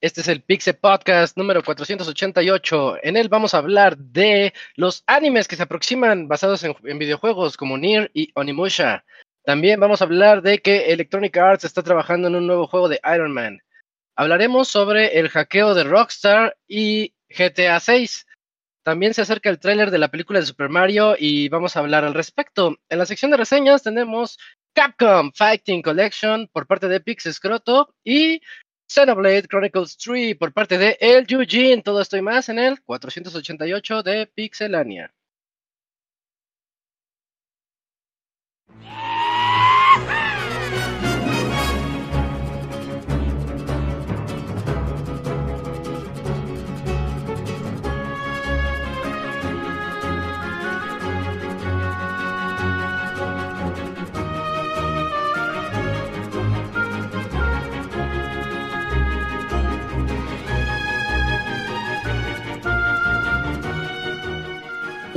Este es el Pixel Podcast número 488. En él vamos a hablar de los animes que se aproximan basados en, videojuegos como Nier y Onimusha. También vamos a hablar de que Electronic Arts está trabajando en un nuevo juego de Iron Man. Hablaremos sobre el hackeo de Rockstar y GTA 6. También se acerca el tráiler de la película de Super Mario y vamos a hablar al respecto. En la sección de reseñas tenemos Capcom Fighting Collection por parte de Pix Scroto y Xenoblade Chronicles 3 por parte de El Eugene. Todo esto y más en el 488 de Pixelania.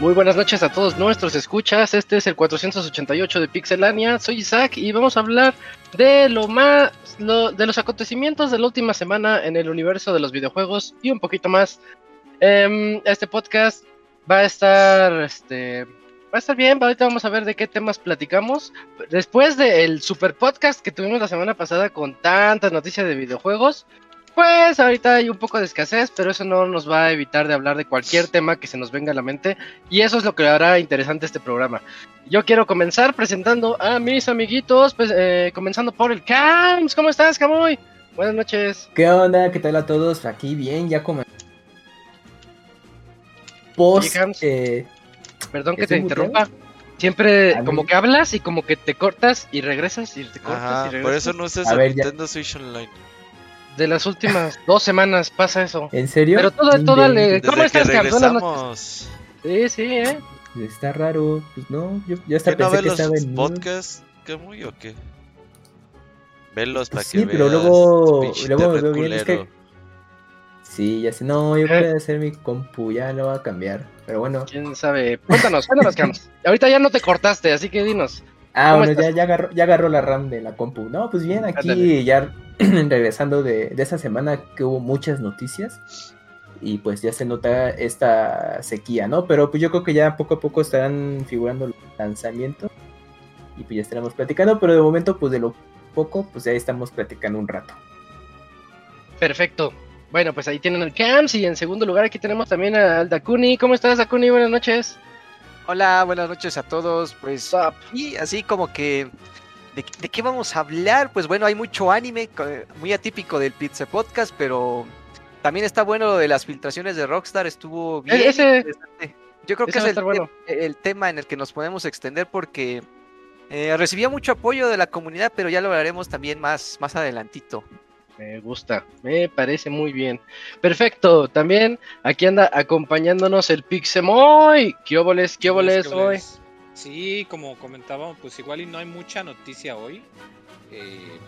Muy buenas noches a todos nuestros escuchas. Este es el 488 de Pixelania. Soy Isaac y vamos a hablar de lo más de los acontecimientos de la última semana en el universo de los videojuegos y un poquito más. Em, este podcast va a estar este va a estar bien. Ahorita vamos a ver de qué temas platicamos. Después del super podcast que tuvimos la semana pasada con tantas noticias de videojuegos, pues ahorita hay un poco de escasez, pero eso no nos va a evitar de hablar de cualquier tema que se nos venga a la mente. Y eso es lo que hará interesante este programa. Yo quiero comenzar presentando a mis amiguitos, pues eh, comenzando por el Cams. ¿Cómo estás, Camuy? Buenas noches. ¿Qué onda? ¿Qué tal a todos? Aquí bien, ya como... Post, eh, Perdón que te interrumpa. Siempre como que hablas y como que te cortas y regresas y te cortas y regresas. Por eso no estás en Nintendo Switch Online de las últimas dos semanas pasa eso. ¿En serio? Pero todo, todo le... ¿Cómo estás, regresamos. Sí, sí, eh. Está raro, pues no, yo ya hasta pensé no que estaba en podcast, ¿qué muy o qué? Velos para que Sí, pero luego luego veo bien es que Sí, ya sé, no, yo voy a hacer mi compu, ya lo va a cambiar, pero bueno. ¿Quién sabe? Cuéntanos, cuéntanos, Cams. Ahorita ya no te cortaste, así que dinos. Ah, bueno, ya, ya, agarró, ya agarró la RAM de la compu. No, pues bien, aquí ya regresando de, de, esa semana que hubo muchas noticias y pues ya se nota esta sequía, ¿no? Pero pues yo creo que ya poco a poco estarán figurando los lanzamientos y pues ya estaremos platicando, pero de momento pues de lo poco pues ya estamos platicando un rato. Perfecto. Bueno, pues ahí tienen el Camps y en segundo lugar aquí tenemos también al Dakuni. ¿Cómo estás, Dakuni? Buenas noches. Hola, buenas noches a todos. Pues y así como que ¿de, qué vamos a hablar? Pues bueno, hay mucho anime, muy atípico del Pizza Podcast, pero también está bueno lo de las filtraciones de Rockstar, estuvo bien. Ese, Yo creo que es el, tema en el que nos podemos extender porque eh, recibía mucho apoyo de la comunidad, pero ya lo hablaremos también más, más adelantito. Me gusta, me parece muy bien. Perfecto, también aquí anda acompañándonos el Pixemoy. ¿Qué óboles, qué óboles hoy? Sí, como comentábamos, pues igual y no hay mucha noticia hoy, eh,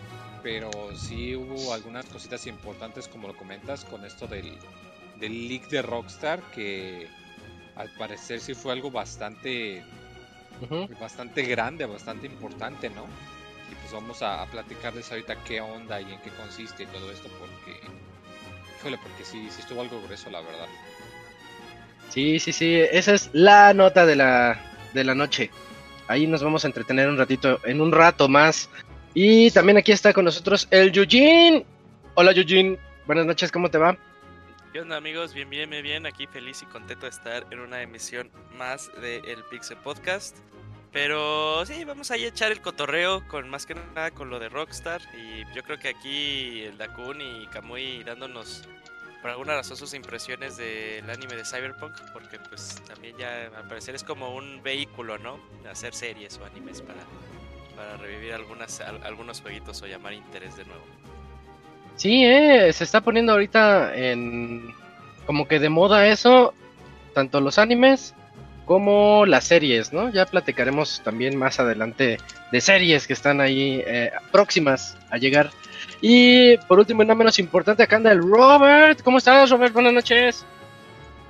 pero sí hubo algunas cositas importantes, como lo comentas, con esto del, del leak de Rockstar, que al parecer sí fue algo bastante, bastante grande, bastante importante, ¿no? Pues vamos a, platicarles ahorita qué onda y en qué consiste todo esto, porque, híjole, porque sí, sí estuvo algo grueso, la verdad. Sí, sí, sí, esa es la nota de la, de la noche. Ahí nos vamos a entretener un ratito, en un rato más. Y también aquí está con nosotros el Yujin. Hola Yujin, buenas noches, ¿cómo te va? ¿Qué onda amigos? Bien, bien, bien, aquí feliz y contento de estar en una emisión más de El Pixel Podcast. Pero sí, vamos a echar el cotorreo con más que nada con lo de Rockstar. Y yo creo que aquí el Dakun y Kamui dándonos por alguna razón sus impresiones del anime de Cyberpunk. Porque pues también ya al parecer es como un vehículo, ¿no? Hacer series o animes para, para revivir algunas, algunos jueguitos o llamar interés de nuevo. Sí, eh, se está poniendo ahorita en como que de moda eso, tanto los animes como las series, ¿no? Ya platicaremos también más adelante de series que están ahí eh, próximas a llegar. Y por último y no menos importante, acá anda el Robert. ¿Cómo estás, Robert? Buenas noches.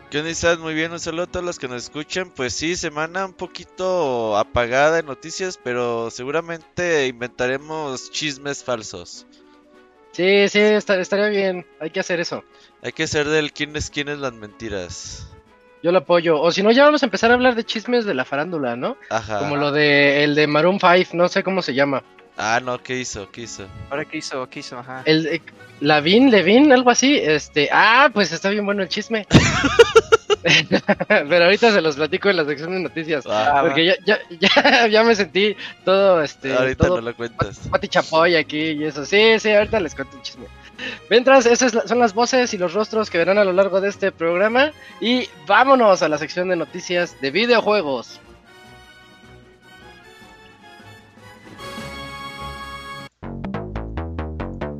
¿Qué onda? Muy bien, un saludo a todos los que nos escuchan. Pues sí, semana un poquito apagada en noticias, pero seguramente inventaremos chismes falsos. Sí, sí, estaría bien. Hay que hacer eso. Hay que ser del quién es quién es las mentiras. Yo lo apoyo. O si no, ya vamos a empezar a hablar de chismes de la farándula, ¿no? Ajá. Como lo de el de Maroon 5, no sé cómo se llama. Ah, no, ¿qué hizo? ¿Qué hizo? Ahora, ¿qué hizo? ¿Qué hizo? Ajá. El de Lavin, Levin, algo así. Este, ah, pues está bien bueno el chisme. Pero ahorita se los platico en la sección de noticias. Ah, porque ya, ya, ya, ya, me sentí todo, este. Ahorita no lo cuentas. Pati Chapoy aquí y eso. Sí, sí, ahorita les cuento el chisme. Mientras, esas son las voces y los rostros que verán a lo largo de este programa. Y vámonos a la sección de noticias de videojuegos.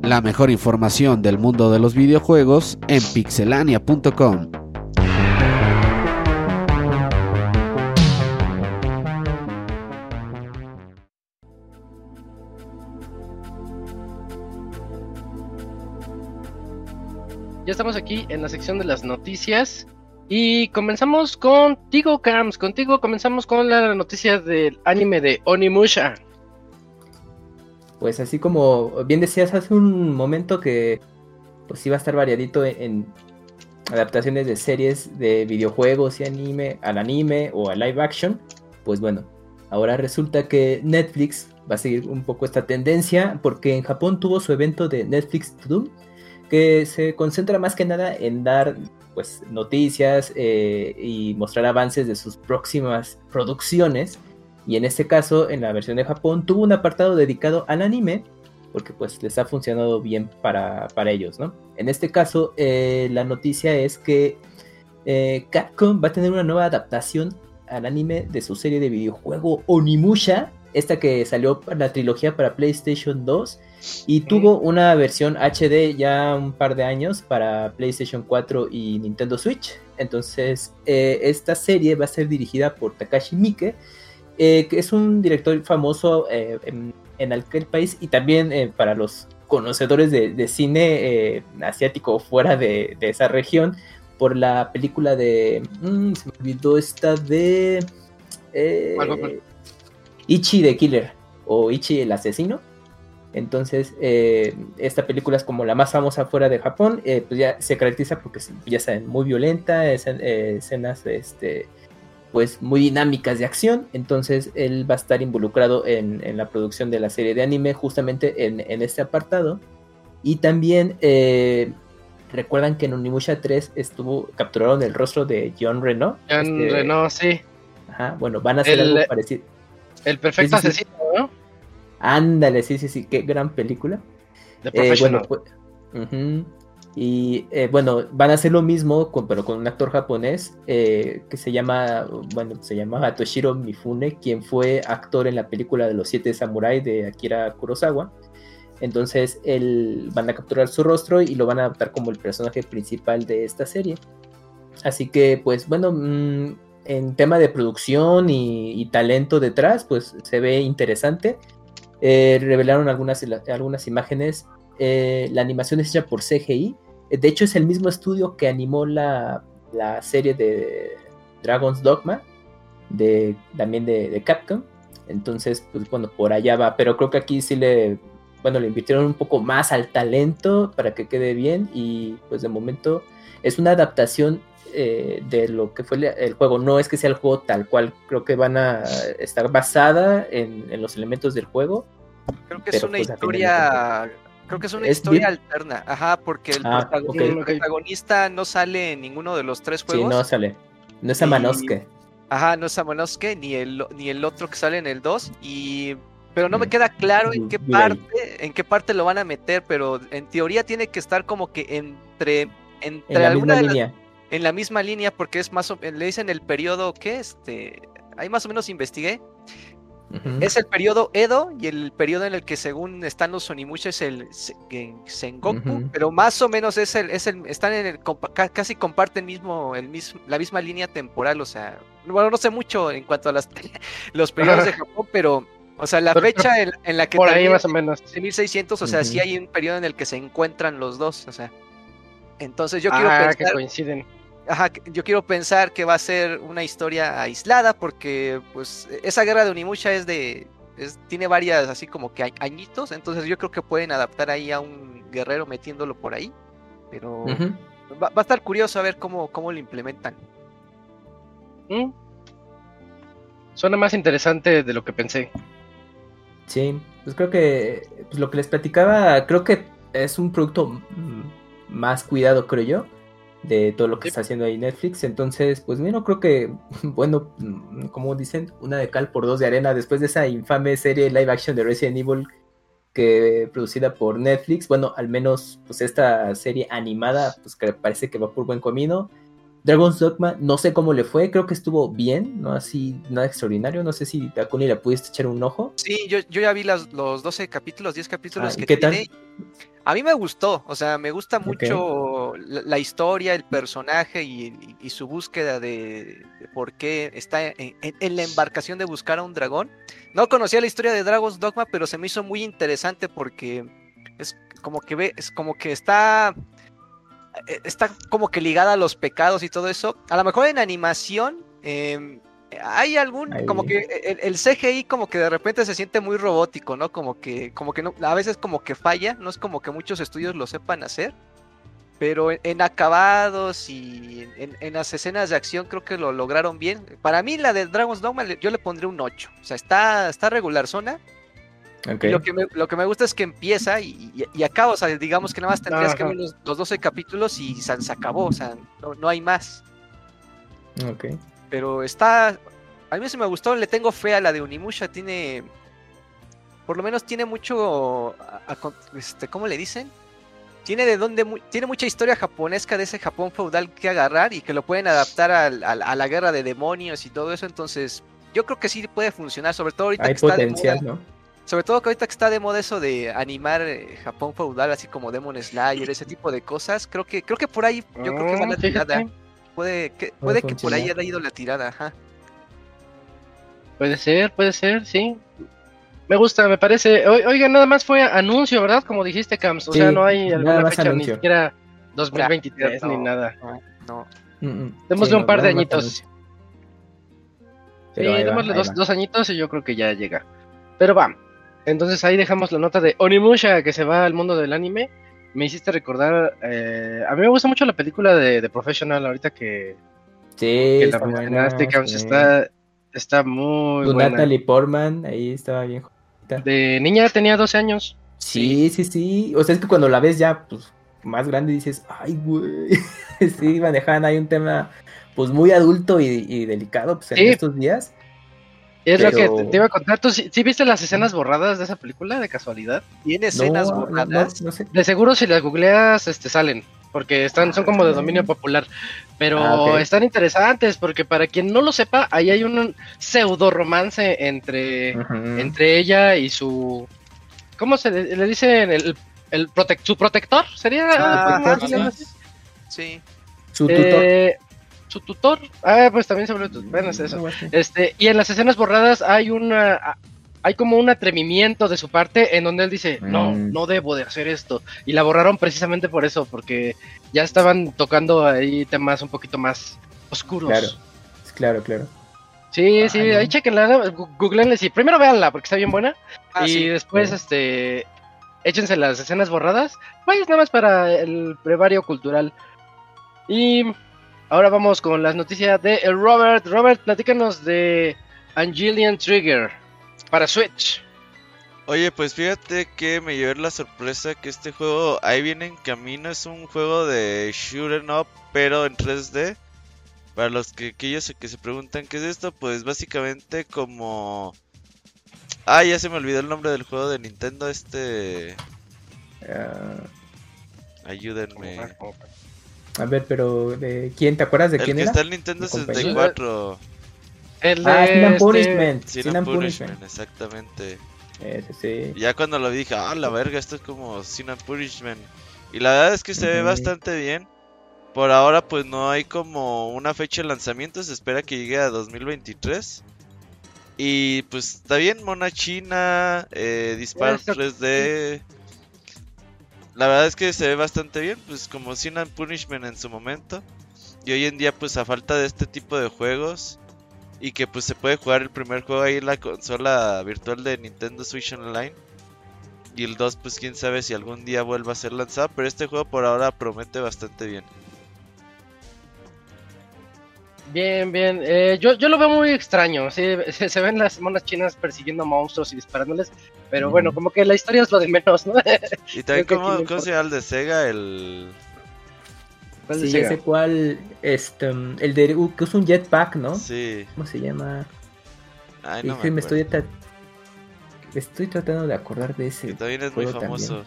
La mejor información del mundo de los videojuegos en pixelania.com. Estamos aquí en la sección de las noticias y comenzamos contigo, Cams. Contigo comenzamos con la noticia del anime de Onimusha. Pues así como bien decías hace un momento que pues iba a estar variadito en, adaptaciones de series de videojuegos y anime al anime o a live action, pues bueno, ahora resulta que Netflix va a seguir un poco esta tendencia porque en Japón tuvo su evento de Netflix Doom que se concentra más que nada en dar pues noticias eh, y mostrar avances de sus próximas producciones y en este caso en la versión de Japón tuvo un apartado dedicado al anime porque pues les ha funcionado bien para, ellos, ¿no? En este caso eh, la noticia es que eh, Capcom va a tener una nueva adaptación al anime de su serie de videojuego Onimusha, esta que salió para la trilogía para PlayStation 2 y tuvo una versión HD ya un par de años para PlayStation 4 y Nintendo Switch. Entonces, eh, esta serie va a ser dirigida por Takashi Miike, eh, que es un director famoso eh, en, aquel país y también para los conocedores de, cine asiático fuera de, esa región, por la película de. Mm, se me olvidó esta de. Ichi the Killer o Ichi el asesino entonces, eh, esta película es como la más famosa fuera de Japón, eh, pues ya se caracteriza porque ya saben, muy violenta, eh, escenas este, pues muy dinámicas de acción, entonces él va a estar involucrado en, la producción de la serie de anime justamente en, este apartado. Y también recuerdan que en Unimusha 3 estuvo, capturaron el rostro de John Reno. John este, Reno, sí. Ajá, bueno, van a hacer algo parecido. El perfecto asesino, ¿no? Ándale, sí, sí, sí, qué gran película. Eh, bueno, pues, y eh, bueno, van a hacer lo mismo, pero con un actor japonés eh, que se llama, bueno, se llama Toshiro Mifune, quien fue actor en la película de los siete samuráis de Akira Kurosawa. Entonces, él, van a capturar su rostro y lo van a adaptar como el personaje principal de esta serie. Así que, pues bueno, mm, en tema de producción y, talento detrás, pues se ve interesante. Eh, revelaron algunas, algunas imágenes. Eh, la animación es hecha por CGI. Eh, de hecho, es el mismo estudio que animó la, serie de Dragon's Dogma, de, también de, Capcom. Entonces, pues bueno, por allá va. Pero creo que aquí sí le, bueno, le invirtieron un poco más al talento para que quede bien. Y pues de momento es una adaptación de lo que fue el juego. No es que sea el juego tal cual, creo que van a estar basada en, los elementos del juego. Creo que es una pues, historia. Creo que es una historia alterna, ajá, porque el, ah, protagonista no sale en ninguno de los tres juegos. Sí, no sale. No es Amanosuke. Ajá, no es Amanosuke, ni el, ni el otro que sale en el 2. Y pero no me mm. queda claro en qué parte, en qué parte lo van a meter, pero en teoría tiene que estar como que entre, entre en alguna línea en la misma línea porque es más o le dicen el periodo que este ahí más o menos investigué. Es el periodo Edo y el periodo en el que según están los Onimusha es el Sengoku, pero más o menos es el, es el, están en el, casi comparten mismo, el mismo, la misma línea temporal, o sea, bueno, no sé mucho en cuanto a las, los periodos de Japón, pero, o sea, la fecha en, la que... Por ahí más o menos. 1600, o sea, sí hay un periodo en el que se encuentran los dos, o sea. Entonces yo quiero ah, pensar... que coinciden Ajá, yo quiero pensar que va a ser una historia aislada porque pues esa guerra de Onimusha es de tiene varias así como que añitos, entonces yo creo que pueden adaptar ahí a un guerrero metiéndolo por ahí, pero va, a estar curioso a ver cómo, cómo lo implementan. Mm. Suena más interesante de lo que pensé. Sí, pues creo que pues lo que les platicaba, creo que es un producto más cuidado, creo yo de todo lo que está haciendo ahí Netflix. Entonces, pues mira, creo que, bueno, mm, como dicen, una de cal por dos de arena después de esa infame serie live action de Resident Evil que producida por Netflix. Bueno, al menos pues esta serie animada, pues que parece que va por buen camino. Dragon's Dogma, no sé cómo le fue, creo que estuvo bien, no así nada extraordinario, no sé si Takuni le pudiste echar un ojo. Sí, yo, yo ya vi los 12 capítulos, 10 capítulos ah, que ¿qué tiene. A mí me gustó, o sea, me gusta mucho la, historia, el personaje y, su búsqueda de, por qué está en, la embarcación de buscar a un dragón. No conocía la historia de Dragon's Dogma, pero se me hizo muy interesante porque es como que ve, es como que está eh, está como que ligada a los pecados y todo eso. A lo mejor en animación em, hay algún, como que el, CGI como que de repente se siente muy robótico, ¿no? Como que, como que no, a veces como que falla, no es como que muchos estudios lo sepan hacer. Pero en, acabados y en, las escenas de acción creo que lo lograron bien. Para mí la de Dragon's Dogma yo le pondré un 8. O sea, está, está regular zona lo, que me, lo que me gusta es que empieza y, acaba, o sea, digamos que nada más tendrías que ver los, 12 capítulos y se, acabó, o sea, no, hay más. Ok. Pero está, a mí se me gustó, le tengo fe a la de Unimusha, tiene, por lo menos tiene mucho, este, ¿cómo le dicen? Tiene de donde, tiene mucha historia japonesca de ese Japón feudal que agarrar y que lo pueden adaptar a, la guerra de demonios y todo eso, entonces yo creo que sí puede funcionar, sobre todo ahorita hay que potencial, ¿no? Sobre todo que ahorita que está de moda eso de animar eh, Japón feudal, así como Demon Slayer, ese tipo de cosas, creo que creo que por ahí, yo creo que va la ah, tirada. Puede que, puede que por ahí haya ido la tirada, ajá. Puede ser, puede ser, sí. Me gusta, me parece. oiga, nada más fue anuncio, ¿verdad? Como dijiste, Cams. O sea, no hay alguna fecha ni siquiera 2023 ni nada. No. no. Démosle un par de añitos. Sí, démosle dos, dos añitos y yo creo que ya llega. Pero va, entonces ahí dejamos la nota de Onimusha que se va al mundo del anime. Me hiciste recordar, eh, a mí me gusta mucho la película de, de Professional ahorita que, sí, la buena, está, está muy buena. Natalie Portman, ahí estaba bien. De niña tenía 12 años. Sí, sí, sí. O sea, es que cuando la ves ya pues, más grande dices, ay, güey. sí, manejaban ahí un tema pues muy adulto y, delicado pues, en estos días. Es lo que te, iba a contar. ¿Tú sí, viste las escenas borradas de esa película de casualidad? ¿Tiene escenas borradas? De seguro si las googleas este, salen, porque están, son como de dominio popular. Pero ah, están interesantes, porque para quien no lo sepa, ahí hay un pseudo romance entre, entre ella y su... ¿Cómo se le, dice? El, el su protector, ¿sería? Ah, sí. Su tutor. Eh, su tutor. Ah, pues también se vuelve Bueno, es eso. Este, y en las escenas borradas hay una hay como un atrevimiento de su parte en donde él dice, no, mm. no debo de hacer esto. Y la borraron precisamente por eso, porque ya estaban tocando ahí temas un poquito más oscuros. Claro, claro, claro. Sí, sí, ahí chequenla, googleenle, sí, primero véanla porque está bien buena. Ah, y después, este, échense las escenas borradas, pues nada más para el brevario cultural. Y Ahora vamos con las noticias de Robert. Robert, platícanos de Angelian Trigger para Switch. Oye, pues fíjate que me llevé la sorpresa que este juego ahí viene en camino. Es un juego de shoot up, pero en 3D. Para los que aquellos que se preguntan qué es esto, pues básicamente como... Ah, ya se me olvidó el nombre del juego de Nintendo, este... Ah. Ayúdenme. A ver, pero ¿de quién te acuerdas de quién que está el Nintendo 64. El de. Ah, Sin and este, Punishment. Sin Sin and and Punishment, Punishment. exactamente. Ese sí. Ya cuando lo vi dije, ah, la verga, esto es como Sin and Punishment. Y la verdad es que se ve bastante bien. Por ahora, pues no hay como una fecha de lanzamiento. Se espera que llegue a 2023. Y pues está bien, mona china, eh, disparos Está- 3D. La verdad es que se ve bastante bien, pues como Sin and Punishment en su momento. Y hoy en día, pues a falta de este tipo de juegos. Y que pues se puede jugar el primer juego ahí en la consola virtual de Nintendo Switch Online. Y el 2, pues quién sabe si algún día vuelva a ser lanzado. Pero este juego por ahora promete bastante bien. Bien, bien. Eh, yo, yo lo veo muy extraño. Sí, se, se ven las monas chinas persiguiendo monstruos y disparándoles. Pero bueno, como que la historia es lo de menos, ¿no? Y también, Creo que ¿cómo, aquí no ¿cómo se llama el de Sega? El. ¿Cuál de Sí, ese cual, este, el de, uh, que es un jetpack, ¿no? Sí. ¿Cómo se llama? Ay, no me me estoy, tra- tratando de acordar de ese. Que también es muy juego también. famoso.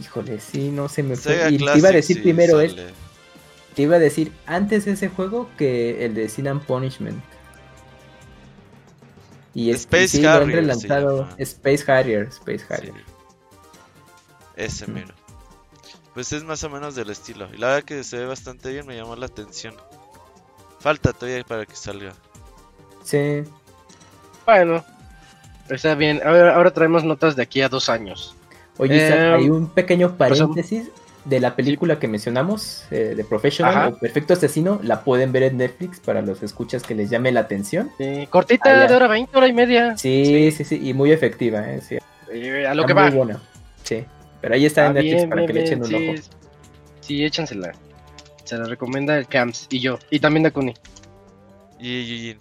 Híjole, sí, no se me fue. Sega Y te iba a decir sí primero es, sale. te iba a decir antes ese juego que el de Sin and Punishment. Y es Space sí, lo han Harrier relanzado. Space Harrier, Space Sí. Harrier. Ese mero. Pues es más o menos del estilo. Y la verdad que se ve bastante bien, me llamó la atención. Falta todavía para que salga. Sí. Bueno, está bien. Ahora, ahora traemos notas de aquí a dos años. Oye, Eh, Isaac, hay un pequeño pasó. paréntesis de la película que mencionamos, eh, de Professional Ajá. o Perfecto Asesino. La pueden ver en Netflix para los escuchas que les llame la atención. Sí, cortita de hora 20, hora y media. Sí, sí, sí, y muy efectiva, ¿eh? Sí, Eh, a lo está que muy va. buena. Sí, pero ahí está Ah, en Netflix bien, para bien, que le echen un bien, ojo. sí. Sí, échansela. Se la recomienda el Camps y yo. Y también Dakuni. Y Yujin.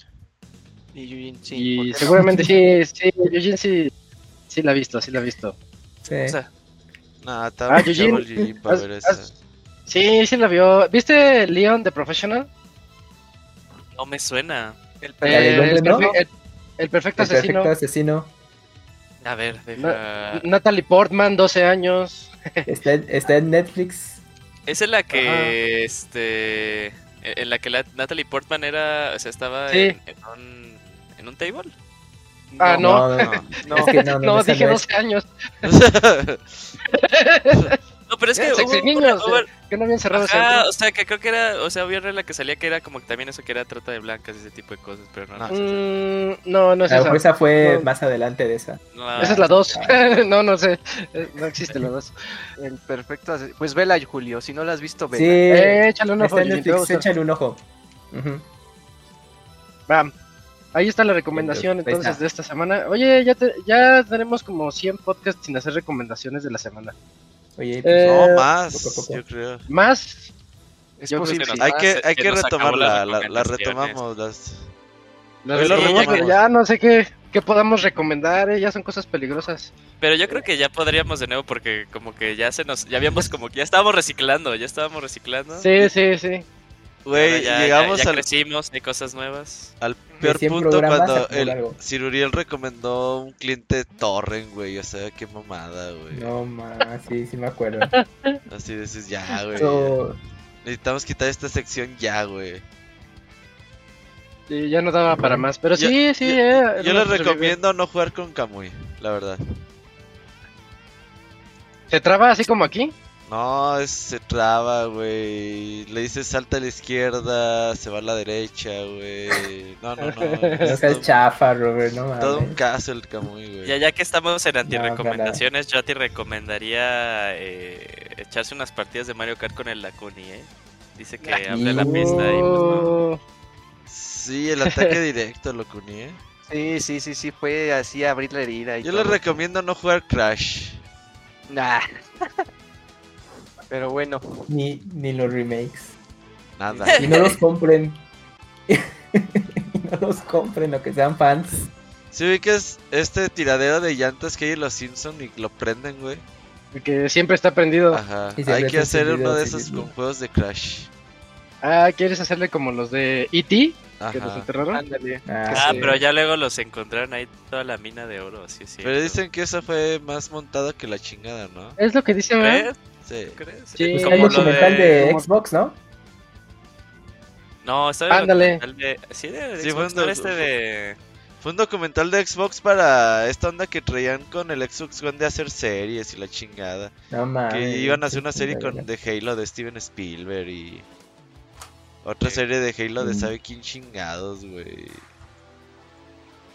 Y Yujin, sí. y seguramente sí, sí, Eugene sí, sí la ha visto, sí la ha visto. Sí. O sea, está Ah, Yujin, Yujin para has- ver has- esa. Sí, sí la vio. ¿Viste Leon de Professional? No me suena. el Eh, el, el- el perfecto El asesino. Perfecto Asesino A ver, deja... Natalie Portman, 12 años. está, está en Netflix. Es en la que, este... En la que la Natalie Portman era... O sea, estaba Sí. en, en un... ¿En un table? Ah, no. no, no, No, Es que no, no, No, esa dije no es. 12 años. No, pero es que sexy hubo- niños, hubo- Que no habían cerrado Ajá, o sea, que creo que era... O sea, había la que salía que era como también eso que era trata de blancas y ese tipo de cosas, pero no. Ah. no. Mm, no, no es A lo esa. esa fue No. más adelante de esa. No, Esa es la 2. no, no sé. Eh, No existe la 2. el perfecto. Pues vela, Julio. Si no la has visto, vela. Sí, Eh, échale está en. Netflix, échale un ojo. Bam. Ahí está la recomendación entonces de esta semana. Oye, ya, te- ya tenemos como 100 podcasts sin hacer recomendaciones de la semana. Oye, pues, Eh, No, poco más, poco. yo creo. Más, Es yo creo posible. que nos Hay que, hay que acabó retomarla, la, la retomamos. Las... las retomamos, retomamos. ya no sé qué, qué podamos recomendar, eh, ya son cosas peligrosas. Pero yo creo que ya podríamos de nuevo porque como que ya se nos... Ya habíamos como que ya estábamos reciclando, ya estábamos reciclando. Sí, sí, sí. Güey, ya, llegamos ya, ya al, crecimos, hay cosas nuevas. al peor 100 punto cuando el algo. Ciruriel recomendó un cliente Torrent, güey. O sea, qué mamada, güey. No más, sí, sí me acuerdo. Así dices, ya, güey. So, Necesitamos quitar esta sección ya, güey. Sí, ya no daba para más, pero Yo- sí, sí, yo- eh. Yo les recomiendo no jugar con Kamui, la verdad. ¿Se traba así como aquí? No, se traba, güey. Le dices salta a la izquierda, se va a la derecha, güey. No, no, no. no es todo, chafa, Robert, no todo un mames. caso el Kamui, güey. Ya ya que estamos en No, antirecomendaciones, yo te recomendaría eh, echarse unas partidas de Mario Kart con el Lacuni, ¿eh? Dice que habla la Uh. pista y pues no. Sí, el ataque directo, lo cuní, ¿eh? Sí, sí, sí, sí, fue así abrir la herida. Y Yo todo. les recomiendo no jugar Crash. Nah. Pero bueno, Ni, ni los remakes. Nada. Y no los compren. y no los compren, o que sean fans. Si ubicas este tiradero de llantas que hay en los Simpsons y lo prenden, güey. que siempre está prendido. Ajá. Hay que hacer uno de sí, esos sí. con juegos de Crash. Ah, ¿quieres hacerle como los de E.T. que los enterraron? ándale. Ah, Ah, sí. pero ya luego los encontraron ahí toda la mina de oro, así es Pero dicen que eso fue más montado que la chingada, ¿no? Es lo que dice, ¿verdad? Sí. ¿Crees? Sí, Como hay lo documental de, de- Xbox, ¿no? No, el Ándale. de. Sí, de, de Sí, Xbox, fue ¿no un este de. Fue un documental de Xbox para esta onda que traían con el Xbox One de hacer series y la chingada. No mames. Que iban a hacer una serie con, de Halo de Steven Spielberg y otra serie de Halo de Mm. sabe quién chingados, güey.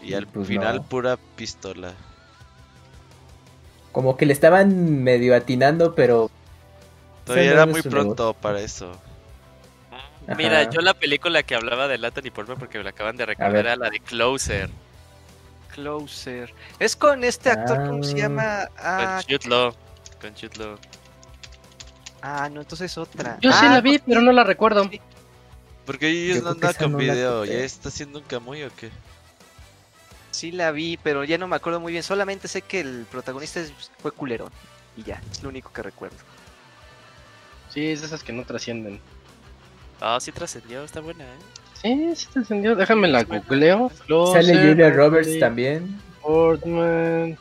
Y Y al pues final no. pura pistola. Como que le estaban medio atinando, pero. Todavía era muy pronto para eso. Mira, yo la película que hablaba de Natalie Portman porque me la acaban de recordar era la de Closer. Closer. Es con este actor, ¿cómo se Ah. llama? Con Ah, Jude Law. Con Jude Law. ah, no, entonces otra. Yo sí Ah, la vi, pero no la recuerdo. Sí. Porque ellos no andan con no video. ¿Ya está haciendo un camuy o qué? Sí la vi, pero ya no me acuerdo muy bien. Solamente sé que el protagonista fue culerón. Y ya, es lo único que recuerdo. Sí, es de esas que no trascienden. Ah, sí trascendió, está buena, ¿eh? Sí, sí trascendió. Déjame la googleo. Sale Julia Roberts también. Portman.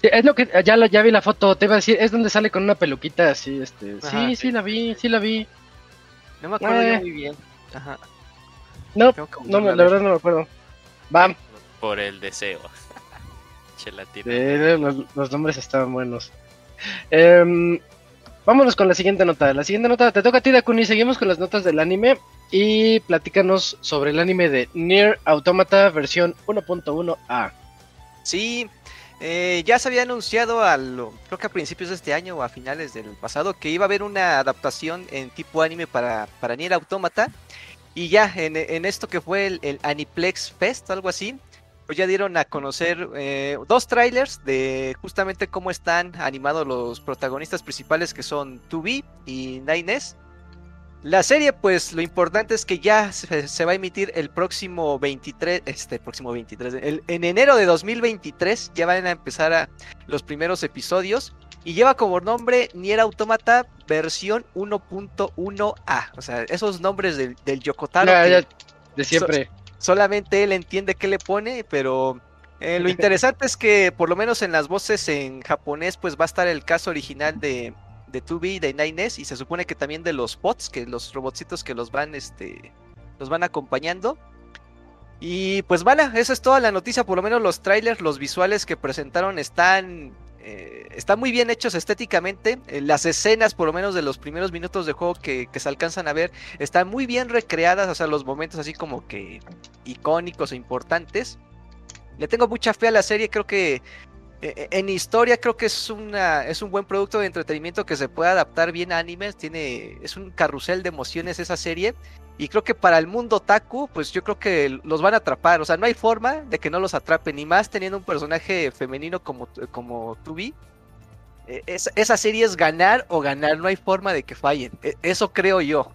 Sí, es lo que ya, la- ya vi la foto, te iba a decir, es donde sale con una peluquita así, este. Ajá, sí, sí. sí la vi, sí la vi. No me acuerdo Eh. yo muy bien. Ajá. No, no, la ver. verdad no me acuerdo. Va, Por el deseo. Chelatina. eh, los, los nombres estaban buenos. Em, vámonos con la siguiente nota. La siguiente nota te toca a ti, Dakuni. Seguimos con las notas del anime y platícanos sobre el anime de Nier Automata versión 1.1a. Sí, eh, ya se había anunciado a lo- creo que a principios de este año o a finales del pasado que iba a haber una adaptación en tipo anime para, para Nier Automata. Y ya en, en esto que fue el, el Aniplex Fest, algo así, pues ya dieron a conocer eh, dos trailers de justamente cómo están animados los protagonistas principales que son 2B y 9S. La serie, pues lo importante es que ya se, se va a emitir el próximo 23, este próximo 23, el- en enero de 2023 ya van a empezar a, los primeros episodios y lleva como nombre Nier Automata versión 1.1a, o sea, esos nombres del, del Yokotaro que de siempre. Solamente él entiende qué le pone, pero eh, lo interesante es que por lo menos en las voces en japonés pues va a estar el caso original de, de 2B, de 9S y se supone que también de los bots, que los robotcitos que los van, este, los van acompañando. Y pues vale, esa es toda la noticia, por lo menos los trailers, los visuales que presentaron están, eh, están muy bien hechos estéticamente. eh, las escenas, por lo menos de los primeros minutos de juego que, se alcanzan a ver, están muy bien recreadas, o sea, los momentos así como que icónicos e importantes. Le tengo mucha fe a la serie, creo que eh, en historia creo que es una es un buen producto de entretenimiento que se puede adaptar bien a animes, tiene es un carrusel de emociones esa serie y creo que para el mundo otaku, pues yo creo que los van a atrapar, o sea, no hay forma de que no los atrapen, ni más teniendo un personaje femenino como como Tubi. Eh, es- esa serie es ganar o ganar, no hay forma de que fallen. E- Eso creo yo.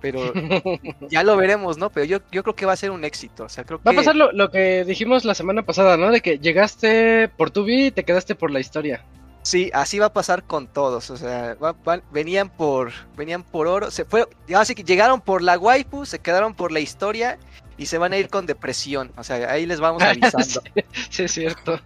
Pero ya lo veremos, ¿no? Pero yo, yo creo que va a ser un éxito. O sea, creo que. Va a pasar lo, lo que dijimos la semana pasada, ¿no? De que llegaste por tu vida y te quedaste por la historia. Sí, así va a pasar con todos. O sea, va- van- venían por venían por oro. Se fue, así que llegaron por la waifu, se quedaron por la historia y se van a ir con depresión. O sea, ahí les vamos avisando. sí, sí, es cierto.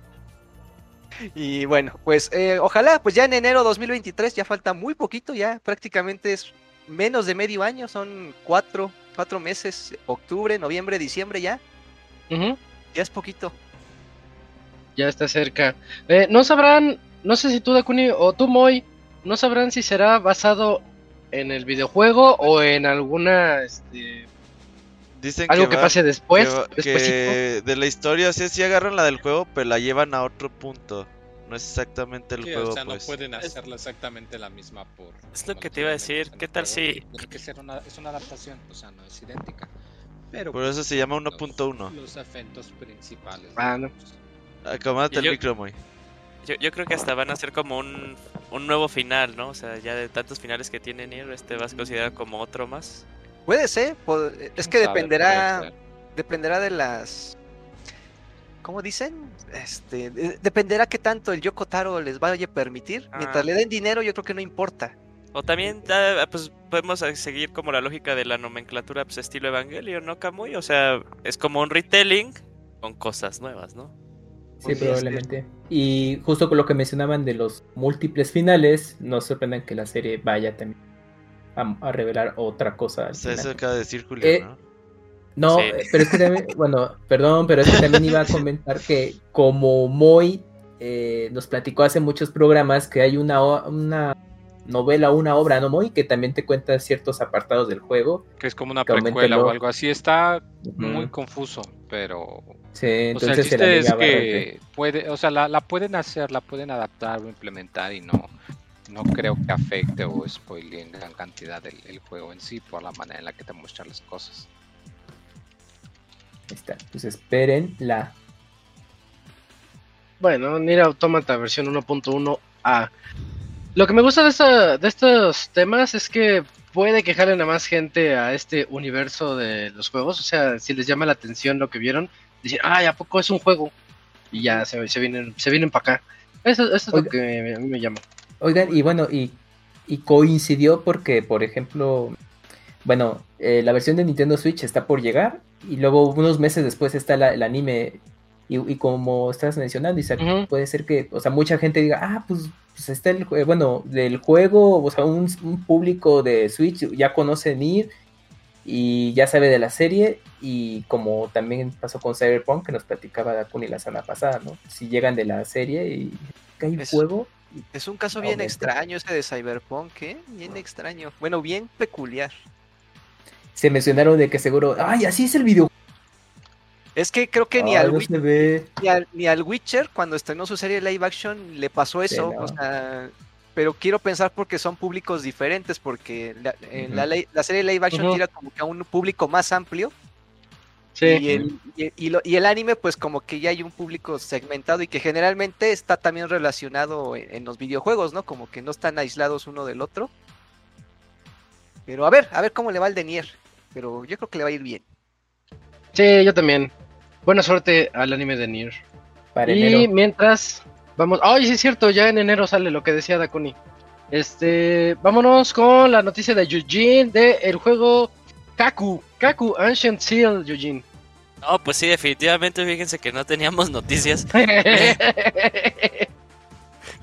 Y bueno, pues eh, ojalá, pues ya en enero 2023, ya falta muy poquito, ya prácticamente es menos de medio año, son cuatro, cuatro meses, octubre, noviembre, diciembre ya, Ujú, ya es poquito. Ya está cerca. Eh, no sabrán, no sé si tú, Dakuni, o tú, Moy, no sabrán si será basado en el videojuego o en alguna, este, Dicen algo que, va- pase después. que, de la historia, sea, sí agarran la del juego, pero la llevan a otro punto. No es exactamente el Sí, juego, o sea, pues. no pueden hacerla exactamente la misma por. Es lo que te iba a decir, ¿qué tal si- Tiene que ser una, es una adaptación, o sea, no es idéntica. Pero Por eso se llama los- 1.1. Los efectos principales. Ah, no. Acomódate el yo- micro, muy. Yo, yo creo que hasta van a ser como un, un nuevo final, ¿no? O sea, ya de tantos finales que tiene Nier, este va a ser considerado como otro más. Puede ser, es que dependerá, dependerá de las, ¿cómo dicen? Este, de- dependerá qué tanto el Yoko Taro les vaya a permitir. Ah. Mientras le den dinero, yo creo que no importa. O también, ah, pues podemos ah, seguir como la lógica de la nomenclatura, pues estilo Evangelion, ¿no, Kamui? O sea, es como un retelling con cosas nuevas, ¿no? Sí, probablemente. Y justo con lo que mencionaban de los múltiples finales, no sorprendan que la serie vaya también a, a revelar otra cosa. O sea, eso acaba de decir Julio, Eh, ¿no? No, Sí. eh, pero es que también, bueno, perdón, pero es que también iba a comentar que como Moy eh, nos platicó hace muchos programas que hay una, una novela o una obra, ¿no, Moy? Que también te cuenta ciertos apartados del juego. Que es como una precuela o algo así. Está muy confuso, pero Sí, O sea, el entonces se la chiste es ligaba que puede, o sea, la, la pueden hacer, la pueden adaptar o implementar y no, no creo que afecte o spoile en gran cantidad el, el juego en sí por la manera en la que te muestran las cosas. Ahí está. Pues esperen la. Bueno, Nier Automata versión 1.1a. Lo que me gusta de, esta, de estos temas es que puede que jalen a más gente a este universo de los juegos. O sea, si les llama la atención lo que vieron, dicen, ay, ¿a poco es un juego? Y ya se, se vienen, se vienen para acá. Eso, eso es lo que a mí me llama. Oigan, y bueno, y, y coincidió porque, por ejemplo, bueno, eh, la versión de Nintendo Switch está por llegar y luego unos meses después está la- el anime y, y como estás mencionando, Isaac, puede ser que, o sea, mucha gente diga, ah, pues, pues está el, bueno, del juego, o sea, un, un público de Switch ya conoce Nier y ya sabe de la serie y como también pasó con Cyberpunk que nos platicaba Dakuni la semana pasada, ¿no? Si llegan de la serie y hay un Es- juego, Es un caso bien extraño ese de Cyberpunk, ¿eh? Bien extraño. Bueno, bien peculiar. se mencionaron de que seguro, ay, así es el video. Es que creo que ni, Ay, al, no Wi- se ve. ni, al, ni al Witcher, cuando estrenó su serie live action, le pasó eso. no. o sea, pero quiero pensar porque son públicos diferentes, porque la, en la, ley- la serie live action tira como que a un público más amplio. Sí. Y, el, y, y lo- y el anime, pues como que ya hay un público segmentado y que generalmente está también relacionado en, en los videojuegos, ¿no? Como que no están aislados uno del otro. Pero a ver, a ver cómo le va al de Nier. Pero yo creo que le va a ir bien. Sí, yo también. Buena suerte al anime de Nier. Para y enero. mientras vamos, ay, sí es cierto, ya en enero sale lo que decía Dakuni. Este, vámonos con la noticia de Eugene de el juego Kaku, Kaku Ancient Seal, Eugene. No, pues sí, definitivamente fíjense que no teníamos noticias.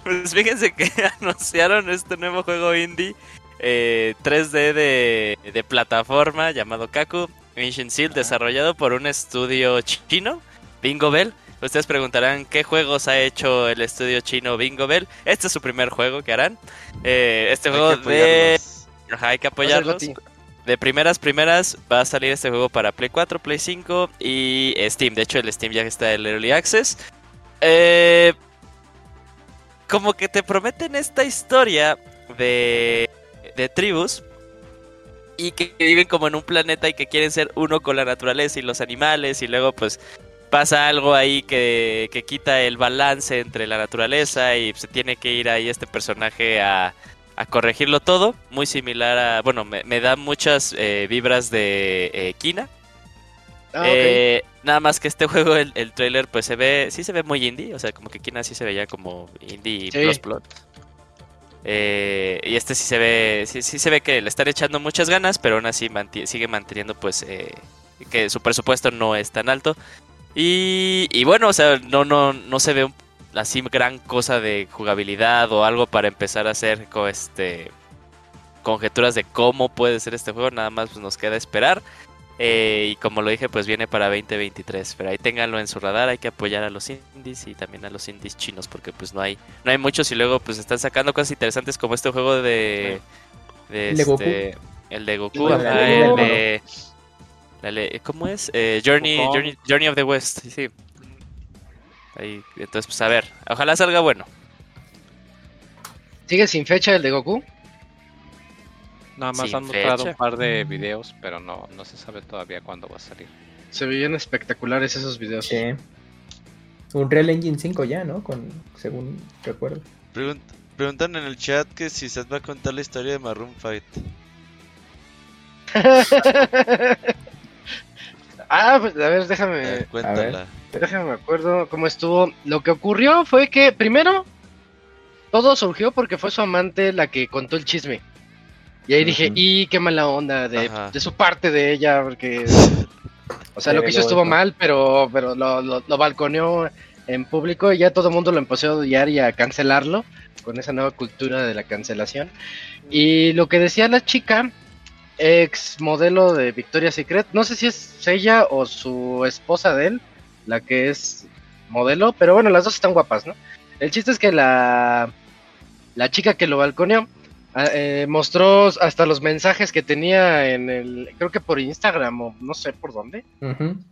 Pues fíjense que anunciaron este nuevo juego indie eh, 3D de, de plataforma llamado Kaku Ancient Seal, desarrollado por un estudio chino, Bingo Bell. Ustedes preguntarán qué juegos ha hecho el estudio chino Bingo Bell. Este es su primer juego que harán. Eh, este Hay juego que de... apoyarlos. Ajá, hay que Va a ser apoyarlos. De primeras, primeras, va a salir este juego para Play 4, Play 5 y Steam. De hecho, el Steam ya está en Early Access. Eh, como que te prometen esta historia de, de tribus y que viven como en un planeta y que quieren ser uno con la naturaleza y los animales y luego pues pasa algo ahí que, que quita el balance entre la naturaleza y se tiene que ir ahí este personaje a, a corregirlo todo, muy similar a, bueno, me, me da muchas eh, vibras de eh, Kina. Ah. Eh, nada más que este juego, el, el trailer, pues se ve, sí se ve muy indie, o sea, como que Kina sí se veía como indie Sí. plus. Eh, y este sí se ve, sí, sí se ve que le están echando muchas ganas, pero aún así manti- sigue manteniendo pues eh, que su presupuesto no es tan alto. Y, y bueno, o sea, no, no, no se ve un- así gran cosa de jugabilidad o algo para empezar a hacer este conjeturas de cómo puede ser este juego, nada más pues, nos queda esperar. Eh, y como lo dije, pues viene para 2023. Pero ahí ténganlo en su radar, hay que apoyar a los indies y también a los indies chinos, porque pues no hay, no hay muchos y luego pues están sacando cosas interesantes como este juego de, de El de Goku. este, el de Goku, El de ajá, Goku. el de- la le- ¿cómo es? Eh, Journey. Journey, Journey of the West, sí. Ahí, entonces pues a ver, ojalá salga bueno. ¿Sigue sin fecha el de Goku? Nada más Sin han mostrado un par de videos, pero no, no se sabe todavía cuándo va a salir. Se veían espectaculares esos videos. Sí. Un Real Engine 5 ya, ¿no? Con, según recuerdo. Pregun- preguntan en el chat que si Seth va a contar la historia de Maroon Fight. ah, pues a ver, déjame, ver, cuéntala. déjame me acuerdo cómo estuvo. Lo que ocurrió fue que primero todo surgió porque fue su amante la que contó el chisme. Y ahí dije, y qué mala onda de, su parte de ella, porque o sea, lo que hizo estuvo mal, pero pero lo, lo, lo balconeó en público y ya todo el mundo lo empezó a odiar y a cancelarlo con esa nueva cultura de la cancelación. Y lo que decía la chica, ex modelo de Victoria's Secret, no sé si es ella o su esposa de él, la que es modelo, pero bueno, las dos están guapas, ¿no? El chiste es que la, la chica que lo balconeó ah, eh, mostró hasta los mensajes que tenía en el, creo que por Instagram o no sé por dónde,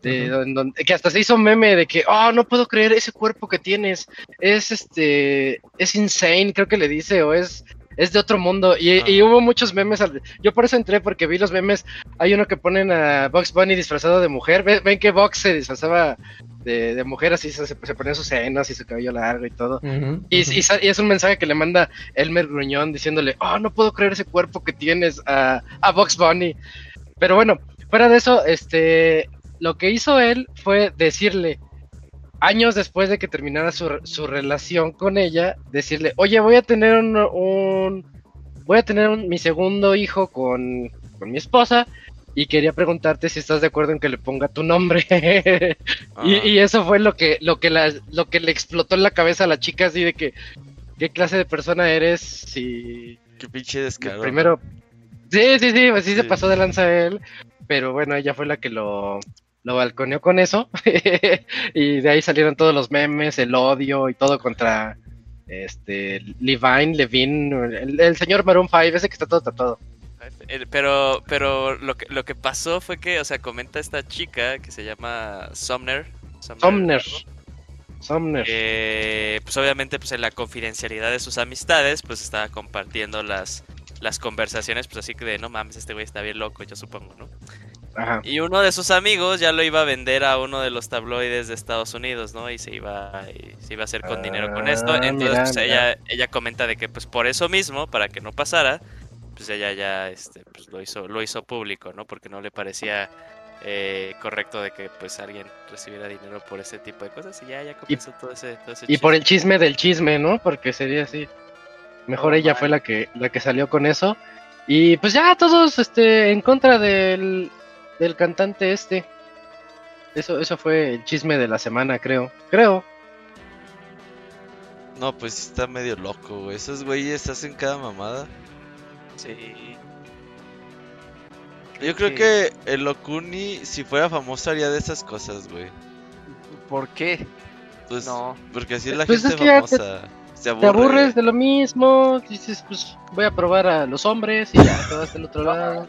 de- donde- que hasta se hizo meme de que, oh, no puedo creer ese cuerpo que tienes, es este, es insane, creo que le dice, o es, es de otro mundo, y, y Ajá. hubo muchos memes, al- yo por eso entré, porque vi los memes, hay uno que ponen a Box Bunny disfrazado de mujer, Ve- ven, que Box se disfrazaba de, de mujer, así se, se ponía sus senos y su cabello largo y todo. Y es un mensaje que le manda Elmer Gruñón diciéndole, oh, no puedo creer ese cuerpo que tienes a, a Box Bunny. Pero bueno, fuera de eso, este, lo que hizo él fue decirle, años después de que terminara su, su relación con ella, decirle, oye, voy a tener un, un- voy a tener un- mi segundo hijo con, con mi esposa. Y quería preguntarte si estás de acuerdo en que le ponga tu nombre. Y, Ah. y eso fue lo que, lo que la, lo que le explotó en la cabeza a la chica, así de que qué clase de persona eres si Qué pinche descaro. primero. Sí, sí, sí, pues sí, se pasó de lanza él, pero bueno, ella fue la que lo, lo balconeó con eso. y de ahí salieron todos los memes, el odio y todo contra este Levine, Levine, el, el señor Maroon 5, ese que está todo tatuado. Pero, pero lo que, lo que pasó fue que, o sea, comenta esta chica que se llama Sumner. Sumner. Sumner. Eh, pues obviamente pues en la confidencialidad de sus amistades pues estaba compartiendo las las conversaciones pues así que de no mames este güey está bien loco yo supongo no Ajá. y uno de sus amigos ya lo iba a vender a uno de los tabloides de Estados Unidos no y se iba y se iba a hacer con dinero con esto Ah, entonces mira, pues, ella ella comenta de que pues por eso mismo para que no pasara pues ella ya este pues lo hizo lo hizo público no porque no le parecía eh, correcto de que pues alguien recibiera dinero por ese tipo de cosas y ya ya comenzó todo ese todo ese Y por el chisme. del chisme, ¿no? Porque sería así. Mejor ella man. fue la que la que salió con eso. Y pues ya todos este en contra del del cantante este. Eso eso fue el chisme de la semana, creo. Creo. No, pues está medio loco, güey. Esos güeyes hacen cada mamada. Sí. Yo creo que el Okuni, si fuera famoso, haría de esas cosas, güey. ¿Por qué? Pues, No. porque así es la Pues gente es que ya te- famosa. Se Te aburre. aburres de lo mismo, dices, pues voy a probar a los hombres y ya te vas del otro lado.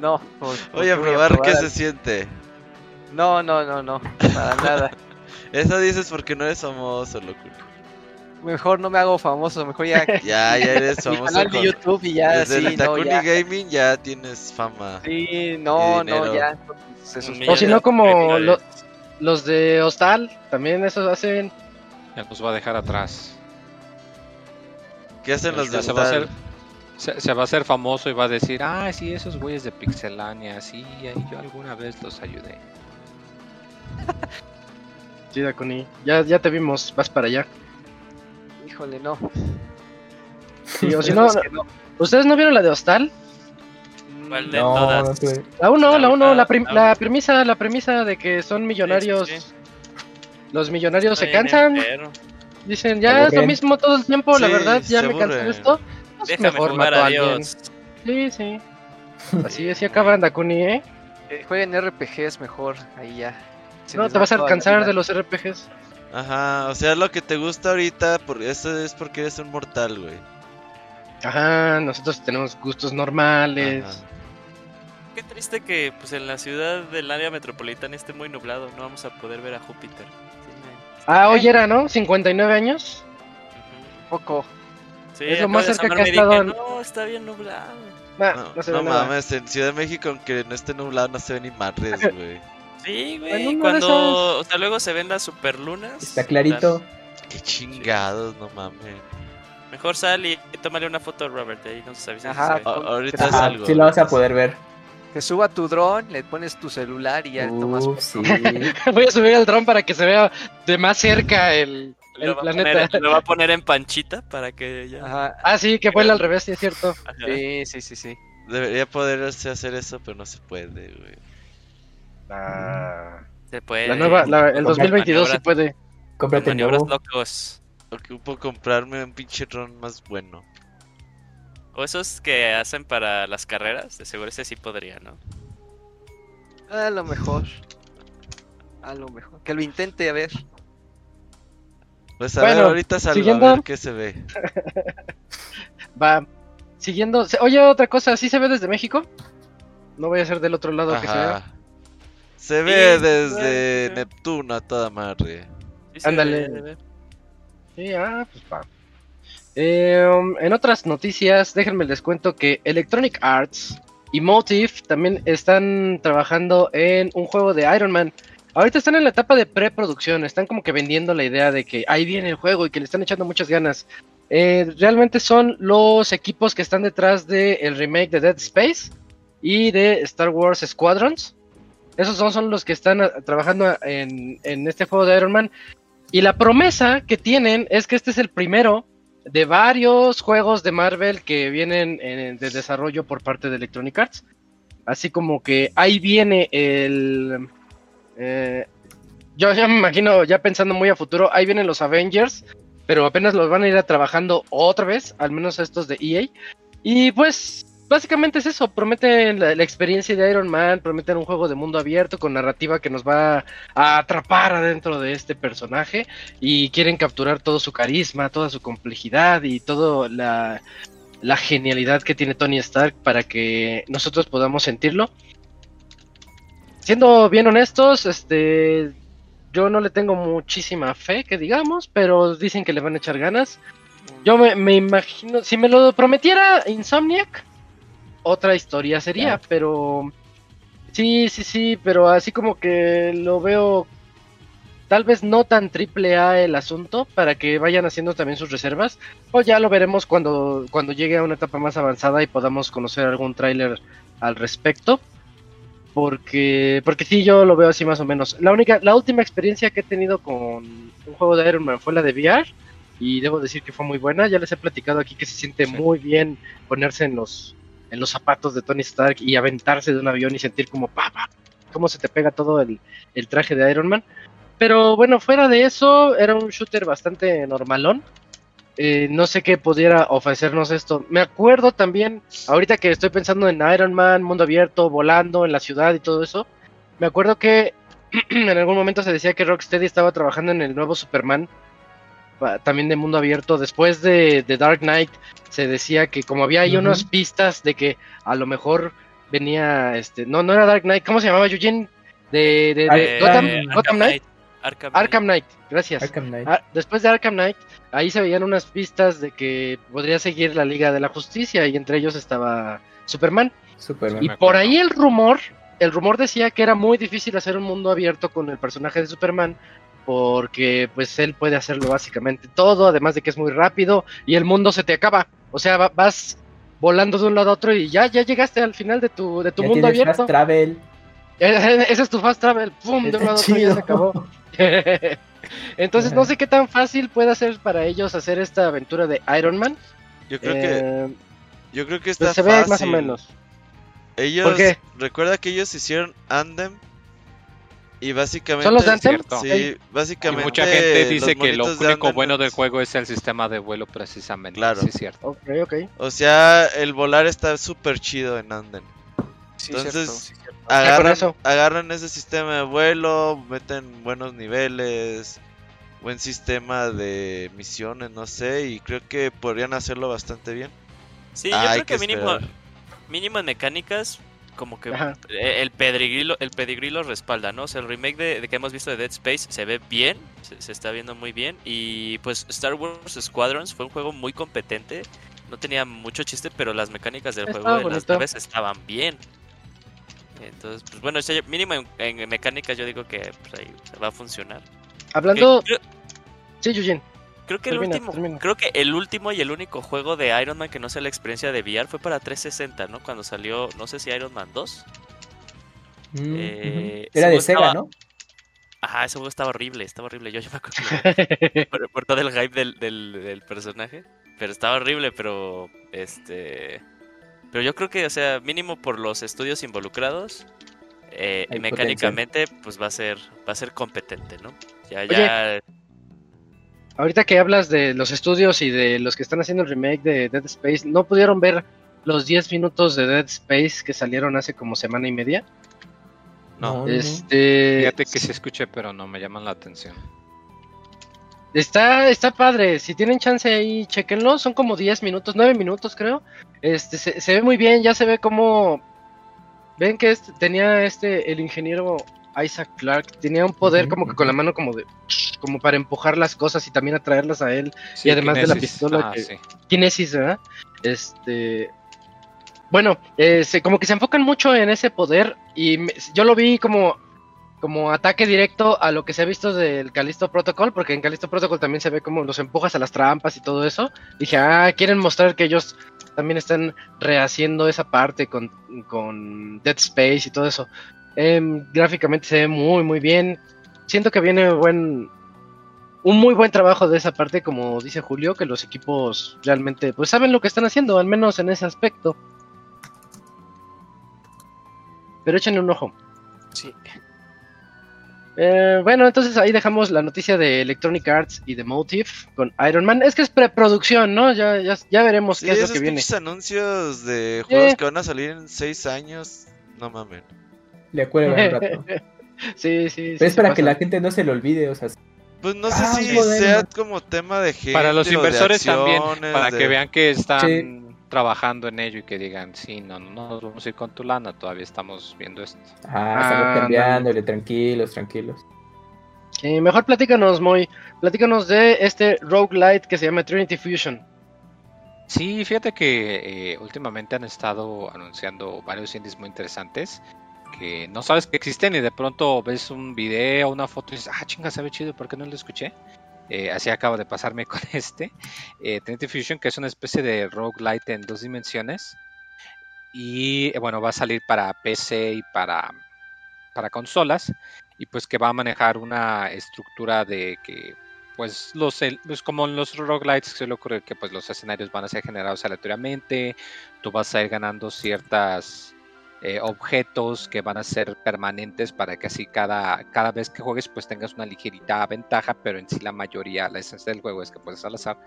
No. ¿por- por Voy a qué probar qué al- se siente. No, no, no, no. Para nada. Eso dices porque no eres famoso, Okuni. Mejor no me hago famoso, mejor ya. Ya, ya eres mi famoso. canal de con- YouTube y ya, Desde sí, el no, Takuni ya. Gaming ya tienes fama. Sí, no, no, ya. Se O si no, como lo- los de Hostal, también eso hacen. Ya nos va a dejar atrás. ¿Qué hacen los de Ya se va a Hostal? Se, se va a hacer famoso y va a decir, ah, sí, esos güeyes de Pixelania, sí, ahí yo alguna vez los ayudé. Sí, Dakuni. Ya, ya te vimos, vas para allá. Híjole, no. Sí, o si no, no. ¿ustedes no vieron la de Hostal? ¿Cuál de No, todas? no. La 1, La la 1, una, la, prim- la premisa, la premisa de que son millonarios. Sí, sí, sí. Los millonarios se cansan, dicen, ya es lo mismo todo el tiempo, la verdad, ya me cansé de esto. Déjame mejor jugar a. Dios. Sí, sí. Así, así acaban Dakuni, ¿eh? Eh, Jueguen RPGs mejor, ahí ya. Se No te va vas a vida. de los RPGs. Ajá, o sea, lo que te gusta ahorita, por eso es porque eres un mortal, güey. Ajá, nosotros tenemos gustos normales. Ajá. Qué triste que pues en la ciudad del área metropolitana esté muy nublado, no vamos a poder ver a Júpiter. Sí, Ah, hoy era, ¿no? 59 años. Ujú. Poco. Sí, Es lo más cerca que ha dije, No, está bien nublado. Nah, No, no, se no ve nada. mames, en Ciudad de México, aunque no esté nublado, no se ve ni madres, güey. Sí, güey, cuando... O sea, luego se ven las superlunas. Está clarito. Qué chingados, no mames. Mejor sal y tómale una foto a Robert, ahí no se sabe si Ajá, se ve. A- ahorita Ajá, salgo. sí lo vas a poder ver. Que suba tu dron, le pones tu celular y ya le tomas sí. Voy a subir el dron para que se vea de más cerca el, el Lo va, a planeta. poner, lo va a poner en panchita para que ya... Ajá. Ah, sí, que vuela al revés, sí es cierto. Sí, sí, sí, sí. Debería poderse hacer eso, pero no se puede, güey. Se puede. La nueva, la- el Con 2022 sí maniobras. puede. Cómprate maniobras nuevo. locos. Ocupo comprarme un pinche ron más bueno. O esos que hacen para las carreras, de seguro ese sí podría, ¿no? A lo mejor. A lo mejor. Que lo intente, a ver. Pues a Bueno, ver, ahorita salgo siguiendo. a ver qué se ve. Va. Siguiendo. se- Oye, otra cosa, ¿sí se ve desde México? No voy a ser del otro lado que se vea. Se ve Sí, desde sí. Neptuno a toda madre. Sí Ándale. ve. Sí, ah, pues va. Eh, um, en otras noticias, déjenme les cuento que Electronic Arts y Motive también están trabajando en un juego de Iron Man. Ahorita están en la etapa de preproducción, están como que vendiendo la idea de que ahí viene el juego y que le están echando muchas ganas. Eh, realmente son los equipos que están detrás del remake de Dead Space y de Star Wars Squadrons. Esos son, son los que están ah, trabajando en, en este juego de Iron Man. Y la promesa que tienen es que este es el primero de varios juegos de Marvel que vienen en- de desarrollo por parte de Electronic Arts. Así como que ahí viene el... eh, yo ya me imagino, ya pensando muy a futuro, ahí vienen los Avengers, pero apenas los van a ir trabajando otra vez, al menos estos de EA. Y pues básicamente es eso, prometen la, experiencia de Iron Man, prometen un juego de mundo abierto con narrativa que nos va a atrapar adentro de este personaje y quieren capturar todo su carisma, toda su complejidad y toda la genialidad que tiene Tony Stark para que nosotros podamos sentirlo. Siendo bien honestos, este yo no le tengo muchísima fe, que digamos, pero dicen que le van a echar ganas. Yo me, me imagino, si me lo prometiera Insomniac, otra historia sería, pero sí, sí, sí, pero así como que lo veo tal vez no tan triple A el asunto para que vayan haciendo también sus reservas o ya lo veremos cuando cuando llegue a una etapa más avanzada y podamos conocer algún tráiler al respecto porque porque sí yo lo veo así más o menos la única la última experiencia que he tenido con un juego de Iron Man fue la de VR y debo decir que fue muy buena ya les he platicado aquí que se siente Sí. muy bien ponerse en los en los zapatos de Tony Stark y aventarse de un avión y sentir como pa, pa, cómo se te pega todo el, el traje de Iron Man pero bueno, fuera de eso, era un shooter bastante normalón. Eh, no sé qué pudiera ofrecernos esto. Me acuerdo también, ahorita que estoy pensando en Iron Man, mundo abierto, volando en la ciudad y todo eso. Me acuerdo que en algún momento se decía que Rocksteady estaba trabajando en el nuevo Superman, también de mundo abierto. Después de, de Dark Knight, se decía que como había ahí unas pistas de que a lo mejor venía, este, no, no era Dark Knight, ¿cómo se llamaba Eugene? De, de, de Eh, Gotham Knight. Arkham Knight. Arkham Knight, gracias. Arkham Knight. Ah, después de Arkham Knight, ahí se veían unas pistas de que podría seguir la Liga de la Justicia y entre ellos estaba Superman. Superman. Y por ahí el rumor, el rumor decía que era muy difícil hacer un mundo abierto con el personaje de Superman porque pues él puede hacerlo básicamente todo, además de que es muy rápido y el mundo se te acaba. O sea, va- vas volando de un lado a otro y ya ya llegaste al final de tu de tu Ya mundo tienes abierto. fast travel. Ese es tu fast travel, pum, de un lado a otro y ya se acabó. Entonces no sé qué tan fácil puede ser para ellos hacer esta aventura de Iron Man. Yo creo que Eh, yo creo que está pues se ve fácil. más o menos. Ellos ¿Por qué? recuerda que ellos hicieron Andem y básicamente ¿Son los de Anthem? cierto. Sí. Y básicamente mucha gente dice que lo de único Andem bueno del juego es el sistema de vuelo precisamente. Claro. Sí, es cierto. Ok, ok. O sea, el volar está súper chido en Andem. Sí, Entonces, cierto, sí, Agarran, eso. agarran ese sistema de vuelo, meten buenos niveles, buen sistema de misiones, no sé, y creo que podrían hacerlo bastante bien. Sí, yo Hay creo que, mínimo, esperar. mínimo en mecánicas, como que Ajá. eh, el pedigrí, lo- el pedigrí lo respalda, ¿no? O sea, el remake de, de que hemos visto de Dead Space se ve bien, se, se está viendo muy bien. Y pues Star Wars Squadrons fue un juego muy competente. No tenía mucho chiste, pero las mecánicas del Estaba juego de las naves estaban bien. Entonces, pues bueno, ese- mínimo en, en mecánicas yo digo que pues, ahí va a funcionar. Hablando. Creo- Sí, Eugene. Creo que el último, termina. creo que el último y el único juego de Iron Man que no sea la experiencia de VR fue para 360, ¿no? Cuando salió, no sé si Iron Man 2. Mm, Eh. Era de Sega, estaba- ¿no? Ajá, ese juego estaba horrible, estaba horrible. Yo ya me acuerdo por, por todo el hype del, del, del personaje. Pero estaba horrible, pero este. Pero yo creo que, o sea, mínimo por los estudios involucrados, eh, mecánicamente, pues va a ser, va a ser competente, ¿no? Ya, ya. ahorita que hablas de los estudios y de los que están haciendo el remake de Dead Space, ¿no pudieron ver los 10 minutos de Dead Space que salieron hace como semana y media? No. Este. Fíjate que se escuché, pero no me llaman la atención. Está, está padre. Si tienen chance ahí, chequenlo. Son como 10 minutos, 9 minutos, creo. Este, se, se ve muy bien. Ya se ve como. Ven que este, tenía este, el ingeniero Isaac Clark. Tenía un poder como que con la mano, como de. Como para empujar las cosas y también atraerlas a él. Sí, y además de la pistola Ah, que- sí. Kinesis, ¿verdad? Este. Bueno, eh, se- como que se enfocan mucho en ese poder y me- yo lo vi como, como ataque directo a lo que se ha visto del Callisto Protocol, porque en Callisto Protocol también se ve como los empujas a las trampas y todo eso. Dije, ah, quieren mostrar que ellos también están rehaciendo esa parte con, con Dead Space y todo eso. Em, gráficamente se ve muy, muy bien. Siento que viene buen, un muy buen trabajo de esa parte, como dice Julio, que los equipos realmente pues saben lo que están haciendo, al menos en ese aspecto. Pero échenle un ojo. Sí. Eh, bueno, entonces ahí dejamos la noticia de Electronic Arts y de Motive con Iron Man. Es que es preproducción, ¿no? Ya, ya, ya veremos Sí, qué es lo que viene. anuncios de juegos Eh. que van a salir en 6 años. No mames. Le cuelgan un rato. sí, sí, sí. Es para que la gente no se lo olvide, o sea, Pues no sé Ah, si joder, sea como tema de gente. Para los o de inversores también, para de- que vean que están Sí. Trabajando en ello y que digan, sí, no, no, no, nos vamos a ir con tu lana, todavía estamos viendo esto. ah, Ah, estamos cambiándole, tranquilos, tranquilos. Sí, mejor platícanos, Moy. Platícanos de este roguelite que se llama Trinity Fusion. Sí, fíjate que eh, últimamente han estado anunciando varios indies muy interesantes que no sabes que existen y de pronto ves un video, una foto y dices, ah, chinga, se ve chido, ¿por qué no lo escuché? Eh, así acaba de pasarme con este. Eh, Trinity Fusion, que es una especie de roguelite en dos dimensiones. Y eh, bueno, va a salir para PC y para, para consolas. Y pues que va a manejar una estructura de que pues los pues como en los roguelites se le ocurre que pues los escenarios van a ser generados aleatoriamente, tú vas a ir ganando ciertas eh, objetos que van a ser permanentes para que así cada, cada vez que juegues pues tengas una ligerita ventaja, pero en sí la mayoría, la esencia del juego es que puedes al azar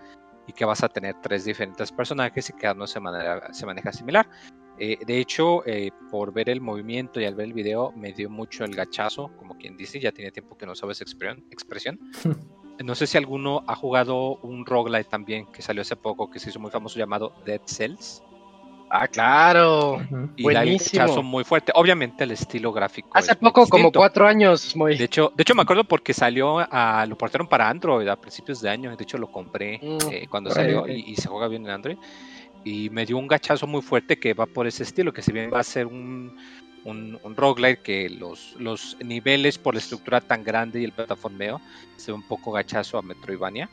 y que vas a tener tres diferentes personajes y cada uno se, manera- se maneja similar. Eh, de hecho, eh, por ver el movimiento y al ver el video, me dio mucho el gachazo, como quien dice, ya tiene tiempo que no sabes expresión. expresión. No sé si alguno ha jugado un roguelite también que salió hace poco, que se hizo muy famoso llamado Dead Cells. Ah, claro. Y Buenísimo. gachazo muy fuerte. Obviamente el estilo gráfico. Hace es muy poco, como cuatro años, Moy. De hecho, de hecho me acuerdo porque salió, a, lo portaron para Android a principios de año. De hecho lo compré Mm, eh, cuando salió y se juega bien en Android. Y me dio un gachazo muy fuerte que va por ese estilo, que si bien va a ser un, un, un roguelite que los, los niveles por la estructura tan grande y el plataformeo se ve un poco gachazo a Metroidvania.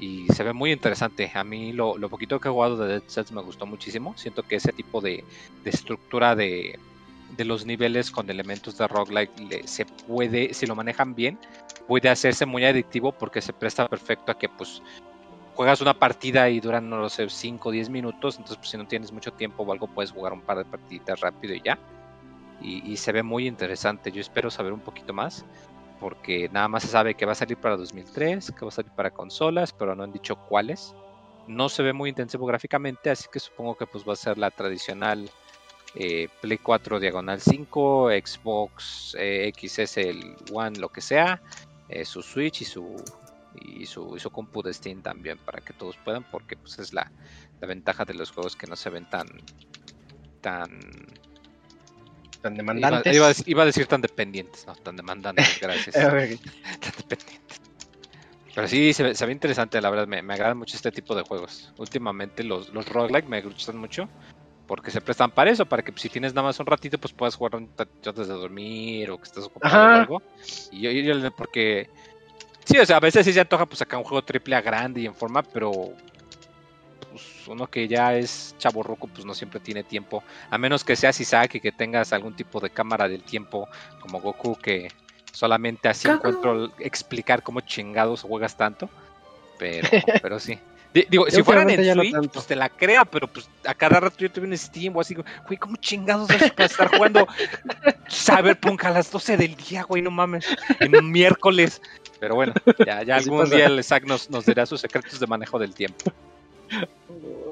Y se ve muy interesante. A mí lo, lo poquito que he jugado de Dead Cells me gustó muchísimo. Siento que ese tipo de, de estructura de, de los niveles con elementos de roguelike le- se puede, si lo manejan bien, puede hacerse muy adictivo porque se presta perfecto a que pues juegas una partida y duran, no lo sé, 5 o 10 minutos, entonces pues, si no tienes mucho tiempo o algo puedes jugar un par de partiditas rápido y ya. Y, y se ve muy interesante, yo espero saber un poquito más porque nada más se sabe que va a salir para 2003, que va a salir para consolas, pero no han dicho cuáles. No se ve muy intensivo gráficamente, así que supongo que pues va a ser la tradicional eh, Play 4 diagonal 5, Xbox eh, XS, el One, lo que sea, eh, su Switch y su, y su, y su compu de Steam también para que todos puedan, porque pues es la, la ventaja de los juegos que no se ven tan tan Tan demandantes. iba iba a decir tan dependientes, no, tan demandantes, gracias. Eh, tan dependientes. Pero sí, se ve, se ve interesante, la verdad, me, me agradan mucho este tipo de juegos. Últimamente los, los roguelike me gustan mucho porque se prestan para eso, para que si tienes nada más un ratito, pues puedas jugar un ratito antes de dormir o que estés ocupado Ajá. o algo. Y yo, yo- yo- porque sí, o sea, a veces sí se antoja pues sacar un juego triple A grande y en forma, pero pues uno que ya es chaborroco, pues no siempre tiene tiempo, a menos que seas Isaac y que tengas algún tipo de cámara del tiempo como Goku que solamente así Goku. encuentro explicar cómo chingados juegas tanto. Pero, pero sí. Di- Digo, Yo si fueran en Switch, pues te la crea, pero pues a cada rato yo tuve un Steam o así, güey, ¿cómo chingados haces para estar jugando Cyberpunk a las 12 del día, güey? No mames, en miércoles. Pero bueno, ya, ya algún pasa. día el Isaac nos, nos dirá sus secretos de manejo del tiempo.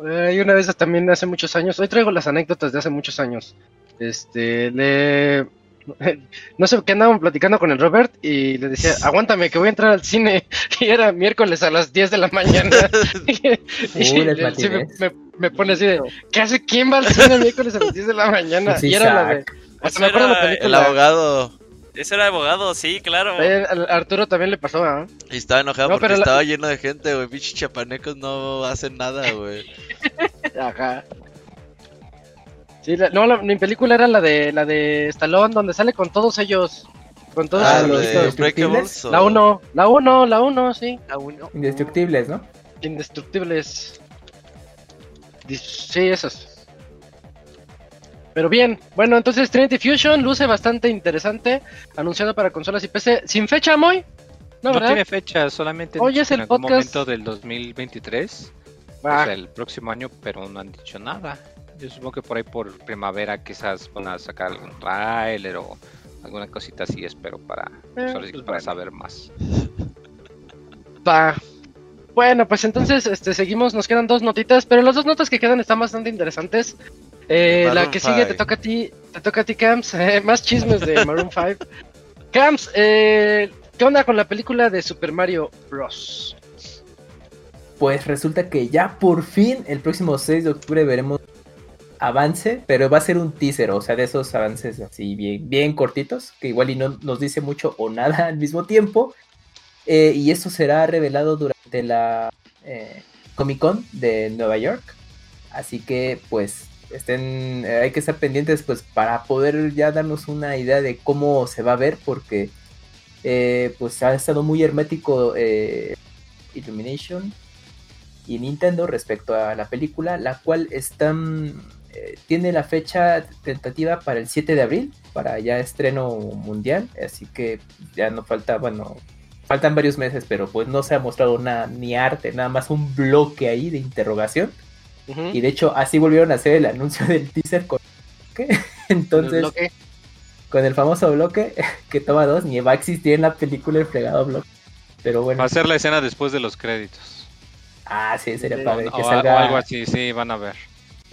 Eh, y una vez también hace muchos años, hoy traigo las anécdotas de hace muchos años. Este, le. No sé qué andaban platicando con el Robert y le decía, aguántame que voy a entrar al cine. Y era miércoles a las 10 de la mañana. y Uy, sí me, me- me pone así de, ¿qué hace quién va al cine el miércoles a las 10 de la mañana? Pues y era la de. Hasta me acuerdo la era El película. abogado. Ese era abogado, sí, claro. Eh, a Arturo también le pasó, ¿ah? Y estaba enojado No, porque la- estaba lleno de gente, güey. Pinches chapanecos no hacen nada, güey. Ajá. Sí, la- no, la- mi película era la de la de Stallone, donde sale con todos ellos. Con todos Ah, los. Breakables, o- La 1, la 1, la 1, sí. A uno. Indestructibles, ¿no? Indestructibles. Dis- Sí, esos. Pero bien, bueno, entonces Trinity Fusion luce bastante interesante. Anunciado para consolas y PC. Sin fecha, Moy. No, tiene fecha, solamente Hoy es en el algún podcast. momento del 2023, Va. o sea, el próximo año, pero no han dicho nada. Yo supongo que por ahí por primavera quizás van a sacar algún tráiler o alguna cosita así, espero para, que pues para bueno. saber más. Va. Bueno, pues entonces este, seguimos, nos quedan dos notitas, pero las dos notas que quedan están bastante interesantes. Eh, la que sigue te toca a ti, te toca a ti, Camps. eh, más chismes de Maroon 5. Camps, eh, ¿qué onda con la película de Super Mario Bros? Pues resulta que ya por fin el próximo 6 de octubre veremos avance, pero va a ser un teaser, o sea, de esos avances así bien, bien cortitos, que igual y no nos dice mucho o nada al mismo tiempo. Eh, y esto será revelado durante la eh, Comic Con de Nueva York. Así que pues estén, eh, hay que estar pendientes pues para poder ya darnos una idea de cómo se va a ver, porque eh, pues ha estado muy hermético eh, Illumination y Nintendo respecto a la película, la cual están, eh, tiene la fecha tentativa para el 7 de abril, para ya estreno mundial, así que ya no falta, bueno, faltan varios meses, pero pues no se ha mostrado nada, ni arte, nada más un bloque ahí de interrogación, Y de hecho así volvieron a hacer el anuncio del teaser con... Entonces, Bloque. con el famoso bloque que toma dos, ni va a existir en la película el fregado bloque. Pero bueno, Va a ser la escena después de los créditos. ah, sí, sería Sí, padre O, que o salga, algo así, sí, van a ver.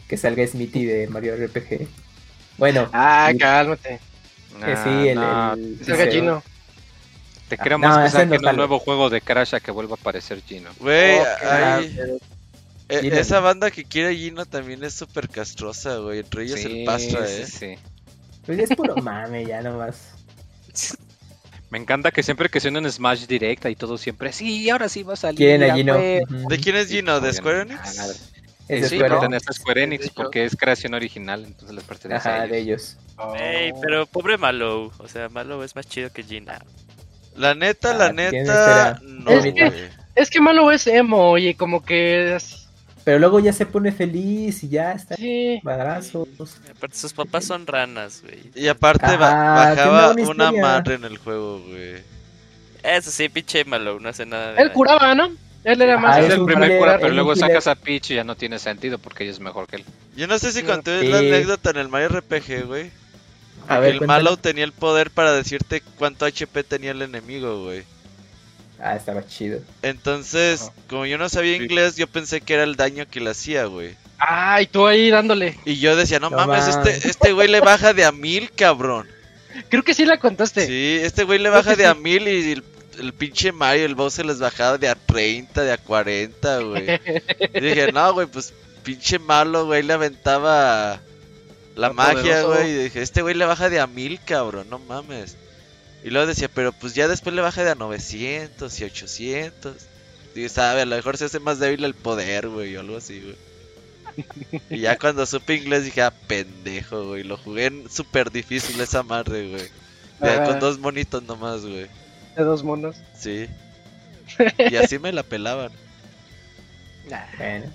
que salga Smithy de Mario RPG. Bueno, Ah, y- cálmate. que sí, el, no, el Es el gallino. te creo Ah, más no, que no un nuevo juego de Crash a que vuelva a aparecer Gino. Güey, Ok, e- Gino. esa banda que quiere Gino también es súper castrosa, güey. Entre ellos Sí, el Pastra, sí, eh. sí. pues es puro mame ya nomás. Me encanta que siempre que suena en Smash Direct y todo siempre, sí, ahora sí va a salir. A a Gino. huevo". Ujú. ¿De quién es Gino? ¿De Square ah, Enix? nada. Es de sí, Square pertenece Enix. a Square Enix porque es creación original, entonces les pertenece a Ajá, ellos. de ellos. Ey, Oh. pero pobre Mallow. O sea, Mallow es más chido que Gina. La neta, Ah, la neta, no, Es que-. Es que malo es emo y como que así- Pero luego ya se pone feliz y ya está. sí. Madrazos. Aparte, sus papás son ranas, güey. Y aparte Ajá, tiene bajaba una madre en el juego, güey. Eso sí, pinche Mallow, no hace nada de Él curaba, ¿no? Él era Ajá, más. Es es el primer cura, pero luego sacas a Peach y ya no tiene sentido porque ella es mejor que él. Yo no sé si conté Sí. la anécdota en el Mario RPG, güey. A que ver, el cuéntale. Mallow tenía el poder para decirte cuánto HP tenía el enemigo, güey. Ah, estaba chido. Entonces, Ajá. como yo no sabía Sí. inglés, yo pensé que era el daño que le hacía, güey. Ay, tú ahí dándole. Y yo decía, no, No mames, este, este güey le baja de a mil, cabrón. Creo que sí la contaste. Sí, este güey le Creo baja de a mil y el, el pinche Mario, el Bowser les bajaba de a 30, de a 40, güey. Y dije, no, güey, pues pinche malo, güey, le aventaba la magia, poderoso. güey. Y dije, este güey le baja de a mil, cabrón, no mames. Y luego decía, pero pues ya después le baja de a 900 y 800. Y sabe, a lo mejor se hace más débil el poder, güey, o algo así, güey. Y ya cuando supe inglés dije, ah, pendejo, güey. Lo jugué en súper difícil esa madre, güey. De- Ajá. Con dos monitos nomás, güey. De dos monos. Sí. Y así me la pelaban. Bueno.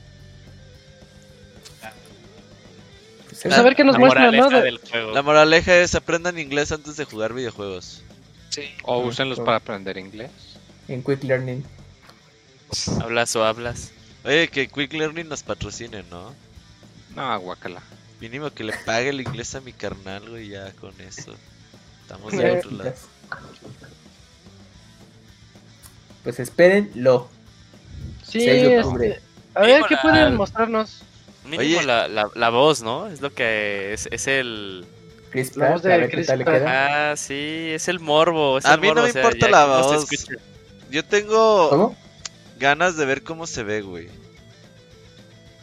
Pues, Pues a ver qué nos La muestra, ¿no? moraleja De- del juego. La moraleja es aprendan inglés antes de jugar videojuegos. O úsenlos para aprender inglés. En Quick Learning. Hablas o hablas. Oye, que Quick Learning nos patrocine, ¿no? No, guacala. Mínimo que le pague el inglés a mi carnal, güey, ya con eso. Estamos de otro lado. Pues espérenlo. Sí, 6 de este, a ver, Sí, ¿qué pueden mostrarnos? Mínimo Oye. la, la, la voz, ¿no? Es lo que es, es el... Chris La voz Pratt, de a ver qué tal le queda. Ah, sí, es el morbo. es A el mí no me o sea, importa la voz. Yo tengo ¿Cómo? ganas de ver cómo se ve, güey.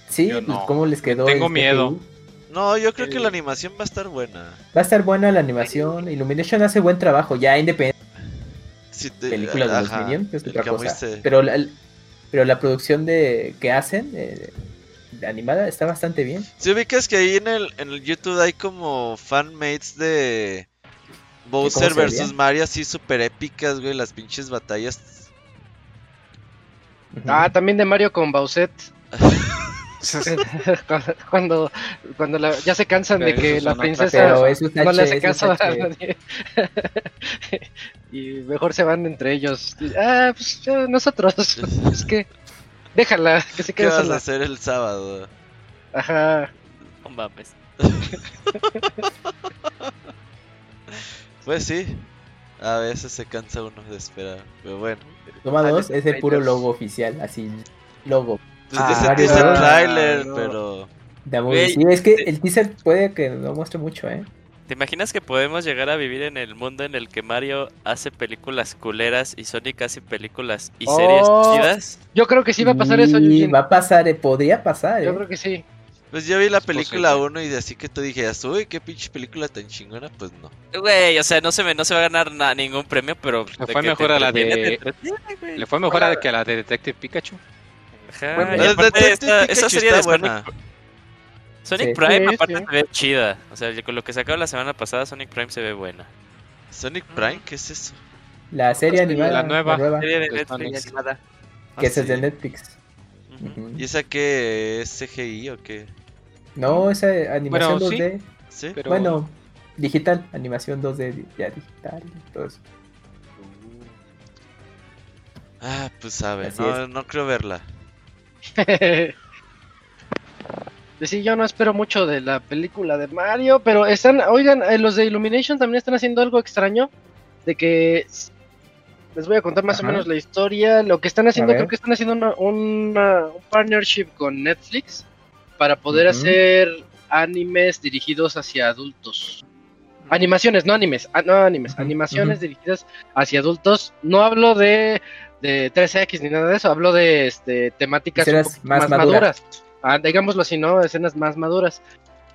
Sí, pues, no. ¿cómo les quedó? Tengo el miedo. No, yo creo que Sí. la animación va a estar buena. Va a estar buena la animación. Illumination hace buen trabajo, ya independiente de te- películas de los Minions, es otra cosa. Pero la, pero la producción de que hacen eh, animada está bastante bien. Si ubicas que ahí en el, en el YouTube hay como fanmates de Bowser se versus? Mario así super épicas, güey, las pinches batallas. Ah, también de Mario con Bowsette. cuando cuando la- ya se cansan de que la princesa es no le hace H, caso a H. nadie. y mejor se van entre ellos. Ah, pues ya nosotros. es que déjala, que se ¿Qué quede vas a hacer el sábado? Ajá. No mames. Pues sí, a veces se cansa uno de esperar, pero bueno. Toma Ah, 2 de es el puro logo oficial, así, logo. Pues Ah, trailer, no. pero... Sí, es que el teaser puede que no muestre mucho, ¿eh? ¿Te imaginas que podemos llegar a vivir en el mundo en el que Mario hace películas culeras y Sonic hace películas y series Oh. chidas? Yo creo que sí va a pasar eso, Eugene. va a pasar, eh, podría pasar, Yo ¿eh? creo que sí. Pues yo vi la Es película posible. 1 y de así que tú dijeras, uy, qué pinche película tan chingona, pues no. Güey, o sea, no se, me, no se va a ganar na- ningún premio, pero... Le fue mejor a la de-. Le fue mejor a que a la de Detective Pikachu. Ajá, Bueno, y aparte Detective esta, Pikachu serie está de buena. Sonic Sí. Prime Sí, aparte sí. se ve chida. O sea, con lo que sacaron la semana pasada, Sonic Prime se ve buena. Sonic Prime, ¿qué es eso? La serie Pues, animada, la nueva. Serie de de Netflix Sonic. animada. Ah, que esa es sí. de Netflix. Ujú. Ujú. ¿Y esa qué es CGI o qué? No, esa animación Bueno, sí. 2D. ¿Sí? Pero Bueno, digital, animación 2D, di- ya digital, todo eso. Ah, pues sabe, no, no creo verla. Pues sí, yo no espero mucho de la película de Mario, pero están, oigan, eh, los de Illumination también están haciendo algo extraño, de que les voy a contar más Ajá. o menos la historia. Lo que están haciendo, creo que están haciendo una, una- un partnership con Netflix para poder hacer animes dirigidos hacia adultos. Animaciones, no animes, ah, no animes, animaciones dirigidas hacia adultos. No hablo de, de 13X ni nada de eso, hablo de este, temáticas un más más, maduras. maduras. Ah, digámoslo así, ¿no? Escenas más maduras.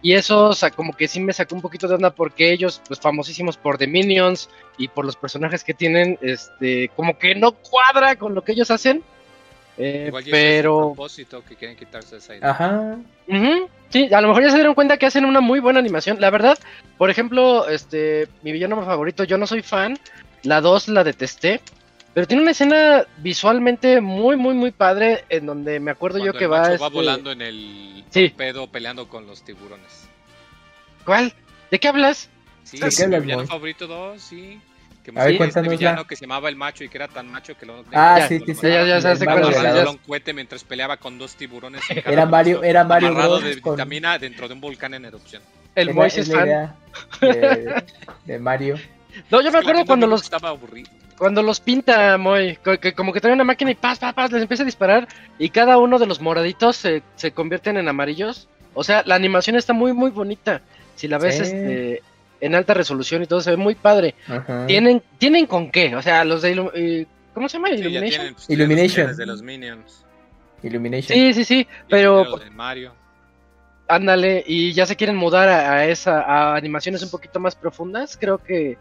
Y eso, o sea, como que sí me sacó un poquito de onda porque ellos, pues famosísimos por The Minions y por los personajes que tienen, este, como que no cuadra con lo que ellos hacen. Eh, igual ese es el pero, propósito que quieren quitarse esa idea. Ajá. Ujú, sí, a lo mejor ya se dieron cuenta que hacen una muy buena animación. La verdad, por ejemplo, este, mi villano favorito, yo no soy fan. La 2 la detesté. Pero tiene una escena visualmente muy, muy, muy padre. En donde me acuerdo Cuando yo que el va. macho este, volando en el Sí. pedo peleando con los tiburones. ¿Cuál? ¿De qué hablas? Sí, ¿De qué hablas, villano favorito 2, sí. Que A ver, este villano que se llamaba el macho y que era tan macho que lo Ah, Ya, sí, sí, sí. ya, ya se ya. dos. un cohete mientras peleaba con dos tiburones. Era Mario, era Mario amarrado Bros. de con- vitamina dentro de un volcán en erupción. El es la- Moise es es la fan. de, de Mario. No, yo me acuerdo cuando los, estaba aburrido. cuando los pinta, Moy. co- Que como que trae una máquina y paz, paz, paz, les empieza a disparar. Y cada uno de los moraditos se, se convierten en amarillos. O sea, la animación está muy, muy bonita. Si la ves Sí. este, en alta resolución y todo, se ve muy padre. Ajá. ¿Tienen, ¿Tienen con qué? O sea, los de... Illu- eh, ¿Cómo se llama? Sí, Illumination. tienen, pues, Illumination. Desde los Minions. Illumination. Sí, sí, sí. Pero los de Mario. ándale, y ya se quieren mudar a, a esa a animaciones un poquito más profundas, creo que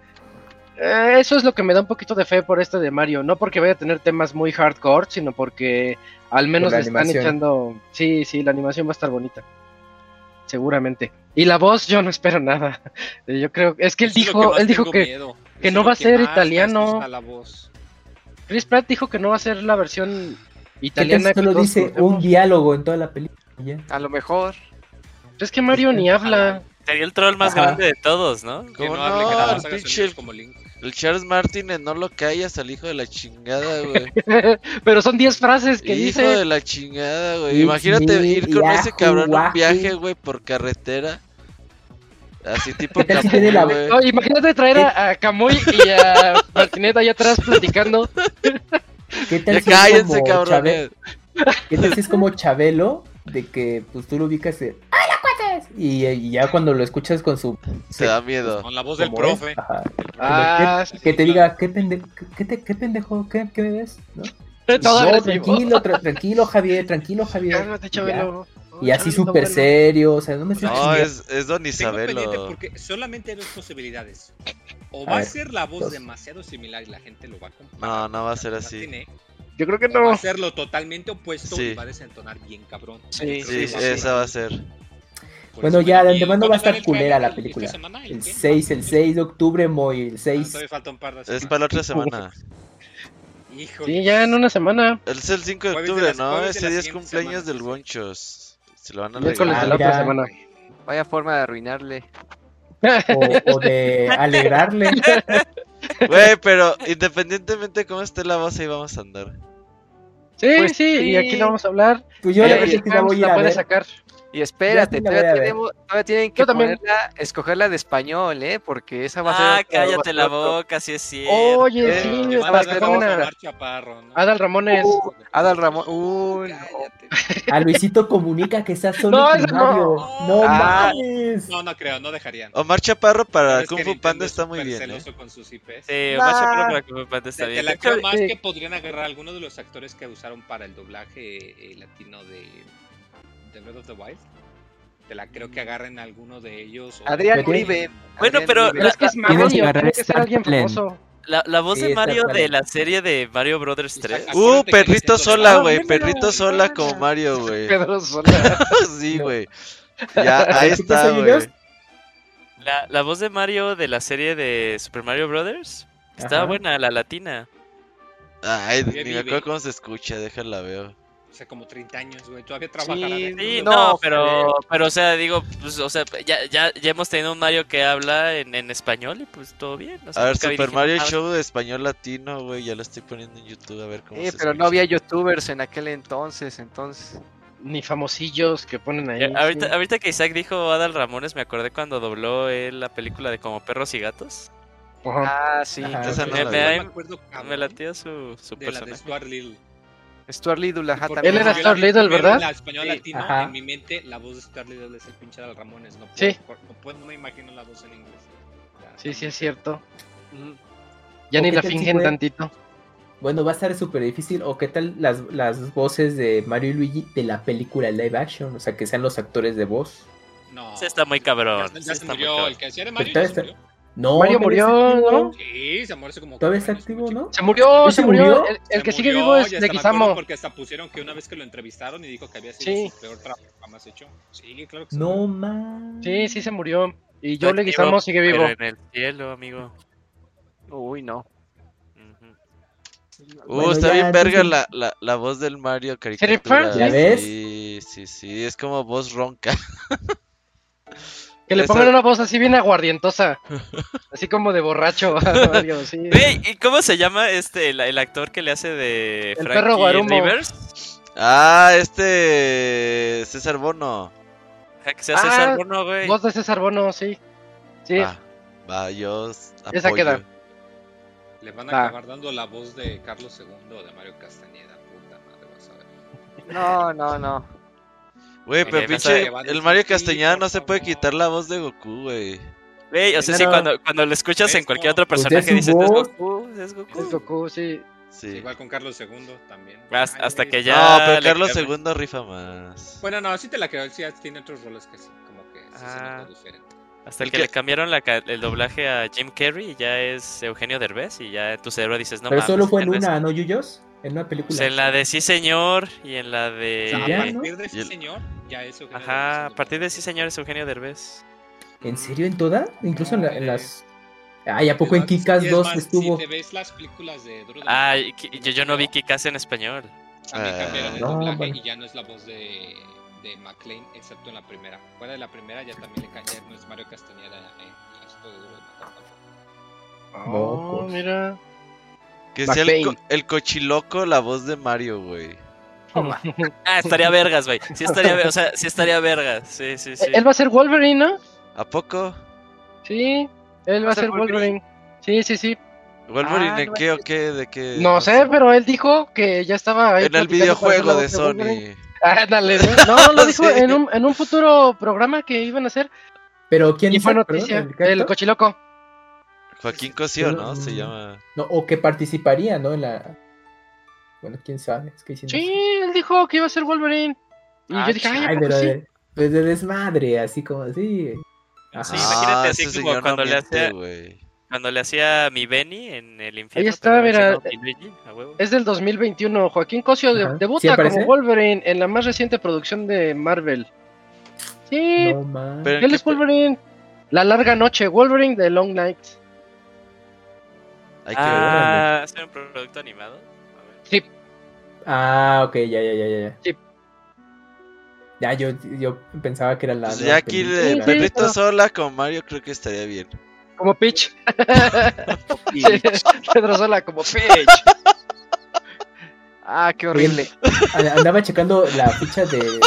eh, eso es lo que me da un poquito de fe por este de Mario, no porque vaya a tener temas muy hardcore, sino porque al menos le están animación. echando, sí, sí, la animación va a estar bonita. Seguramente. Y la voz yo no espero nada. Yo creo, es que él Eso dijo, más él dijo que miedo. que Eso no va a ser italiano. la voz. Chris Pratt dijo que no va a ser la versión ¿Qué italiana solo todos dice conocemos. un diálogo en toda la película? ya? A lo mejor. Es que Mario ni habla. Sería el troll más Ajá. grande de todos, ¿no? ¿Cómo que no hable, que nada no? más El haga pinche, sonidos como Link. El Charles Martin en no lo callas al hijo de la chingada, güey. Pero son 10 frases que hijo dice. de la chingada, güey. Imagínate ir con ese cabrón un Wahoo. viaje, güey, por carretera. Así tipo ¿Qué tal si Capuy, tiene la- güey. No, imagínate traer a, a Camuy y a Martinet allá atrás platicando. ¿Qué tal Ya si es cállense, como cabrones. Chabe- ¿Qué tal si es como Chabelo? De que pues tú lo ubicas de ¡Hola, cuates! Y, y ya cuando lo escuchas con su. Se da miedo. Con la voz del profe. Ah, que, que te diga, ¿qué, pende qué, te- qué pendejo? ¿Qué, qué me ves? ¿No? todo No, tranquilo, tra- tranquilo, Javier, tranquilo, Javier. Cálmate, Y ya. Chabelo. Y así súper serio, o sea, no me No, es, es Don Isabelo. porque solamente hay dos posibilidades. O A va a ver, ser la voz dos. demasiado similar y la gente lo va a comparar. No, no va a ser así. Martinet, Yo creo que o va no. a ser lo totalmente opuesto Sí. y va a desentonar bien cabrón. Sí, Sí, sí, a esa va a ser. Por Bueno, ya de ¿y antemano va a estar el culera la ¿Esta película. semana? El qué? 6, el 6 de octubre, Moy, el Ah, 6. todavía falta un par de Es para la otra semana. Híjole. Sí, ya en una semana. Es el 5 de Jueves de octubre, las- ¿no? Ese la día es cumpleaños semana, del sí. Bonchos. Se lo van a Miércoles de la otra semana. Vaya forma de arruinarle. O, o de alegrarle. Güey, pero independientemente de cómo esté la voz, ahí vamos a andar. Sí, Pues sí, y aquí lo vamos a hablar. Pues yo Eh, la y que la voy a ir la a puede ver. sacar. Y espérate, sí todavía, tenemos- tienen que ponerla, escogerla de español, ¿eh? Porque esa va a ser. Ah, cállate la otro. boca, si es cierto. Oye, Eh, sí, Le van a para dar que voz pongan a a Omar Chaparro, ¿no? Adal Ramones. Uh, Adal Ramón. Uy, no. Cállate. A Luisito Comunica que está solo No, no. No Ah. mames. No, no creo, no dejarían. Omar Chaparro para Sabes Kung Fu Panda es está muy bien, ¿eh? celoso con sus IPs. Sí, Nah. Omar Chaparro para me pante está Te, te bien. la creo más que podrían agarrar algunos de los actores que usaron para el doblaje eh, latino de, de Breath of the Wild. Te la creo que agarren alguno de ellos. o- Adrián Uribe. Bueno, Adrián pero Uribe. Pero es que es Mario, tiene que ser Star alguien famoso. La, la voz Sí, de Mario de la serie de Mario Brothers 3. Isaac, Uh, perrito sola, Ah, güey. Perrito sola como Mario, güey. Pedro Sola. Sí, güey. Ya, ahí ¿Qué está, güey. La, la voz de Mario de la serie de Super Mario Brothers. Estaba buena, la latina. Ay, ni me acuerdo cómo se escucha, déjala veo. Hace como 30 años, güey. Todavía trabajará. Sí, Sí, No, no, pero, pero, o sea, digo, pues, o sea, ya, ya, ya hemos tenido un Mario que habla en, en español y pues todo bien. o sea, A ver, Super Mario. Show de español latino, güey. Ya lo estoy poniendo en YouTube a ver cómo Eh, se pero no había youtubers en aquel entonces, entonces. Ni famosillos que ponen ahí. Ya, ahorita, sí. ahorita que Isaac dijo Adal Ramones, me acordé cuando dobló él la película de Como Perros y Gatos. Ajá. Ah, sí. Ajá. Esa no Me- la me- latía su, su de la de personaje. Stuart Little. Stuart Little, ajá, también. Él era Stuart Little, ¿verdad? En la español Sí. latino, Ajá. en mi mente, la voz de Stuart Little es el pinche de Ramones. No, puedo, Sí. no, puedo- no me imagino la voz en inglés. Ya, Sí, sí, es cierto. Ya ¿O ni la si fingen tantito. Bueno, va a estar súper difícil. ¿O qué tal las, las voces de Mario y Luigi de la película live action? O sea, que sean los actores de voz. No. Sí, está muy cabrón. Ya, se está muy murió. cabrón. El que hacía de Mario ya se murió. No, Mario murió. ¿no? Sí, se muere hace como. Todavía está activo, ¿no? Se murió, ¿Ya se se murió. murió? El, el Se que sigue murió, vivo es más Leguizamo. gordo Porque hasta pusieron que una vez que lo entrevistaron y dijo que había sido Sí. su peor trabajo jamás hecho. Sí, claro que sí. No, man. Sí, sí se murió. Y yo Leguizamo activo, sigue vivo. Pero en el cielo, amigo. Uy, no. Uh, Bueno, está ya, bien verga la, la, la voz del Mario caricatura. ¿Ya ves? Sí, sí, sí. Es como voz ronca. Que le Esa- pongan una voz así bien aguardientosa. Así como de borracho. a Mario, sí. Güey, ¿y cómo se llama este el, el actor que le hace de El Frankie perro Guarumo. Rivers? Ah, este. César Bono. Que se hace Ah, César Bono, güey. Voz de César Bono, sí. Sí. Va, va, yo Esa apoyo. queda. Le van a Va. acabar dando la voz de Carlos II o de Mario Castañeda. Puta madre, vas a ver. No, no, no. Güey, pero pinche. El Mario Castañeda no se puede quitar la voz de Goku, güey. Güey, o sea, sí, cuando, cuando lo escuchas en cualquier otro Pues personaje es dices, es. Goku, es Goku. Es Goku, sí. Sí. Igual con Carlos II también. Hasta- Ay, hasta güey. que ya- no, pero Carlos. II rifa más. Bueno, no, sí te la creo. Sí tiene otros roles que sí, como que sí se Ah. nota diferente. Hasta El que que- le cambiaron la el doblaje a Jim Carrey y ya es Eugenio Derbez y ya tu cerebro dices, no Pero mames, solo fue en una, ¿no, Yuyos? En una película. Pues en la de Sí Señor y en la O sea, de... a partir de el- señor, ya es Eugenio Ajá, Derbez a partir de. Sí Señor es Eugenio Derbez. ¿En serio en toda? Incluso en, la- en No, las. Ay, ¿a poco en Kikas y es 2 más, estuvo? Si te ves las películas de de Ah, yo, yo no vi Kikas en español. También Ah, cambiaron el no, doblaje bueno. y ya no es la voz de, de McLean, excepto en la primera. Fuera de la primera ya también le cambia, no es Mario Castañeda en esto de Duro de Matar tampoco. Oh, mira. Que sea el, co- el cochiloco la voz de Mario, güey. Ah, estaría vergas, güey. Sí estaría, o sea, sí estaría vergas. Sí, sí, sí. Él va a ser Wolverine, ¿no? ¿A poco? Sí, él va a ser Wolverine. Sí, sí, sí. ¿Wolverine Ah, en qué o qué? ¿De qué? No sé, pero él dijo que ya estaba ahí En el videojuego de voz Wolverine. Sony. Ándale, ¿no? No, lo dijo Sí. en, un, en un futuro programa que iban a hacer. Pero ¿quién Y fue el- noticia. perdón, el cochiloco. Joaquín Cosío, ¿no? Mm. Se llama. No, o que participaría, ¿no? En la. Bueno, quién sabe. Es que diciendo Sí, él dijo que iba a ser Wolverine. Y Ah, yo dije, ay, ¿a Ay, poco pero sí? de, pues de desmadre, así como así. Sí, Ajá. imagínate así ese como no cuando le hacía-. Cuando le hacía mi Benny en el infierno. está, pero mira, Luigi. Es del 2021. Joaquín Cosio de- Ajá. ¿Sí debuta como Wolverine en la más reciente producción de Marvel. Sí, No él qué es Wolverine. La larga noche, Wolverine de Long Night. Hay que Ah, ¿es un producto animado? A ver. Ah, ok, ya, ya, ya, ya. Sí. Ya, yo, yo pensaba que era la. Pues ya aquí Sí, sí, Perrito sola con Mario creo que estaría bien. Como Peach. Pedro Sola como Peach. Ah, qué horrible. Andaba checando la ficha de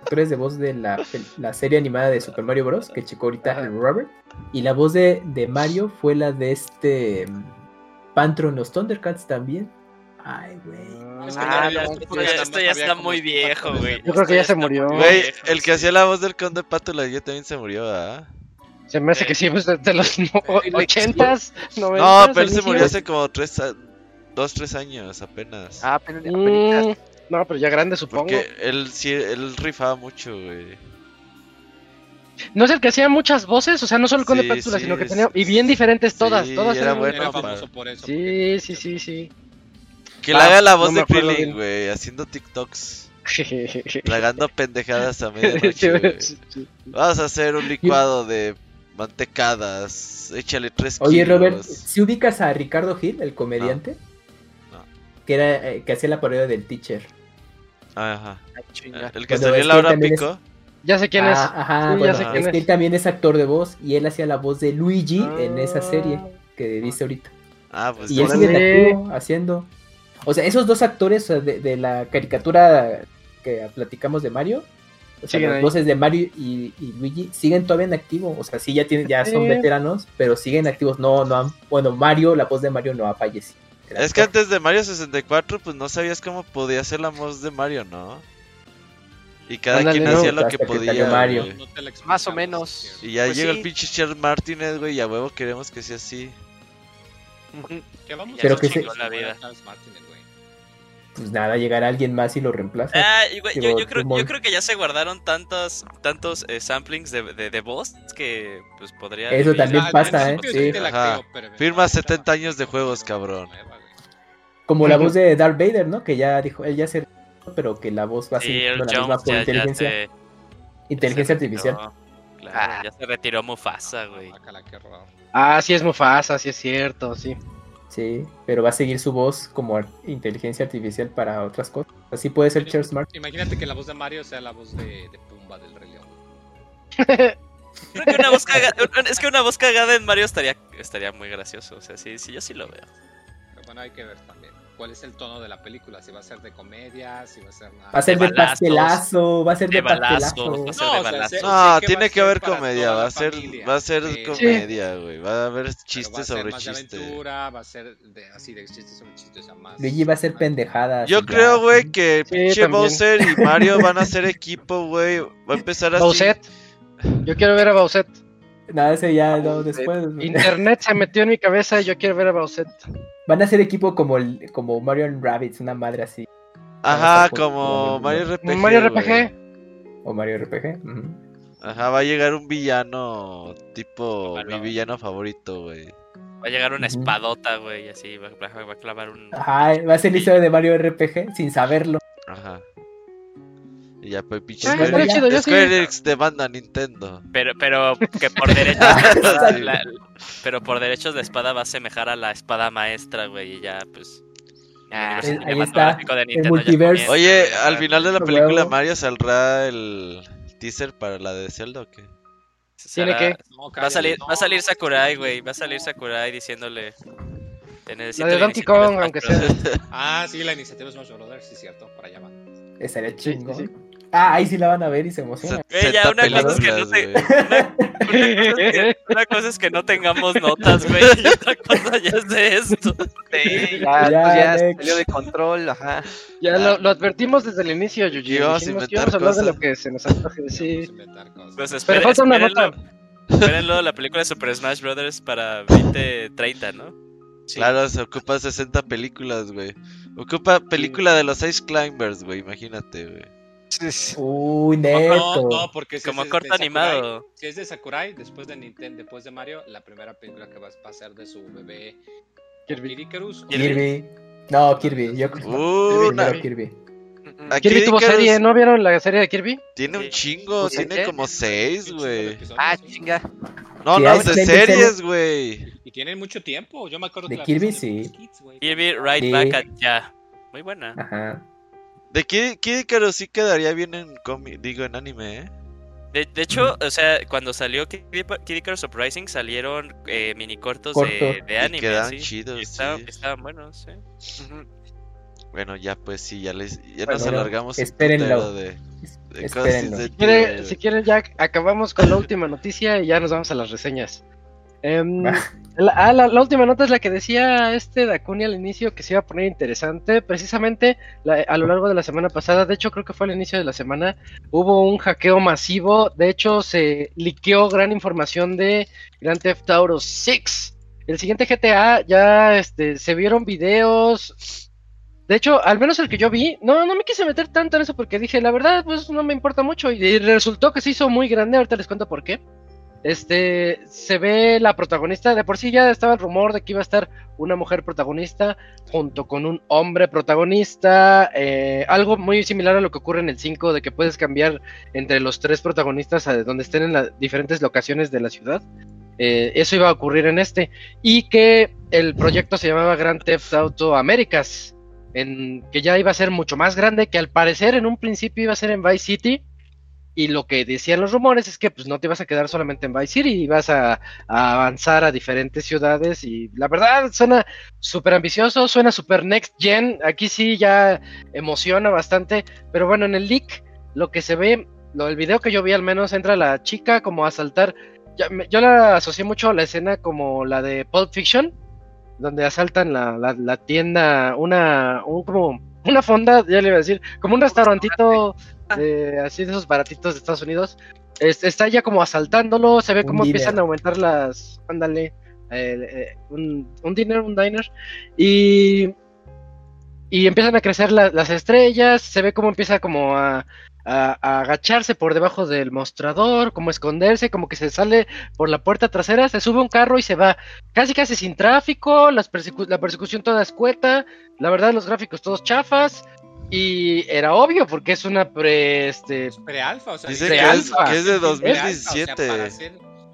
actores de voz de la, la serie animada de Super Mario Bros. que checó ahorita el Robert. Y la voz de, de Mario fue la de este. Pantro en los Thundercats también. Ay, güey. Es que Ah, no, esto nada esto más ya está muy viejo, güey. Yo creo que ya se murió. Güey, el que sí. hacía la voz del conde Pátula yo también se murió, ¿ah? Se me hace que sí, pues de, de los no- ochentas, No, noventas. pero él se murió hace como tres, a- dos, tres años apenas. Ah, apenas. Mm, no, pero ya grande supongo. Porque él sí, él rifaba mucho, güey. No es el que hacía muchas voces, o sea, no solo con de Sí, Pátula, sí, sino que tenía. Y bien diferentes todas, Sí, todas era eran- bueno. Era para- famoso por eso. Sí, sí, sí, sí. Que le Ah, haga la voz no de Krillin, güey, haciendo TikToks, tragando pendejadas a sí, sí. Vas a hacer un licuado de mantecadas, échale tres Oye, kilos. Robert, si ubicas a Ricardo Gil, el comediante? No. Que era eh, que hacía la parodia del teacher. Ajá. Ay. El que salió en la hora es- pico. Ya sé quién Ah, es. Ajá, Sí, ya sé quién es que es. él también es actor de voz y él hacía la voz de Luigi en Ah. esa serie que dice ahorita. Ah, pues Y él sigue Órale. en activo, haciendo. O sea, esos dos actores de, de la caricatura que platicamos de Mario, o sea, Siguen las ahí. voces de Mario y, y Luigi siguen todavía en activo. O sea, sí ya tienen, ya son Sí. veteranos, pero siguen activos. No, no han, bueno, Mario, la voz de Mario no ha fallecido. Es que antes de Mario 64, pues no sabías cómo podía ser la voz de Mario, ¿no? Y cada Ándale, quien no, hacía lo que podía. Mario. No te Más o menos. Y ya Pues llega sí. el pinche Charles Martínez, güey, y a huevo queremos que sea así. ¿Qué vamos Ya Pero a que se- con la vida. Charles Martínez, güey? Pues nada, llegará alguien más y lo reemplaza. Ah, y, güey, yo, creo, yo creo que ya se guardaron tantos, tantos eh, samplings de, de, de voz que pues podría. Eso vivir. también al pasa, ¿eh? sí creo, pero Firma eventualmente 70 va- años de juegos, cabrón. Como la voz de Darth Vader, ¿no? Que ya dijo, él ya se pero que la voz va a ser la misma por ya, ya inteligencia, se- inteligencia se artificial. Claro, Ah. ya se retiró Mufasa, güey. Horror. Ah, sí es Mufasa, sí es cierto, sí. Sí, pero va a seguir su voz como ar- inteligencia artificial para otras cosas. Así puede ser Charles Martin. Imagínate que la voz de Mario sea la voz de, de Pumba del Rey León. Creo que una voz cagada, es que una voz cagada en Mario estaría, estaría muy gracioso. O sea, sí, sí, yo sí lo veo. Pero bueno, hay que ver también. ¿Cuál es el tono de la película? Si va a ser de comedia, si va a ser nada. Va a ser De de, balazos, pastelazo, va a ser de, de balazos, pastelazo. va a ser No, de o sea, sé- No, sé tiene que haber comedia, va a ser, familia. va a ser comedia, güey. Va a haber Pero va a chistes ser sobre chistes. aventura, va a ser de, así de chistes sobre chistes más. Luigi va a ser pendejadas. Yo creo, güey, que Sí, pinche también. Bowser y Mario van a ser equipo, güey. Va a empezar así. Bowsette. Yo quiero ver a Bowsette. Nada, ese ya no, después. Internet se metió en mi cabeza y yo quiero ver a Bowsette. Van a ser equipo como el, como Mario and Rabbids, una madre así. Ajá, Como- Mario RPG. Mario. O Mario RPG. ujú. Ajá, va a llegar un villano tipo mi villano favorito, güey. Va a llegar una espadota, güey, así. Va, va- va a clavar un. Ajá, va a ser la historia de Mario RPG sin saberlo. Ajá. Y ya pues pinche Square, sí. Square Enix demanda a Nintendo. Pero, pero que por derechos. Sí. la- pero por derechos de espada va a asemejar a la espada maestra, güey. Y ya, pues. el Ah, universo ahí está, de el Nintendo Oye, al final de la película. Mario saldrá el teaser para la de Zelda o qué? ¿Tiene que? Va a salir, va a salir Sakurai, güey. Va a salir Sakurai diciéndole. "Te necesito La de Donkey Kong, aunque Brothers". sea. Ah, sí, la iniciativa Smash Brothers, sí, cierto, para allá va. Estaría chingo. sí, sí. Ah, ahí sí la van a ver y se emocionan. Güey, ya, una cosa es que no te- películas, güey. Una, una cosa es que, una cosa es que no tengamos notas, güey. Y otra cosa ya es de esto. Sí, ya, Ya, pues ya salió de control, ajá. Ya lo, lo advertimos desde el inicio, Yuji. A Dijimos que íbamos a hablar de lo que se nos antoje. Pues Pero esperen, falta una nota. espérenlo, la película de Super Smash Brothers para 2030, ¿no? Sí. Claro, se ocupa 60 películas, güey. Ocupa película de los Ice Climbers, güey. Imagínate, güey. Uy, No, neto. no, porque si Como es de- corto de Sakurai- animado. Si es de Sakurai, después de Nintendo, después de Mario, la primera película que va a ser de su bebé Kirby. Icarus. Kirby. No, Kirby. Yo Uh, Kirby. Mm, Aquí Kirby tuvo Icarus serie, ¿no vieron la serie de Kirby? Tiene un chingo, tiene ¿qué? como seis, güey. Ah, chinga. No, Sí, no, hay de series, güey. Y tienen mucho tiempo. Yo me acuerdo De que la Kirby, sí. Kids. Kirby Right Sí. Back at Ya. Muy buena. Ajá. De Kid, Kid Icarus sí quedaría bien en cómic, digo, en anime, ¿eh? De, de hecho, o sea, cuando salió Kid, Kid Icarus Uprising salieron eh, mini cortos de, Corto. de Y anime. quedaban sí. chidos, Y estaban, sí. estaban buenos, sí. Ujú. Bueno, ya pues sí, ya les ya Bueno, nos alargamos un espérenlo. de, de cosas Espérenlo. de- Si, quiere- de- si quieren, ya acabamos con la última noticia y ya nos vamos a las reseñas. Va. La, ah, la- última nota es la que decía este Dakuni al inicio que se iba a poner interesante. Precisamente a lo largo de la semana pasada, de hecho creo que fue al inicio de la semana, hubo un hackeo masivo. De hecho se liqueó gran información de Grand Theft Auto 6. El siguiente GTA ya este, se vieron videos. De hecho, al menos el que yo vi, no, no me quise meter tanto en eso porque dije, la verdad, pues no me importa mucho. Y resultó que se hizo muy grande, ahorita les cuento por qué. Este, se ve la protagonista, de por sí ya estaba el rumor de que iba a estar una mujer protagonista junto con un hombre protagonista, eh, algo muy similar a lo que ocurre en el 5, de que puedes cambiar entre los tres protagonistas a donde estén en las diferentes locaciones de la ciudad. Eh, eso iba a ocurrir en este. Y que el proyecto se llamaba Grand Theft Auto Américas, en, que ya iba a ser mucho más grande, que al parecer en un principio iba a ser en Vice City. Y lo que decían los rumores es que pues no te ibas a quedar solamente en Vice City, ibas a, avanzar a diferentes ciudades y la verdad suena súper ambicioso, suena súper next gen, aquí sí ya emociona bastante, pero bueno, en el leak lo que se ve, lo el video que yo vi al menos entra la chica como a saltar, me- yo la asocié mucho a la escena como la de Pulp Fiction, donde asaltan la, la, la tienda, una, un, como una fonda, ya le iba a decir, como un restaurantito de, así de esos baratitos de Estados Unidos. Es- está ya como asaltándolo, se ve cómo empiezan a aumentar las, ándale, eh, eh, un, un diner, un diner, y, y empiezan a crecer la- las estrellas, se ve cómo empieza como a, a- a agacharse por debajo del mostrador, como esconderse, como que se sale por la puerta trasera, se sube un carro y se va, casi casi sin tráfico, las persecu- la persecución toda escueta, la verdad los gráficos todos chafas, y era obvio porque es una pre, este, Pre-alfa, o sea, Dicen de que es, que es de pre-alfa, o sea, 2017. para ser-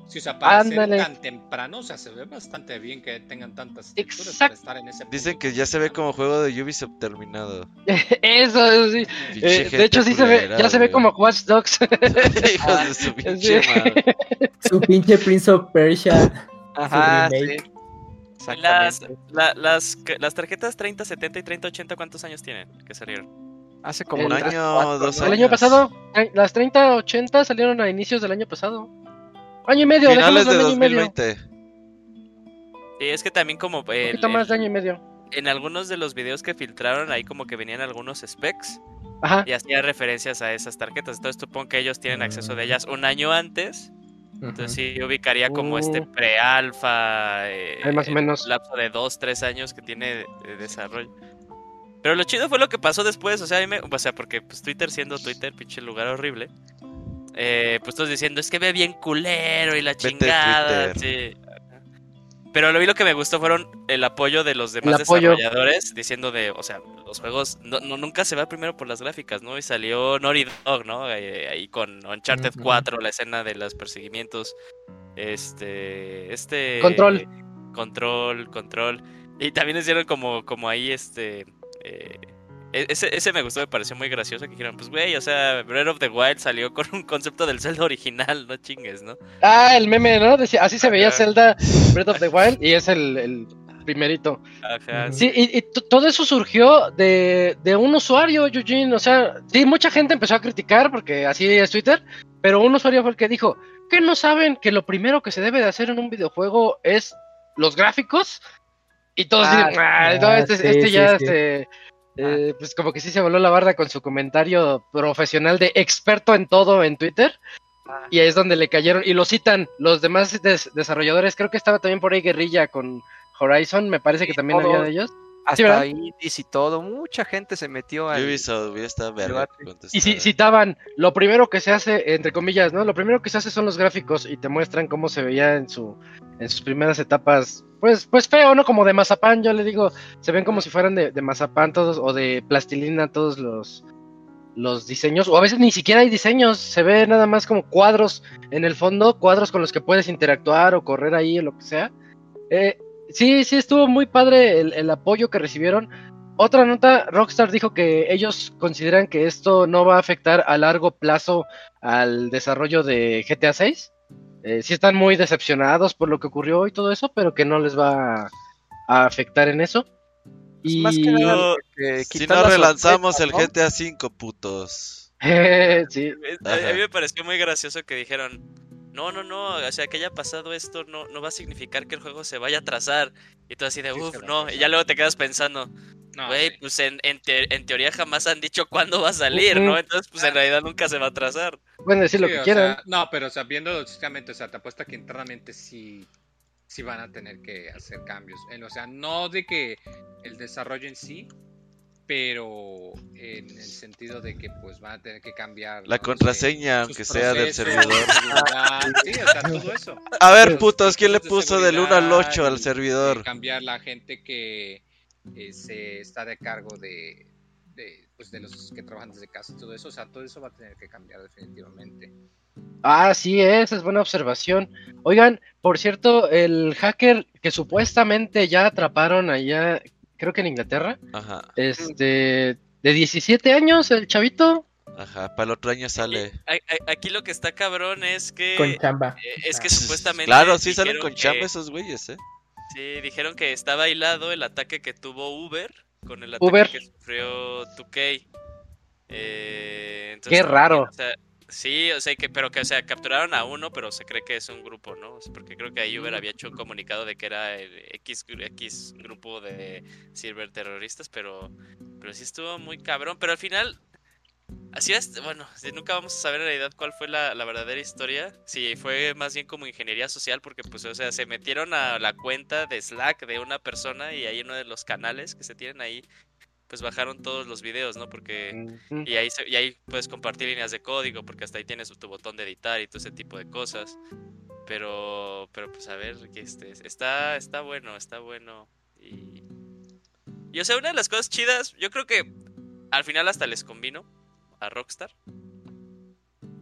sí, o sea, para ser Ándale. tan temprano, o sea, se ve bastante bien que tengan tantas texturas para estar en ese Dicen punto que ya se ve como juego de Ubisoft terminado. eso, eso sí. Eh, de hecho sí se ve, ya se ve como Watch Dogs. Hijos de su pinche Sí. madre. Su pinche Prince of Persia. Ajá, sí. Las, la- las, las tarjetas 30, 70 y 30, 80, ¿cuántos años tienen que salieron? Hace como El Un año, cuatro, dos ¿no? El año años. pasado, eh, las 30, 80 salieron a inicios del año pasado. Año y medio, Finales de en año y medio. 2020. Sí, es que también como Un el- poquito más de el- año y medio. en algunos de los videos que filtraron ahí como que venían algunos specs Ajá. y hacía referencias a esas tarjetas. Entonces supongo que ellos tienen acceso de ellas un año antes. Entonces sí ubicaría como este Uh. pre-alfa, eh, más o el menos. lapso de dos, tres años que tiene de, de desarrollo. Pero lo chido fue lo que pasó después, o sea, a mí me- o sea, porque pues Twitter siendo Twitter, pinche lugar horrible. Eh, pues todos diciendo, es que ve bien culero y la Vete, chingada. Sí. Pero lo vi lo que me gustó fueron el apoyo de los demás desarrolladores diciendo de, o sea, los juegos no, no- nunca se va primero por las gráficas, ¿no? Y salió Naughty Dog, ¿no? Eh, ahí con Uncharted Ujú. 4, la escena de los perseguimientos. Este, este Control. control, control. Y también hicieron como como ahí este eh, ese, ese me gustó, me pareció muy gracioso que dijeron, pues güey, o sea, Breath of the Wild salió con un concepto del Zelda original, no chingues, ¿no? Ah, el meme, ¿no? Decía, así se veía Zelda Breath of the Wild y es el, el primerito. Ajá. Sí, y, y todo eso surgió de, de un usuario, Eugene. O sea, sí, mucha gente empezó a criticar porque así es Twitter, pero un usuario fue el que dijo que no saben que lo primero que se debe de hacer en un videojuego es los gráficos. Y todos Ah, dicen, "Ah, ah, no, este, sí, este sí, ya, sí. este, eh, pues como que sí se voló la barda con su comentario profesional de experto en todo en Twitter. Ah. Y ahí es donde le cayeron. Y lo citan los demás des- desarrolladores. Creo que estaba también por ahí Guerrilla con Horizon. Me parece que también todos. había de ellos. Hasta ¿verdad? indies y todo, mucha gente se metió. Ubisoft verga que Y si citaban, lo primero que se hace, entre comillas, ¿no? Lo primero que se hace son los gráficos y te muestran cómo se veía en su en sus primeras etapas. Pues, pues feo, ¿no? Como de mazapán, yo le digo, se ven como si fueran de, de mazapán todos, o de plastilina todos los, los diseños, o a veces ni siquiera hay diseños, se ve nada más como cuadros en el fondo, cuadros con los que puedes interactuar o correr ahí o lo que sea. Eh, sí, sí, estuvo muy padre el, el apoyo que recibieron. Otra nota, Rockstar dijo que ellos consideran que esto no va a afectar a largo plazo al desarrollo de GTA 6. Eh, sí están muy decepcionados por lo que ocurrió y todo eso, pero que no les va a, a afectar en eso. Pues Y más que nada No, porque Si no la relanzamos sorpresa, el. GTA 5, putos. sí, A, a Ajá. mí me pareció muy gracioso que dijeron, no, no, no, o sea, que haya pasado esto no, no va a significar que el juego se vaya a atrasar. Y tú así de, uff, no, y ya luego te quedas pensando, No, güey, sí. pues en, en, te- en teoría jamás han dicho cuándo va a salir, ¿no? Entonces, pues en realidad nunca se va a atrasar. pueden decir lo Sí, que quieran. sea, no, pero o sea, viendo justamente, o sea, te apuesto que internamente sí, sí van a tener que hacer cambios. En- o sea, no de que el desarrollo en sí, pero en el sentido de que pues van a tener que cambiar La contraseña, aunque sea del servidor. sí, o sea, todo eso. A ver, Los putos, ¿quién le de puso del 1 al seguridad 8 al servidor? eh, cambiar la gente que eh, se está de cargo de, de, pues, de los que trabajan desde casa y todo eso. O sea, todo eso va a tener que cambiar definitivamente. Ah, sí, esa es buena observación. Oigan, por cierto, el hacker que supuestamente ya atraparon allá, creo que en Inglaterra, Ajá, este, de 17 años, el chavito. ajá, para el otro año sale. A- Aquí lo que está cabrón es que... Con chamba. eh, Es que Ah. supuestamente... Claro, sí salen con chamba que- esos güeyes, ¿eh? Sí, dijeron que estaba hilado el ataque que tuvo Uber con el ataque Uber. que sufrió 2K. Eh, entonces, Qué raro. o sea, sí, o sea, que, pero que, o sea, capturaron a uno, pero se cree que es un grupo, ¿no? Porque creo que ahí Uber había hecho un comunicado de que era el X, X grupo de ciberterroristas, pero, pero sí estuvo muy cabrón. Pero al final, así es, bueno, sí, nunca vamos a saber en realidad cuál fue la, la verdadera historia. Si fue más bien como ingeniería social, porque pues, o sea, se metieron a la cuenta de Slack de una persona y ahí uno de los canales que se tienen ahí, pues bajaron todos los videos, ¿no? Porque... Y ahí, se- y ahí puedes compartir líneas de código, porque hasta ahí tienes tu botón de editar y todo ese tipo de cosas. Pero, pero pues a ver, que este, está, está bueno, está bueno. Y, y o sea, una de las cosas chidas, yo creo que al final hasta les convino a Rockstar.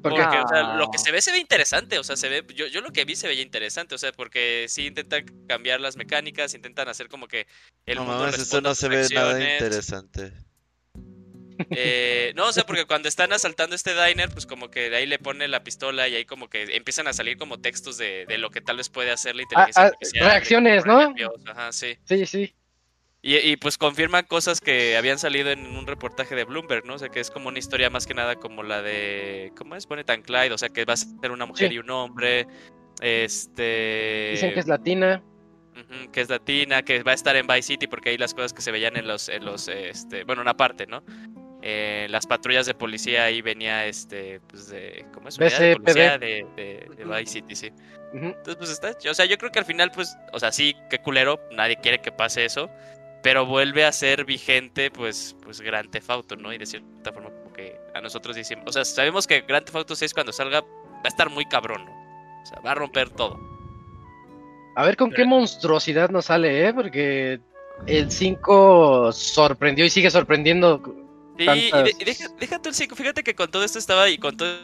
Porque Porque, o sea, lo que se ve se ve interesante, o sea, se ve, yo, yo lo que vi se veía interesante, o sea, porque sí intentan cambiar las mecánicas, intentan hacer como que el No mundo mames, esto no se ve nada interesante. Eh, no, o sea, porque cuando están asaltando este diner, pues como que de ahí le pone la pistola y ahí como que empiezan a salir como textos de, de lo que tal vez puede hacer la inteligencia ah, artificial. reacciones, ¿no? nervioso, Ajá, sí. sí, sí. Y, y, pues confirman cosas que habían salido en un reportaje de Bloomberg, ¿no? O sea, que es como una historia más que nada como la de... ¿Cómo es? Bonnet and Clyde, o sea, que va a ser una mujer Sí. y un hombre. Este... Dicen que es latina. Que es latina, que va a estar en Vice City porque ahí las cosas que se veían en los, en los, este, bueno, una parte, ¿no? Eh, las patrullas de policía ahí venía, este, pues de, ¿cómo es? De BCPD. policía de, de, de Vice City, sí. Ujú. Entonces, pues está, o sea, yo creo que al final, pues, o sea, sí, qué culero, nadie quiere que pase eso, pero vuelve a ser vigente, pues, pues Grand Theft Auto, ¿no? Y de cierta forma como que a nosotros decimos, o sea, sabemos que Grand Theft Auto 6 cuando salga va a estar muy cabrón, ¿no? O sea, va a romper todo. A ver con qué monstruosidad nos sale, ¿eh? Porque el 5 sorprendió y sigue sorprendiendo. Sí, y, de- Tantas- y deja, deja tú el 5, fíjate que con todo esto estaba y con todo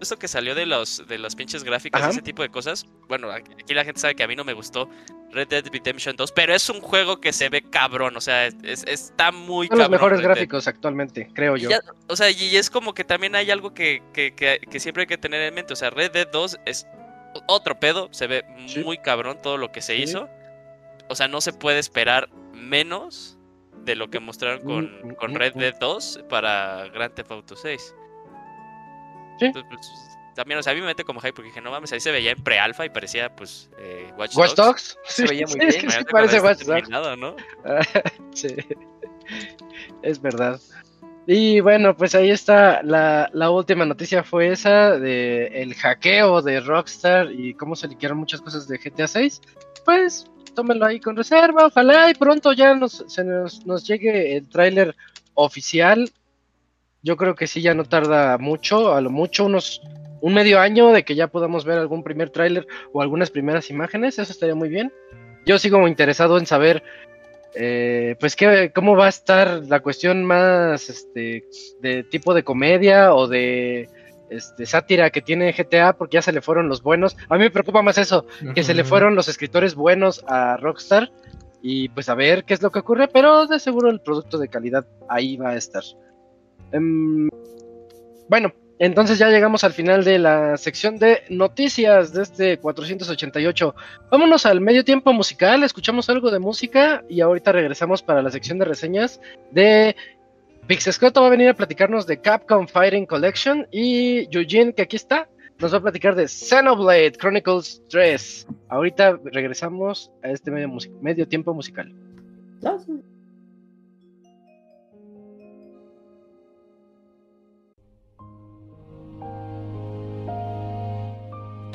esto que salió de los de los pinches gráficos y ese tipo de cosas, bueno, aquí la gente sabe que a mí no me gustó Red Dead Redemption 2, pero es un juego que se ve cabrón, o sea, está muy Son los mejores gráficos actualmente, creo yo. o sea, y es como que también hay algo que, siempre hay que tener en mente, o sea, Red Dead 2 es otro pedo, se ve muy cabrón todo lo que se hizo. O sea, no se puede esperar menos de lo que mostraron con, con Red Dead 2 para Grand Theft Auto 6. Sí. Pues, también, o sea, a mí me mete como hype porque dije, no mames, ahí se veía en pre-alpha y parecía, pues, eh, Watch, Watch Dogs. Se veía muy bien. sí parece Watch Dogs. ¿no? sí, es verdad. Y bueno, pues ahí está, la, la, última noticia fue esa de el hackeo de Rockstar y cómo se liquearon muchas cosas de GTA 6. Pues tómenlo ahí con reserva, ojalá y pronto ya nos, se nos, nos llegue el tráiler oficial yo creo que sí, ya no tarda mucho, a lo mucho unos un medio año de que ya podamos ver algún primer tráiler o algunas primeras imágenes, eso estaría muy bien. Yo sigo interesado en saber, eh, pues, qué, cómo va a estar la cuestión más, este, de tipo de comedia o de, este, sátira que tiene GTA, porque ya se le fueron los buenos. A mí me preocupa más eso, que se le fueron los escritores buenos a Rockstar y pues a ver qué es lo que ocurre, pero de seguro el producto de calidad ahí va a estar. Em, bueno, entonces ya llegamos al final de la sección de noticias de este 488. Vámonos al medio tiempo musical, escuchamos algo de música y ahorita regresamos para la sección de reseñas de Pixescoto va a venir a platicarnos de Capcom Fighting Collection y Eugene, que aquí está, nos va a platicar de Xenoblade Chronicles 3. Ahorita regresamos a este medio, medio tiempo musical.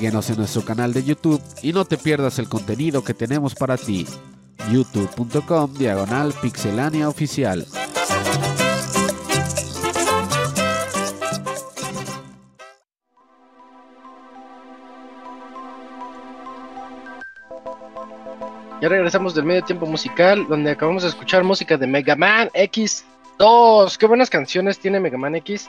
Síguenos en nuestro canal de YouTube y no te pierdas el contenido que tenemos para ti. youtube.com diagonal pixelania oficial. Ya regresamos del medio tiempo musical, donde acabamos de escuchar música de Mega Man X2. Qué buenas canciones tiene Mega Man X.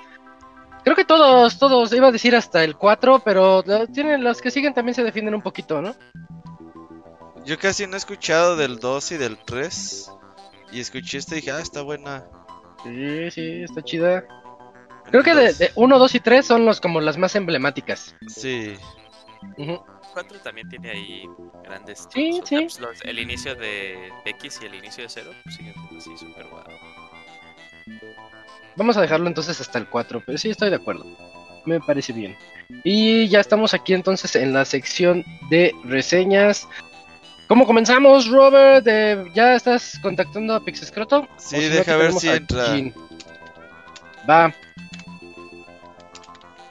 Creo que todos, todos, iba a decir hasta el 4, pero tienen, los que siguen también se defienden un poquito, ¿no? Yo casi no he escuchado del 2 y del 3. Y escuché este y dije, ah, está buena. Sí, sí, está chida. Creo que de, 1, 2 y 3 son los como las más emblemáticas. Sí. 4 también tiene ahí grandes sí, sí. el inicio de X y el inicio de 0 pues, siguen así súper guau. Vamos a dejarlo entonces hasta el 4, pero sí estoy de acuerdo. Me parece bien. Y ya estamos aquí entonces en la sección de reseñas. ¿Cómo comenzamos, Robert? ¿Ya estás contactando a Pixescroto? Sí, deja ver si entra. Va.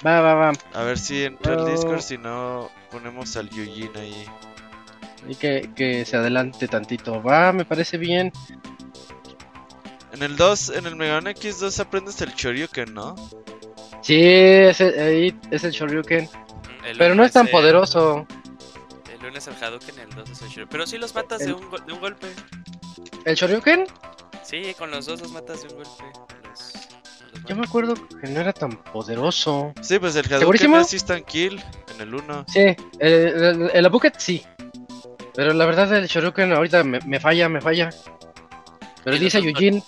Va, va, va. A ver si entra el Discord, si no ponemos al Yujin ahí. Y que, que se adelante tantito. Va, me parece bien. En el 2, en el Mega Man X2 aprendes el Shoryuken, ¿no? Sí, ese, ahí es el Shoryuken. Mm, pero no es tan poderoso. El 1 es el Hadouken, el 2 es el Shoryuken. Pero sí los matas de, un, de un golpe. ¿El Shoryuken? Sí, con los dos los matas de un golpe. Yo me acuerdo que no era tan poderoso. Sí, pues el Hadouken es instant kill en el 1. Sí, el, el, Abuket sí. Pero la verdad el Shoryuken ahorita me, me falla, me falla. Pero dice Yujin.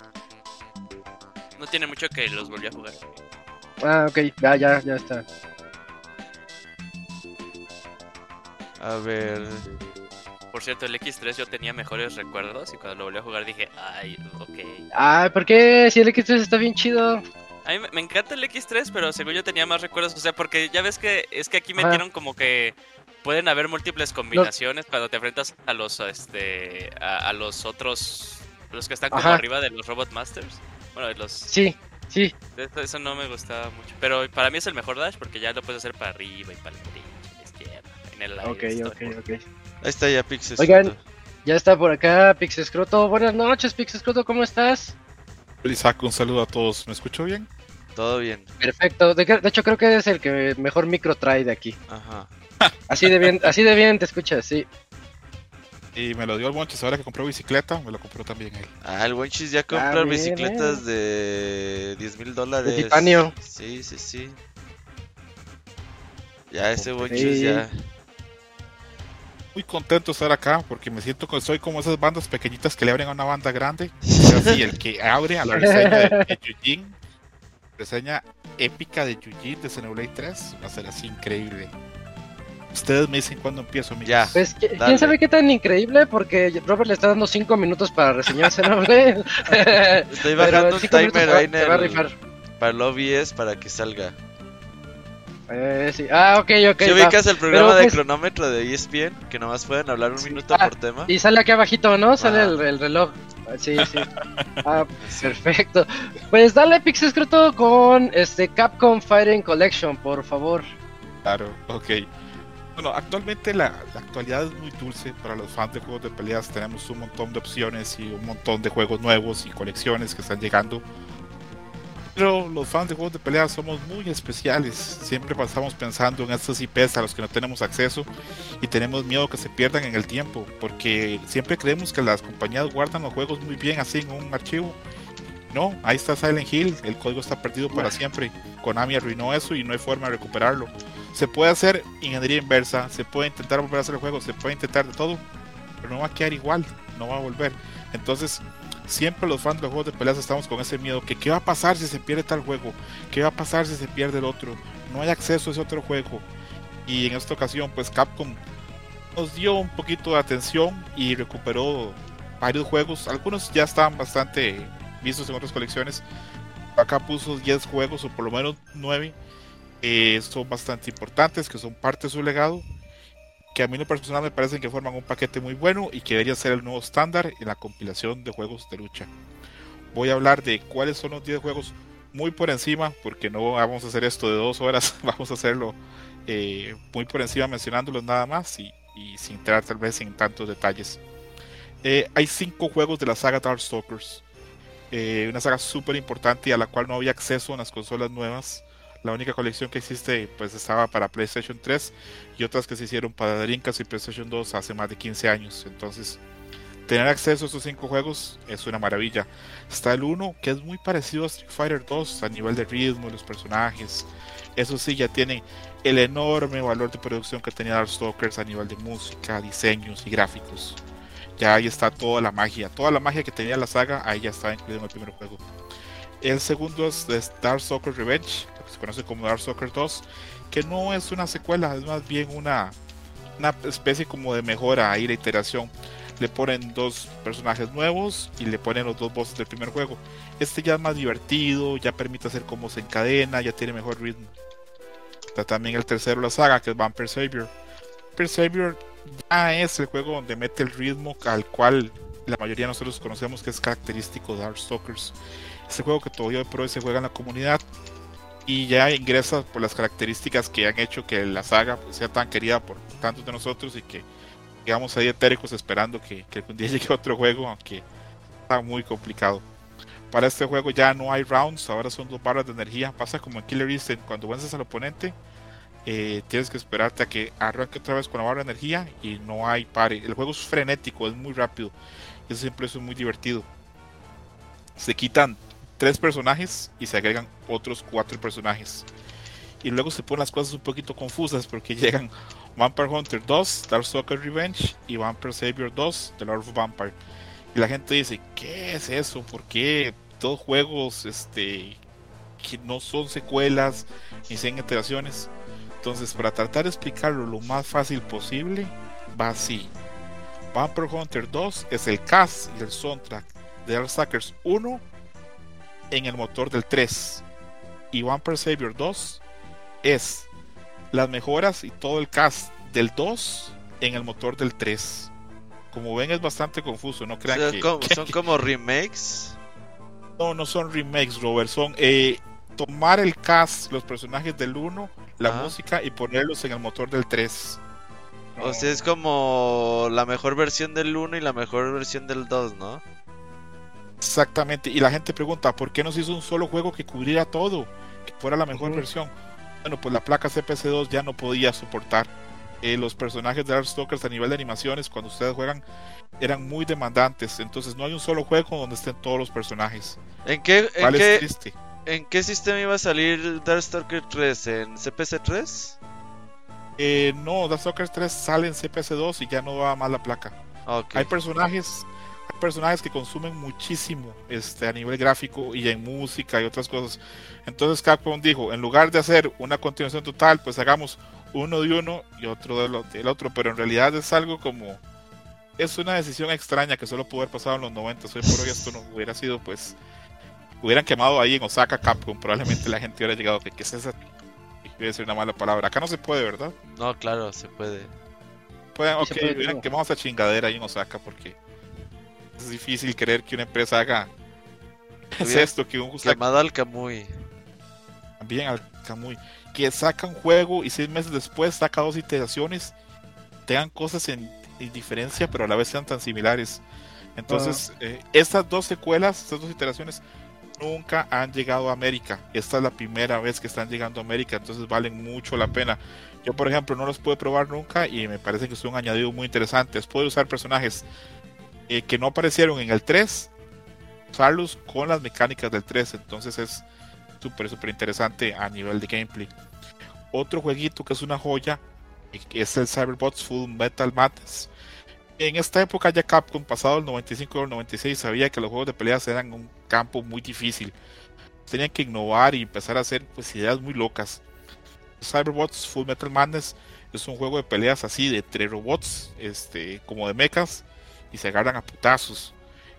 No tiene mucho que los volví a jugar. Ah, ok, ya, ya, ya está. A ver. Por cierto, el X3 yo tenía mejores recuerdos y cuando lo volví a jugar dije, ay, ok. Ah, ¿por qué? Si el X3 está bien chido. A mí me encanta el X3, pero según yo tenía más recuerdos, o sea, porque ya ves que es que aquí metieron como que pueden haber múltiples combinaciones cuando te enfrentas a los este a, los otros los que están como arriba de los Robot Masters. Bueno, los... Sí, sí. Eso, no me gustaba mucho. Pero para mí es el mejor dash porque ya lo puedes hacer para arriba y para la derecha, la izquierda, en el aire. Ok, ok, ok. Ahí está ya Pixes. Oigan, ya está por acá Pixescroto. Buenas noches, Pixescroto, ¿cómo estás? Isaac, un saludo a todos. ¿Me escucho bien? Todo bien. Perfecto. De, hecho, creo que es el que mejor micro trae de aquí. Ajá. Así de bien, así de bien te escuchas, sí. Y me lo dio el Wonchis ahora que compró bicicleta, me lo compró también él. Ah, el Wonchis ya compró ah, bicicletas eh. de 10 mil dólares. De titanio. Sí, sí, sí. Ya ese Wonchis ya. Muy contento de estar acá porque me siento que soy como esas bandas pequeñitas que le abren a una banda grande. así, el que abre a la reseña de, Yujin. Reseña épica de Yujin de Xenoblade 3. Va a ser así increíble. Ustedes me dicen cuándo empiezo, mi Ya. Pues, ¿quién sabe qué tan increíble? Porque Robert le está dando 5 minutos para reseñarse, ¿no? Estoy bajando un timer ahí en el... Para el OBS para que salga. Eh, sí. Ah, ok, ok. Si ubicas el programa de pues cronómetro de ESPN, que nomás pueden hablar un minuto ah, por tema. Y sale aquí abajito, ¿no? Sale el, reloj. Sí, sí. ah, perfecto. Pues dale Pixescroto con este Capcom Fighting Collection, por favor. Claro, ok. Bueno, actualmente la, actualidad es muy dulce para los fans de juegos de peleas. Tenemos un montón de opciones y un montón de juegos nuevos y colecciones que están llegando. Pero los fans de juegos de peleas somos muy especiales. Siempre pasamos pensando en estos IPs a los que no tenemos acceso y tenemos miedo que se pierdan en el tiempo. Porque siempre creemos que las compañías guardan los juegos muy bien así en un archivo. No, ahí está Silent Hill, el código está perdido para siempre. Konami arruinó eso y no hay forma de recuperarlo. Se puede hacer ingeniería inversa, se puede intentar volver a hacer el juego, se puede intentar de todo, pero no va a quedar igual, no va a volver. Entonces, siempre los fans de los juegos de peleas estamos con ese miedo, que qué va a pasar si se pierde tal juego, qué va a pasar si se pierde el otro, no hay acceso a ese otro juego. Y en esta ocasión, pues Capcom nos dio un poquito de atención y recuperó varios juegos, algunos ya estaban bastante vistos en otras colecciones. Acá puso 10 juegos o por lo menos 9 eh, son bastante importantes, que son parte de su legado, que a mí personal me parecen que forman un paquete muy bueno y que debería ser el nuevo estándar en la compilación de juegos de lucha. Voy a hablar de cuáles son los 10 juegos muy por encima, porque no vamos a hacer esto de dos horas, vamos a hacerlo eh, muy por encima mencionándolos nada más y, sin entrar tal vez en tantos detalles. Eh, hay cinco juegos de la saga Darkstalkers, eh, una saga súper importante y a la cual no había acceso en las consolas nuevas. La única colección que existe pues estaba para PlayStation 3 y otras que se hicieron para Dreamcast y PlayStation 2 hace más de 15 años. Entonces, tener acceso a estos cinco juegos es una maravilla. Está el 1 que es muy parecido a Street Fighter 2 a nivel de ritmo, los personajes. Eso sí, ya tiene el enorme valor de producción que tenía Darkstalkers a nivel de música, diseños y gráficos. Ya ahí está toda la magia, toda la magia que tenía la saga, ahí ya está incluido en el primer juego. El segundo es, Darkstalkers Revenge, lo que se conoce como Darkstalkers 2, que no es una secuela, es más bien una, una especie como de mejora y la iteración. Le ponen dos personajes nuevos y le ponen los dos bosses del primer juego. Este ya es más divertido, ya permite hacer cómo se encadena, ya tiene mejor ritmo. Está también el tercero de la saga, que es Vampire Savior. Vampire Savior ya es el juego donde mete el ritmo al cual la mayoría de nosotros conocemos que es característico de Darkstalkers. Este juego que todavía pro se juega en la comunidad y ya ingresa por las características que han hecho que la saga pues, sea tan querida por tantos de nosotros y que quedamos ahí etéricos esperando que, que algún día llegue otro juego, aunque está muy complicado. Para este juego ya no hay rounds, ahora son dos barras de energía. Pasa como en Killer Instinct, cuando vences al oponente, eh, tienes que esperarte a que arranque otra vez con la barra de energía y no hay pare. El juego es frenético, es muy rápido. Eso siempre es muy divertido. Se quitan tres personajes y se agregan otros cuatro personajes. Y luego se ponen las cosas un poquito confusas porque llegan Vampire Hunter 2, Darkstalker Revenge y Vampire Savior 2, The Lord of Vampire. Y la gente dice, ¿qué es eso? ¿Por qué dos juegos este, que no son secuelas ni sean iteraciones? Entonces, para tratar de explicarlo lo más fácil posible, va así. Vampire Hunter 2 es el cast y el soundtrack de Darkstalkers 1 en el motor del 3. Y Vampire Savior 2 es las mejoras y todo el cast del 2 en el motor del 3 como ven es bastante confuso, no crean que, son como remakes. No, no son remakes, Robert, son eh, tomar el cast, los personajes del 1, la música y ponerlos en el motor del 3. O sea, es como la mejor versión del 1 y la mejor versión del 2, ¿no? Exactamente, y la gente pregunta, ¿por qué no se hizo un solo juego que cubriera todo? Que fuera la mejor versión. Bueno, pues la placa CPC2 ya no podía soportar eh, los personajes de Darkstalkers a nivel de animaciones cuando ustedes juegan eran muy demandantes. Entonces no hay un solo juego donde estén todos los personajes. ¿En qué, en, qué, ¿en qué sistema iba a salir Darkstalkers 3? ¿En CPC 3? Eh, no, Darkstalkers 3 sale en CPC 2 y ya no va más la placa. Hay personajes hay personajes que consumen muchísimo este, a nivel gráfico y en música y otras cosas. Entonces Capcom dijo, en lugar de hacer una continuación total, pues hagamos uno de uno y otro del otro, pero en realidad es algo como es una decisión extraña que solo pudo haber pasado en los 90. Hoy por hoy esto no hubiera sido, pues, hubieran quemado ahí en Osaka Capcom, probablemente la gente hubiera llegado que qué es esa. Voy a decir una mala palabra. Acá no se puede, ¿verdad? No, claro, se puede. Pueden, ok, hubieran quemado esa chingadera ahí en Osaka porque es difícil creer que una empresa haga es esto que un quemado al Kamui. También al Kamui que saca un juego y seis meses después saca dos iteraciones, tengan cosas en, diferencia, pero a la vez sean tan similares. Entonces, eh, estas dos secuelas, estas dos iteraciones, nunca han llegado a América. Esta es la primera vez que están llegando a América, entonces valen mucho la pena. Yo, por ejemplo, no los pude probar nunca y me parece que son un añadido muy interesante. Puedo usar personajes eh, que no aparecieron en el 3, usarlos con las mecánicas del 3, entonces es súper, súper interesante a nivel de gameplay. Otro jueguito que es una joya es el Cyberbots Full Metal Madness. En esta época ya Capcom, pasado el 95 o el 96, sabía que los juegos de peleas eran un campo muy difícil. Tenían que innovar y empezar a hacer pues, ideas muy locas. Cyberbots Full Metal Madness es un juego de peleas así, de tres robots, este, como de mechas, y se agarran a putazos.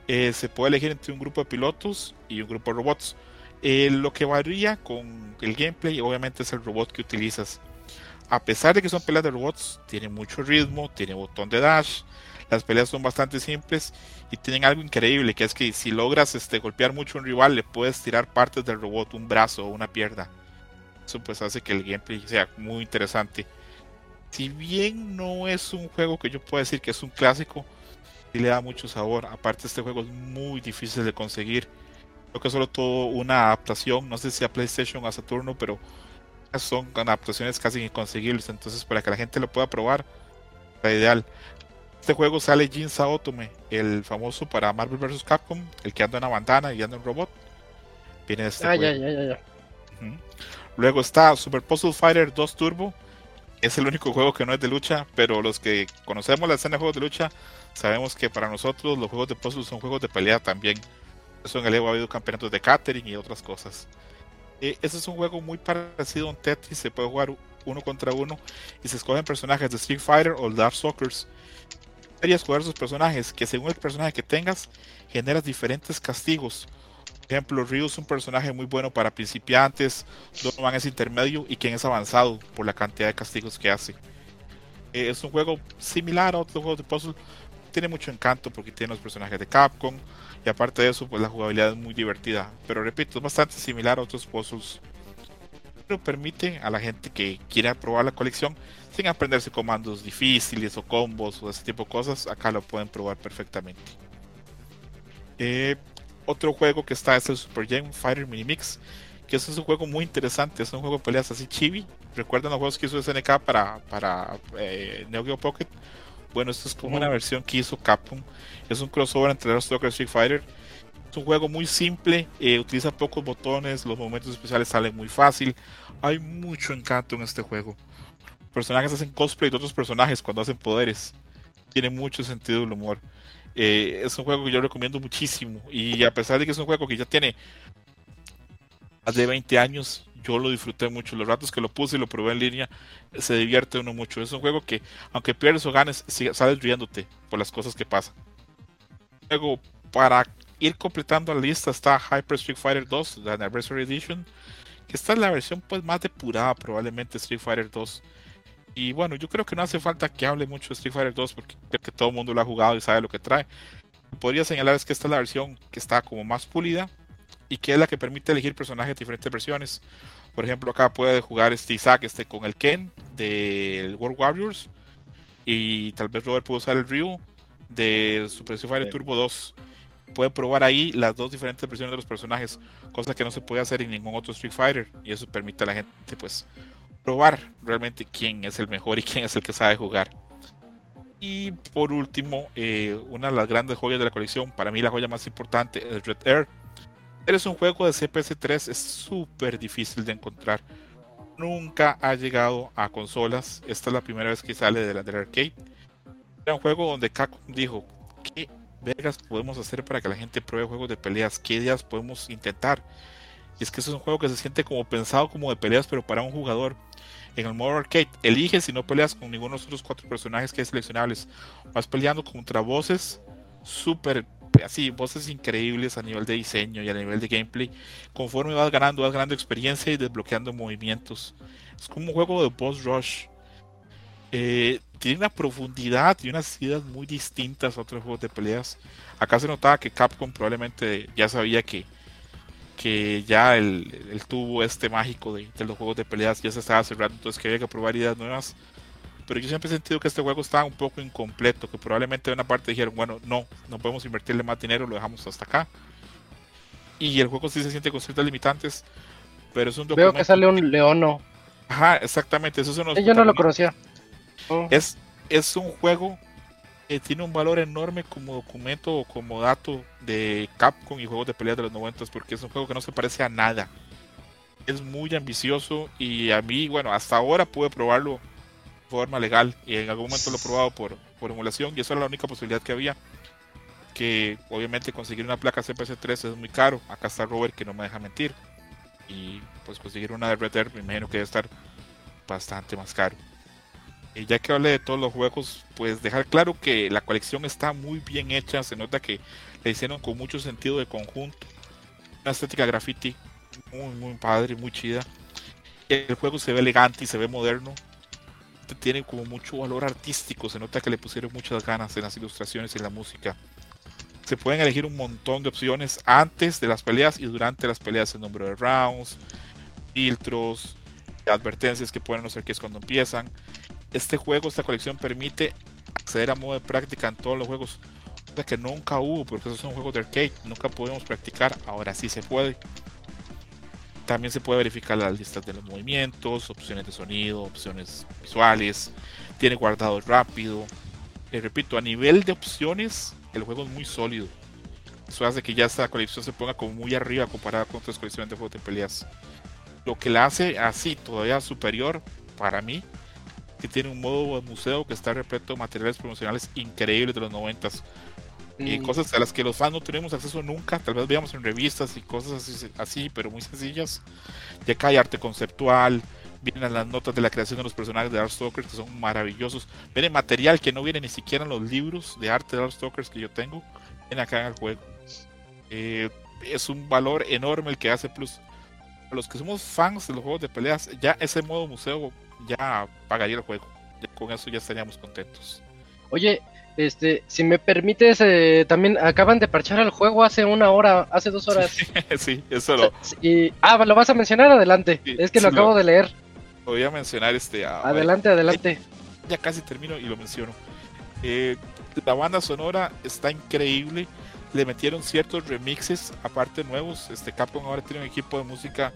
Eh, se puede elegir entre un grupo de pilotos y un grupo de robots. Eh, lo que varía con el gameplay obviamente es el robot que utilizas. A pesar de que son peleas de robots, tiene mucho ritmo, tiene botón de dash. Las peleas son bastante simples y tienen algo increíble, que es que si logras este, golpear mucho a un rival, le puedes tirar partes del robot, un brazo o una pierna. Eso pues hace que el gameplay sea muy interesante. Si bien no es un juego que yo pueda decir que es un clásico, sí le da mucho sabor. Aparte este juego es muy difícil de conseguir. Creo que solo todo una adaptación, no sé si a PlayStation o a Saturno, pero son adaptaciones casi inconseguibles. Entonces para que la gente lo pueda probar, la ideal. Este juego sale Jin Saotome, el famoso para Marvel vs. Capcom, el que anda en una bandana y anda en un robot. Viene de este ah, juego. Ya, ya, ya, Luego está Super Puzzle Fighter 2 Turbo. Es el único juego que no es de lucha, pero los que conocemos la escena de juegos de lucha sabemos que para nosotros los juegos de puzzle son juegos de pelea también. Eso en el Evo ha habido campeonatos de catering y otras cosas. Eh, ese es un juego muy parecido a un Tetris, se puede jugar uno contra uno y se escogen personajes de Street Fighter o Dark Sockers Deberías jugar sus personajes, que según el personaje que tengas, generas diferentes castigos. Por ejemplo, Ryu es un personaje muy bueno para principiantes, Donovan es intermedio y quien es avanzado por la cantidad de castigos que hace. Eh, es un juego similar a otros juegos de puzzle, tiene mucho encanto porque tiene los personajes de Capcom y aparte de eso, pues la jugabilidad es muy divertida. Pero repito, es bastante similar a otros puzzles. Pero permite a la gente que quiera probar la colección sin aprenderse comandos difíciles o combos o ese tipo de cosas, acá lo pueden probar perfectamente. Eh, otro juego que está es el Super Game Fighter Mini Mix, que es un juego muy interesante, es un juego de peleas así chibi. ¿Recuerdan los juegos que hizo SNK para, para eh, Neo Geo Pocket? Bueno, esto es como una versión que hizo Capcom. Es un crossover entre los y Street Fighter. Es un juego muy simple, eh, utiliza pocos botones, los momentos especiales salen muy fácil. Hay mucho encanto en este juego personajes hacen cosplay de otros personajes cuando hacen poderes. Tiene mucho sentido el humor. Eh, es un juego que yo recomiendo muchísimo. Y a pesar de que es un juego que ya tiene más de 20 años, yo lo disfruté mucho. Los ratos que lo puse y lo probé en línea, se divierte uno mucho. Es un juego que, aunque pierdes o ganes, sales riéndote por las cosas que pasan. Luego, para ir completando la lista está Hyper Street Fighter 2, la Anniversary Edition. Que esta es la versión pues más depurada probablemente Street Fighter 2 y bueno, yo creo que no hace falta que hable mucho de Street Fighter 2 porque creo que todo el mundo lo ha jugado y sabe lo que trae. Podría señalar es que esta es la versión que está como más pulida y que es la que permite elegir personajes de diferentes versiones. Por ejemplo, acá puede jugar este Isaac este, con el Ken del World Warriors y tal vez Robert puede usar el Ryu de Super Street Fighter Turbo 2. Puede probar ahí las dos diferentes versiones de los personajes, cosa que no se puede hacer en ningún otro Street Fighter y eso permite a la gente pues probar realmente quién es el mejor y quién es el que sabe jugar. Y por último, eh, una de las grandes joyas de la colección, para mí la joya más importante, es Red Air. Es un juego de CPS3, es súper difícil de encontrar. Nunca ha llegado a consolas. Esta es la primera vez que sale de la del arcade. Era un juego donde Capcom dijo, ¿qué vergas podemos hacer para que la gente pruebe juegos de peleas? ¿Qué ideas podemos intentar? Y es que es un juego que se siente como pensado como de peleas, pero para un jugador. En el modo arcade, eliges si no peleas con ninguno de los otros cuatro personajes que hay seleccionables. Vas peleando contra voces súper así, voces increíbles a nivel de diseño y a nivel de gameplay. Conforme vas ganando, vas ganando experiencia y desbloqueando movimientos. Es como un juego de boss rush. Eh, tiene una profundidad y unas ideas muy distintas a otros juegos de peleas. Acá se notaba que Capcom probablemente ya sabía que que ya el, tubo este mágico de, los juegos de peleas ya se estaba cerrando, entonces que había que probar ideas nuevas. Pero yo siempre he sentido que este juego estaba un poco incompleto, que probablemente de una parte dijeron, bueno, no, no podemos invertirle más dinero, lo dejamos hasta acá. Y el juego sí se siente con ciertas limitantes, pero es un documento... Veo que sale un leono. Ajá, exactamente, eso es Yo no lo conocía. Oh. Es, es un juego eh, tiene un valor enorme como documento o como dato de Capcom y juegos de pelea de los 90 porque es un juego que no se parece a nada. Es muy ambicioso y a mí, bueno, hasta ahora pude probarlo de forma legal y en algún momento lo he probado por, por emulación y eso era la única posibilidad que había. Que obviamente conseguir una placa CPC3 es muy caro. Acá está Robert que no me deja mentir. Y pues conseguir una de Red Dead me imagino que debe estar bastante más caro. Y ya que hablé de todos los juegos, pues dejar claro que la colección está muy bien hecha, se nota que la hicieron con mucho sentido de conjunto, una estética graffiti muy muy padre, muy chida. El juego se ve elegante y se ve moderno. tiene como mucho valor artístico, se nota que le pusieron muchas ganas en las ilustraciones y en la música. Se pueden elegir un montón de opciones antes de las peleas y durante las peleas, el número de rounds, filtros, advertencias que pueden ser que es cuando empiezan. Este juego, esta colección permite acceder a modo de práctica en todos los juegos que nunca hubo, porque esos son juegos de arcade, nunca podemos practicar, ahora sí se puede. También se puede verificar las listas de los movimientos, opciones de sonido, opciones visuales, tiene guardado rápido. Les repito, a nivel de opciones, el juego es muy sólido. Eso hace que ya esta colección se ponga como muy arriba comparada con otras colecciones de juegos de peleas. Lo que la hace así todavía superior para mí, que tiene un modo museo que está repleto de materiales promocionales increíbles de los 90 y mm. cosas a las que los fans no tenemos acceso nunca, tal vez veamos en revistas y cosas así, pero muy sencillas. Ya que hay arte conceptual, vienen las notas de la creación de los personajes de Darkstalkers que son maravillosos. Viene material que no viene ni siquiera en los libros de arte de Darkstalkers que yo tengo, viene acá en el juego. Eh, es un valor enorme el que hace Plus. A los que somos fans de los juegos de peleas, ya ese modo museo ya pagaría el juego. con eso ya estaríamos contentos. Oye, este, si me permites, eh, también acaban de parchar el juego hace una hora, hace dos horas. sí, eso lo. Y, ah, lo vas a mencionar adelante. es que lo acabo de leer. voy a mencionar este. adelante, adelante. Ya casi termino y lo menciono. Eh, la banda sonora está increíble. Le metieron ciertos remixes, aparte nuevos. Este Capcom ahora tiene un equipo de música,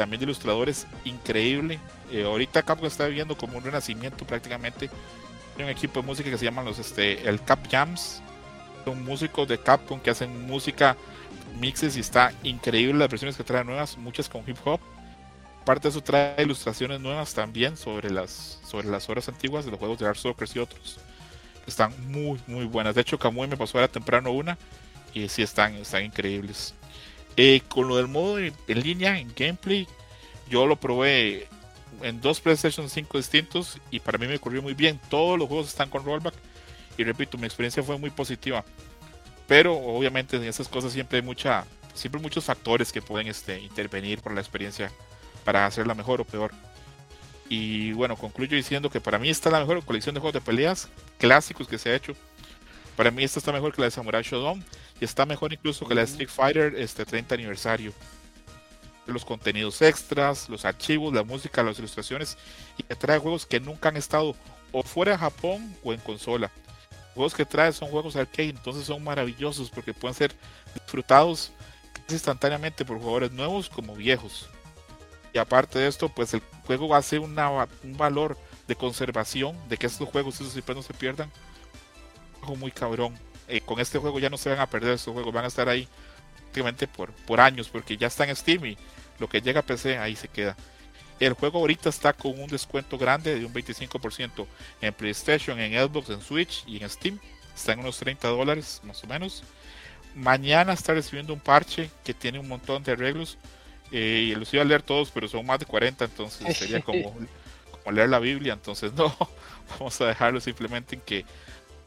también de ilustradores, increíble. Eh, ahorita Capcom está viviendo como un renacimiento prácticamente un equipo de música que se llaman los este el Cap Jams. Son músicos de Capcom que hacen música mixes y está increíble las versiones que traen nuevas, muchas con hip hop. Aparte de eso trae ilustraciones nuevas también sobre las sobre las horas antiguas de los juegos de Art Soccer y otros. Están muy muy buenas. De hecho, Kamui me pasó ahora temprano una y sí están están increíbles. Eh, con lo del modo en línea, en gameplay, yo lo probé en dos PlayStation 5 distintos y para mí me ocurrió muy bien. Todos los juegos están con rollback y repito, mi experiencia fue muy positiva. Pero obviamente en esas cosas siempre hay mucha, siempre muchos factores que pueden este, intervenir por la experiencia para hacerla mejor o peor. Y bueno, concluyo diciendo que para mí esta es la mejor colección de juegos de peleas clásicos que se ha hecho. Para mí esta está mejor que la de Samurai Shodown y está mejor incluso que la Street Fighter este 30 aniversario los contenidos extras, los archivos, la música, las ilustraciones y que trae juegos que nunca han estado o fuera de Japón o en consola. juegos que trae son juegos arcade, entonces son maravillosos porque pueden ser disfrutados instantáneamente por jugadores nuevos como viejos. Y aparte de esto, pues el juego va a ser un valor de conservación, de que estos juegos esos siempre no se pierdan. Un muy cabrón. Eh, con este juego ya no se van a perder estos juegos, van a estar ahí prácticamente por, por años, porque ya está en Steam y lo que llega a PC ahí se queda. El juego ahorita está con un descuento grande de un 25% en PlayStation, en Xbox, en Switch y en Steam. Está en unos 30 dólares más o menos. Mañana está recibiendo un parche que tiene un montón de arreglos. Eh, y los iba a leer todos, pero son más de 40, entonces sería como, como leer la Biblia. Entonces no, vamos a dejarlo simplemente en que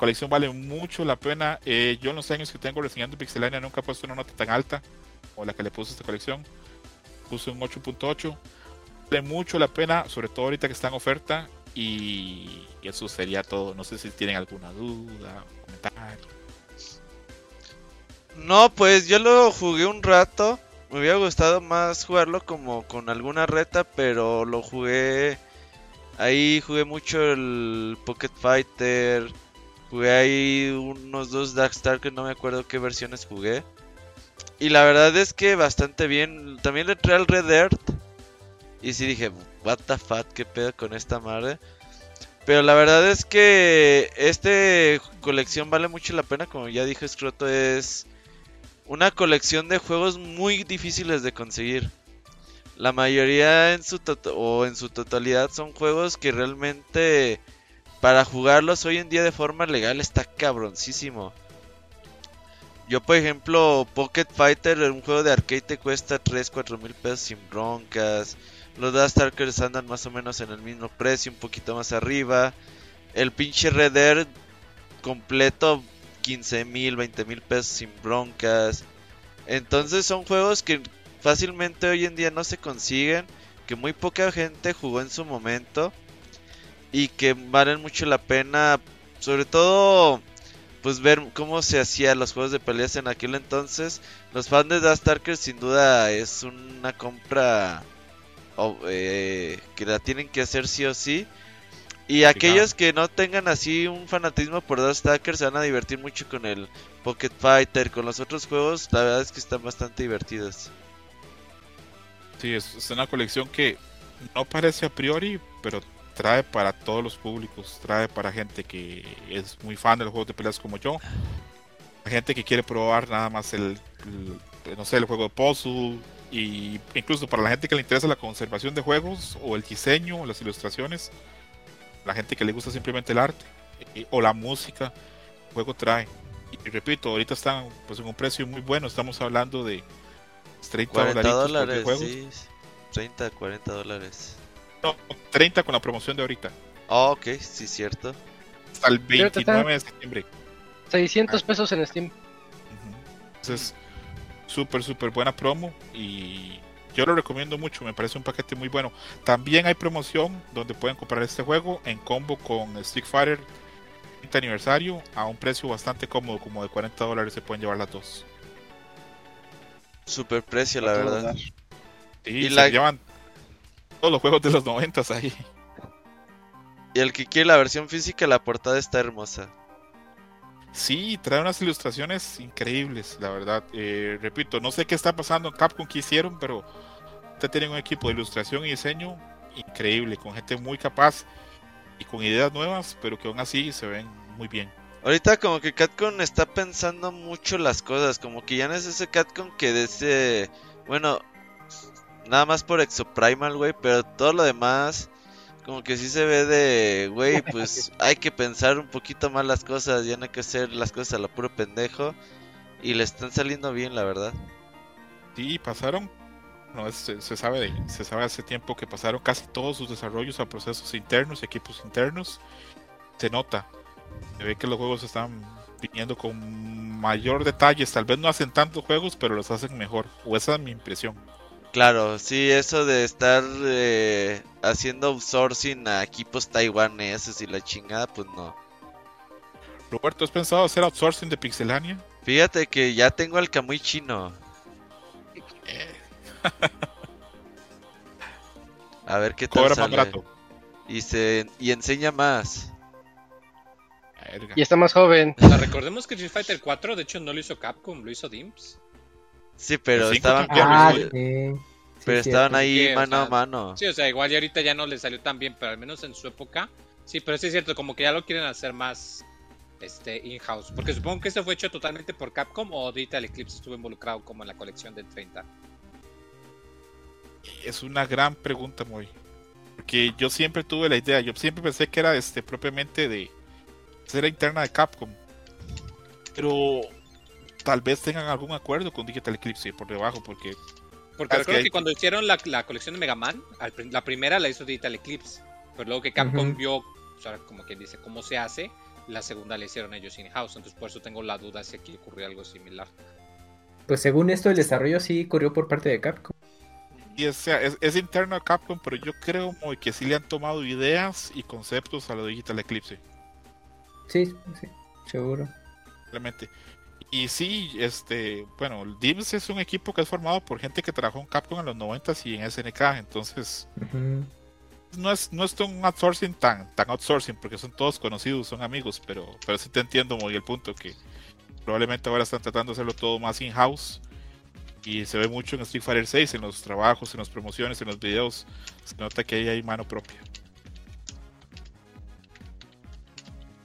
colección vale mucho la pena. Eh, yo en los años que tengo reseñando Pixelania nunca he puesto una nota tan alta como la que le puse a esta colección puse un 8.8. Vale mucho la pena, sobre todo ahorita que está en oferta. Y eso sería todo. No sé si tienen alguna duda, comentario. No, pues yo lo jugué un rato. Me hubiera gustado más jugarlo como con alguna reta, pero lo jugué. Ahí jugué mucho el Pocket Fighter. Jugué ahí unos dos Darkstar que no me acuerdo qué versiones jugué. Y la verdad es que bastante bien. También le entré al Red Earth. Y sí dije, what the fuck, qué pedo con esta madre. Pero la verdad es que este colección vale mucho la pena. Como ya dijo Scroto, es una colección de juegos muy difíciles de conseguir. La mayoría en su o en su totalidad son juegos que realmente para jugarlos hoy en día de forma legal está cabroncísimo. Yo, por ejemplo, Pocket Fighter, un juego de arcade te cuesta 3, 4 mil pesos sin broncas. Los Darkstalkers andan más o menos en el mismo precio, un poquito más arriba. El pinche Red completo, 15 mil, 20 mil pesos sin broncas. Entonces son juegos que fácilmente hoy en día no se consiguen, que muy poca gente jugó en su momento. Y que valen mucho la pena, sobre todo pues ver cómo se hacían los juegos de peleas en aquel entonces. Los fans de Darkstalkers sin duda es una compra eh, que la tienen que hacer sí o sí. Y aquellos que no tengan así un fanatismo por Darkstalkers se van a divertir mucho con el Pocket Fighter, con los otros juegos, la verdad es que están bastante divertidos. Sí, es una colección que no parece a priori, pero trae para todos los públicos, trae para gente que es muy fan de los juegos de peleas como yo, gente que quiere probar nada más el, no sé, el juego de puzzle y incluso para la gente que le interesa la conservación de juegos o el diseño o las ilustraciones, la gente que le gusta simplemente el arte eh, o la música, el juego trae. Y, repito, ahorita están pues en un precio muy bueno, estamos hablando de 30 dólares, sí, 30, 40 dólares. 30 con la promoción de ahorita. Oh, ok, sí, cierto. Hasta el 29 de septiembre. 600 ah. pesos en Steam. Entonces, súper, súper buena promo y yo lo recomiendo mucho, me parece un paquete muy bueno. También hay promoción donde pueden comprar este juego en combo con Stick Fighter 30 aniversario a un precio bastante cómodo, como de 40 dólares se pueden llevar las dos. Super precio, la verdad. y la... llevan todos los juegos de los 90 ahí. Y el que quiere la versión física, la portada está hermosa. Sí, trae unas ilustraciones increíbles, la verdad. Eh, repito, no sé qué está pasando en Capcom que hicieron, pero te tienen un equipo de ilustración y diseño increíble, con gente muy capaz y con ideas nuevas, pero que aún así se ven muy bien. Ahorita como que Capcom está pensando mucho las cosas, como que ya no es ese Capcom que desde, bueno, Nada más por Exoprimal, güey, pero todo lo demás como que sí se ve de, güey, pues hay que pensar un poquito más las cosas, ya no hay que hacer las cosas a lo puro pendejo. Y le están saliendo bien, la verdad. Sí, pasaron, no, se, sabe se sabe hace tiempo que pasaron casi todos sus desarrollos a procesos internos, equipos internos. Se nota, se ve que los juegos están viniendo con mayor detalles, tal vez no hacen tantos juegos, pero los hacen mejor, o esa es mi impresión. Claro, sí, eso de estar eh, haciendo outsourcing a equipos taiwaneses y la chingada, pues no. Roberto, ¿has pensado hacer outsourcing de Pixelania? Fíjate que ya tengo el Kamui chino. a ver qué tal sale. Y se y enseña más. Y está más joven. recordemos que Street Fighter 4 de hecho no lo hizo Capcom, lo hizo Dimps. Sí, pero estaban, ah, pero estaban ahí mano a mano. Sí, o sea, igual y ahorita ya no le salió tan bien, pero al menos en su época. Sí, pero sí es cierto, como que ya lo quieren hacer más este in-house. Porque supongo que esto fue hecho totalmente por Capcom o Digital Eclipse estuvo involucrado como en la colección del 30. Es una gran pregunta, muy. Porque yo siempre tuve la idea, yo siempre pensé que era este propiamente de ser interna de Capcom. Pero tal vez tengan algún acuerdo con Digital Eclipse por debajo, porque. Porque creo que, cuando hicieron la, colección de Mega Man, la primera la hizo Digital Eclipse, pero luego que Capcom vio, como quien dice, cómo se hace, la segunda la hicieron ellos in-house, entonces por eso tengo la duda si aquí ocurrió algo similar. Pues según esto, el desarrollo sí corrió por parte de Capcom. Y es, es, interno a Capcom, pero yo creo que sí le han tomado ideas y conceptos a lo Digital Eclipse. Sí, sí, seguro. Realmente. Y sí, este, bueno, DIMS es un equipo que es formado por gente que trabajó en Capcom en los 90 y en SNK, entonces no es no es un outsourcing tan tan outsourcing porque son todos conocidos, son amigos, pero pero sí te entiendo muy el punto que probablemente ahora están tratando de hacerlo todo más in-house y se ve mucho en Street Fighter 6 en los trabajos, en las promociones, en los videos, se nota que ahí hay mano propia.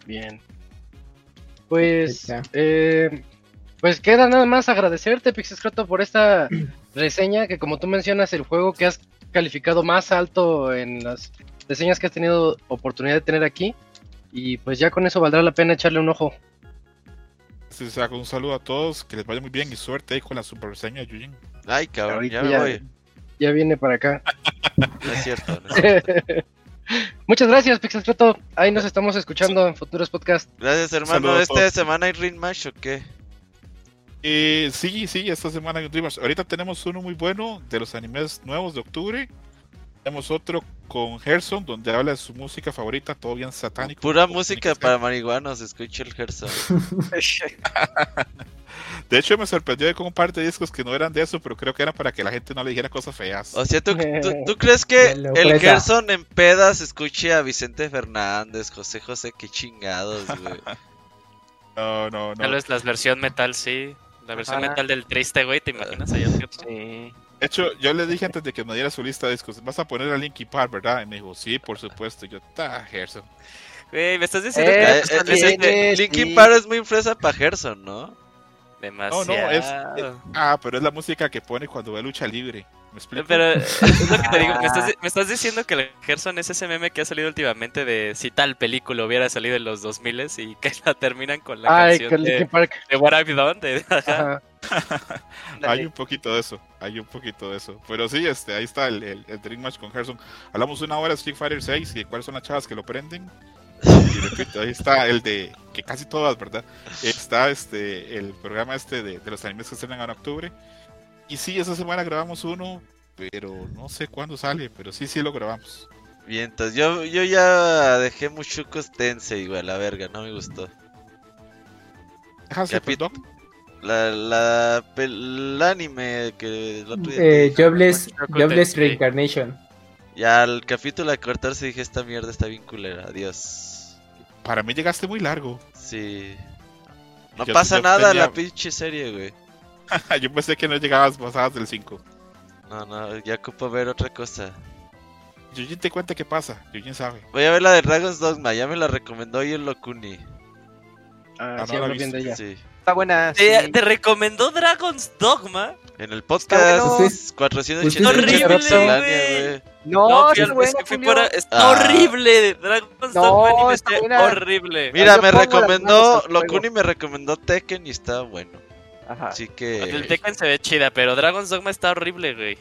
Bien. Pues eh, pues queda nada más agradecerte, Pixescroto, por esta reseña, que como tú mencionas, el juego que has calificado más alto en las reseñas que has tenido oportunidad de tener aquí. Y pues ya con eso valdrá la pena echarle un ojo. Sí, un saludo a todos, que les vaya muy bien y suerte ahí con la super reseña de Yujin. Ay, cabrón, ya, me voy. Ya viene para acá. no es cierto. No es cierto. Muchas gracias, Pixescroto. Ahí nos estamos escuchando en futuros podcasts. Gracias, hermano. ¿Esta semana hay Ring Match o qué? Eh, sí, sí, esta semana en Ahorita tenemos uno muy bueno de los animes nuevos de octubre. Tenemos otro con Gerson, donde habla de su música favorita, todo bien satánico. Pura música para marihuanos, escucha el Gerson. De hecho, me sorprendió de como un par de discos que no eran de eso, pero creo que eran para que la gente no le dijera cosas feas. O sea, ¿tú, tú, tú crees que el. Gerson en pedas escuche a Vicente Fernández, José José? Qué chingados, güey. No, no, Tal no. vez la versión metal, sí. La versión Ajá. metal del triste, güey, ¿te imaginas allá? Sí. De hecho, yo le dije antes de que me diera su lista de discos, vas a poner a Linkin Park, ¿verdad? Y me dijo, sí, por supuesto. Y yo, ta, Gerson. Güey, me estás diciendo Eh, que Eh, te eh, gustan sí, ese- Linkin- Park es muy fresa para Gerson, ¿no? No, no, demasiado. es, es- Ah, pero es la música que pone cuando ve lucha libre. ¿Me explico? Pero es lo que te digo, me estás, me estás diciendo que el Gerson es ese meme que ha salido últimamente de si tal película hubiera salido en los 2000 y que la terminan con la Ay, canción con de, Park. de What I've Done. de- ajá. Hay un poquito de eso, hay un poquito de eso. Pero sí, este, ahí está el, el, el Dream Match con Gerson. Hablamos una hora de Street Fighter 6 y de cuáles son las chavas que lo prenden. Y repito, ahí está el de, que casi todas, ¿verdad? Está este, el programa este de, de los animes que se estrenan en octubre. Y sí, esa semana grabamos uno, pero no sé cuándo sale, pero sí, sí lo grabamos. Bien, entonces yo, yo ya dejé Mushuko Tensei, güey, a la verga, no me gustó. Deja Capi- Doc. La, la, el anime que el otro día Eh. Jobless, Jobless. Reincarnation. Ya al capítulo de cortarse dije, esta mierda está bien culera, adiós. Para mí llegaste muy largo. Sí. No Yo- pasa yo nada tenía- la pinche serie, güey. Yo pensé que no llegabas pasadas del 5. No, no, ya ocupo ver otra cosa. Yujin te cuenta qué pasa, Yujin sabe. Voy a ver la de Dragon's Dogma, ya me la recomendó hoy el Locuni. Ah, Ah, sí, no la. Está buena. ¿Te, sí. te recomendó Dragon's Dogma? En el podcast bueno. Usted- 480 usted escucha Pixelania, Rato. güey. No, está al- bueno, es que fui por- está Ah. horrible. Dragon's No, Dogma está horrible. Mira, yo me recomendó. Locuni me recomendó Tekken y está bueno. Ajá. Así El que Tekken se ve chida, pero Dragon's Dogma está horrible, güey.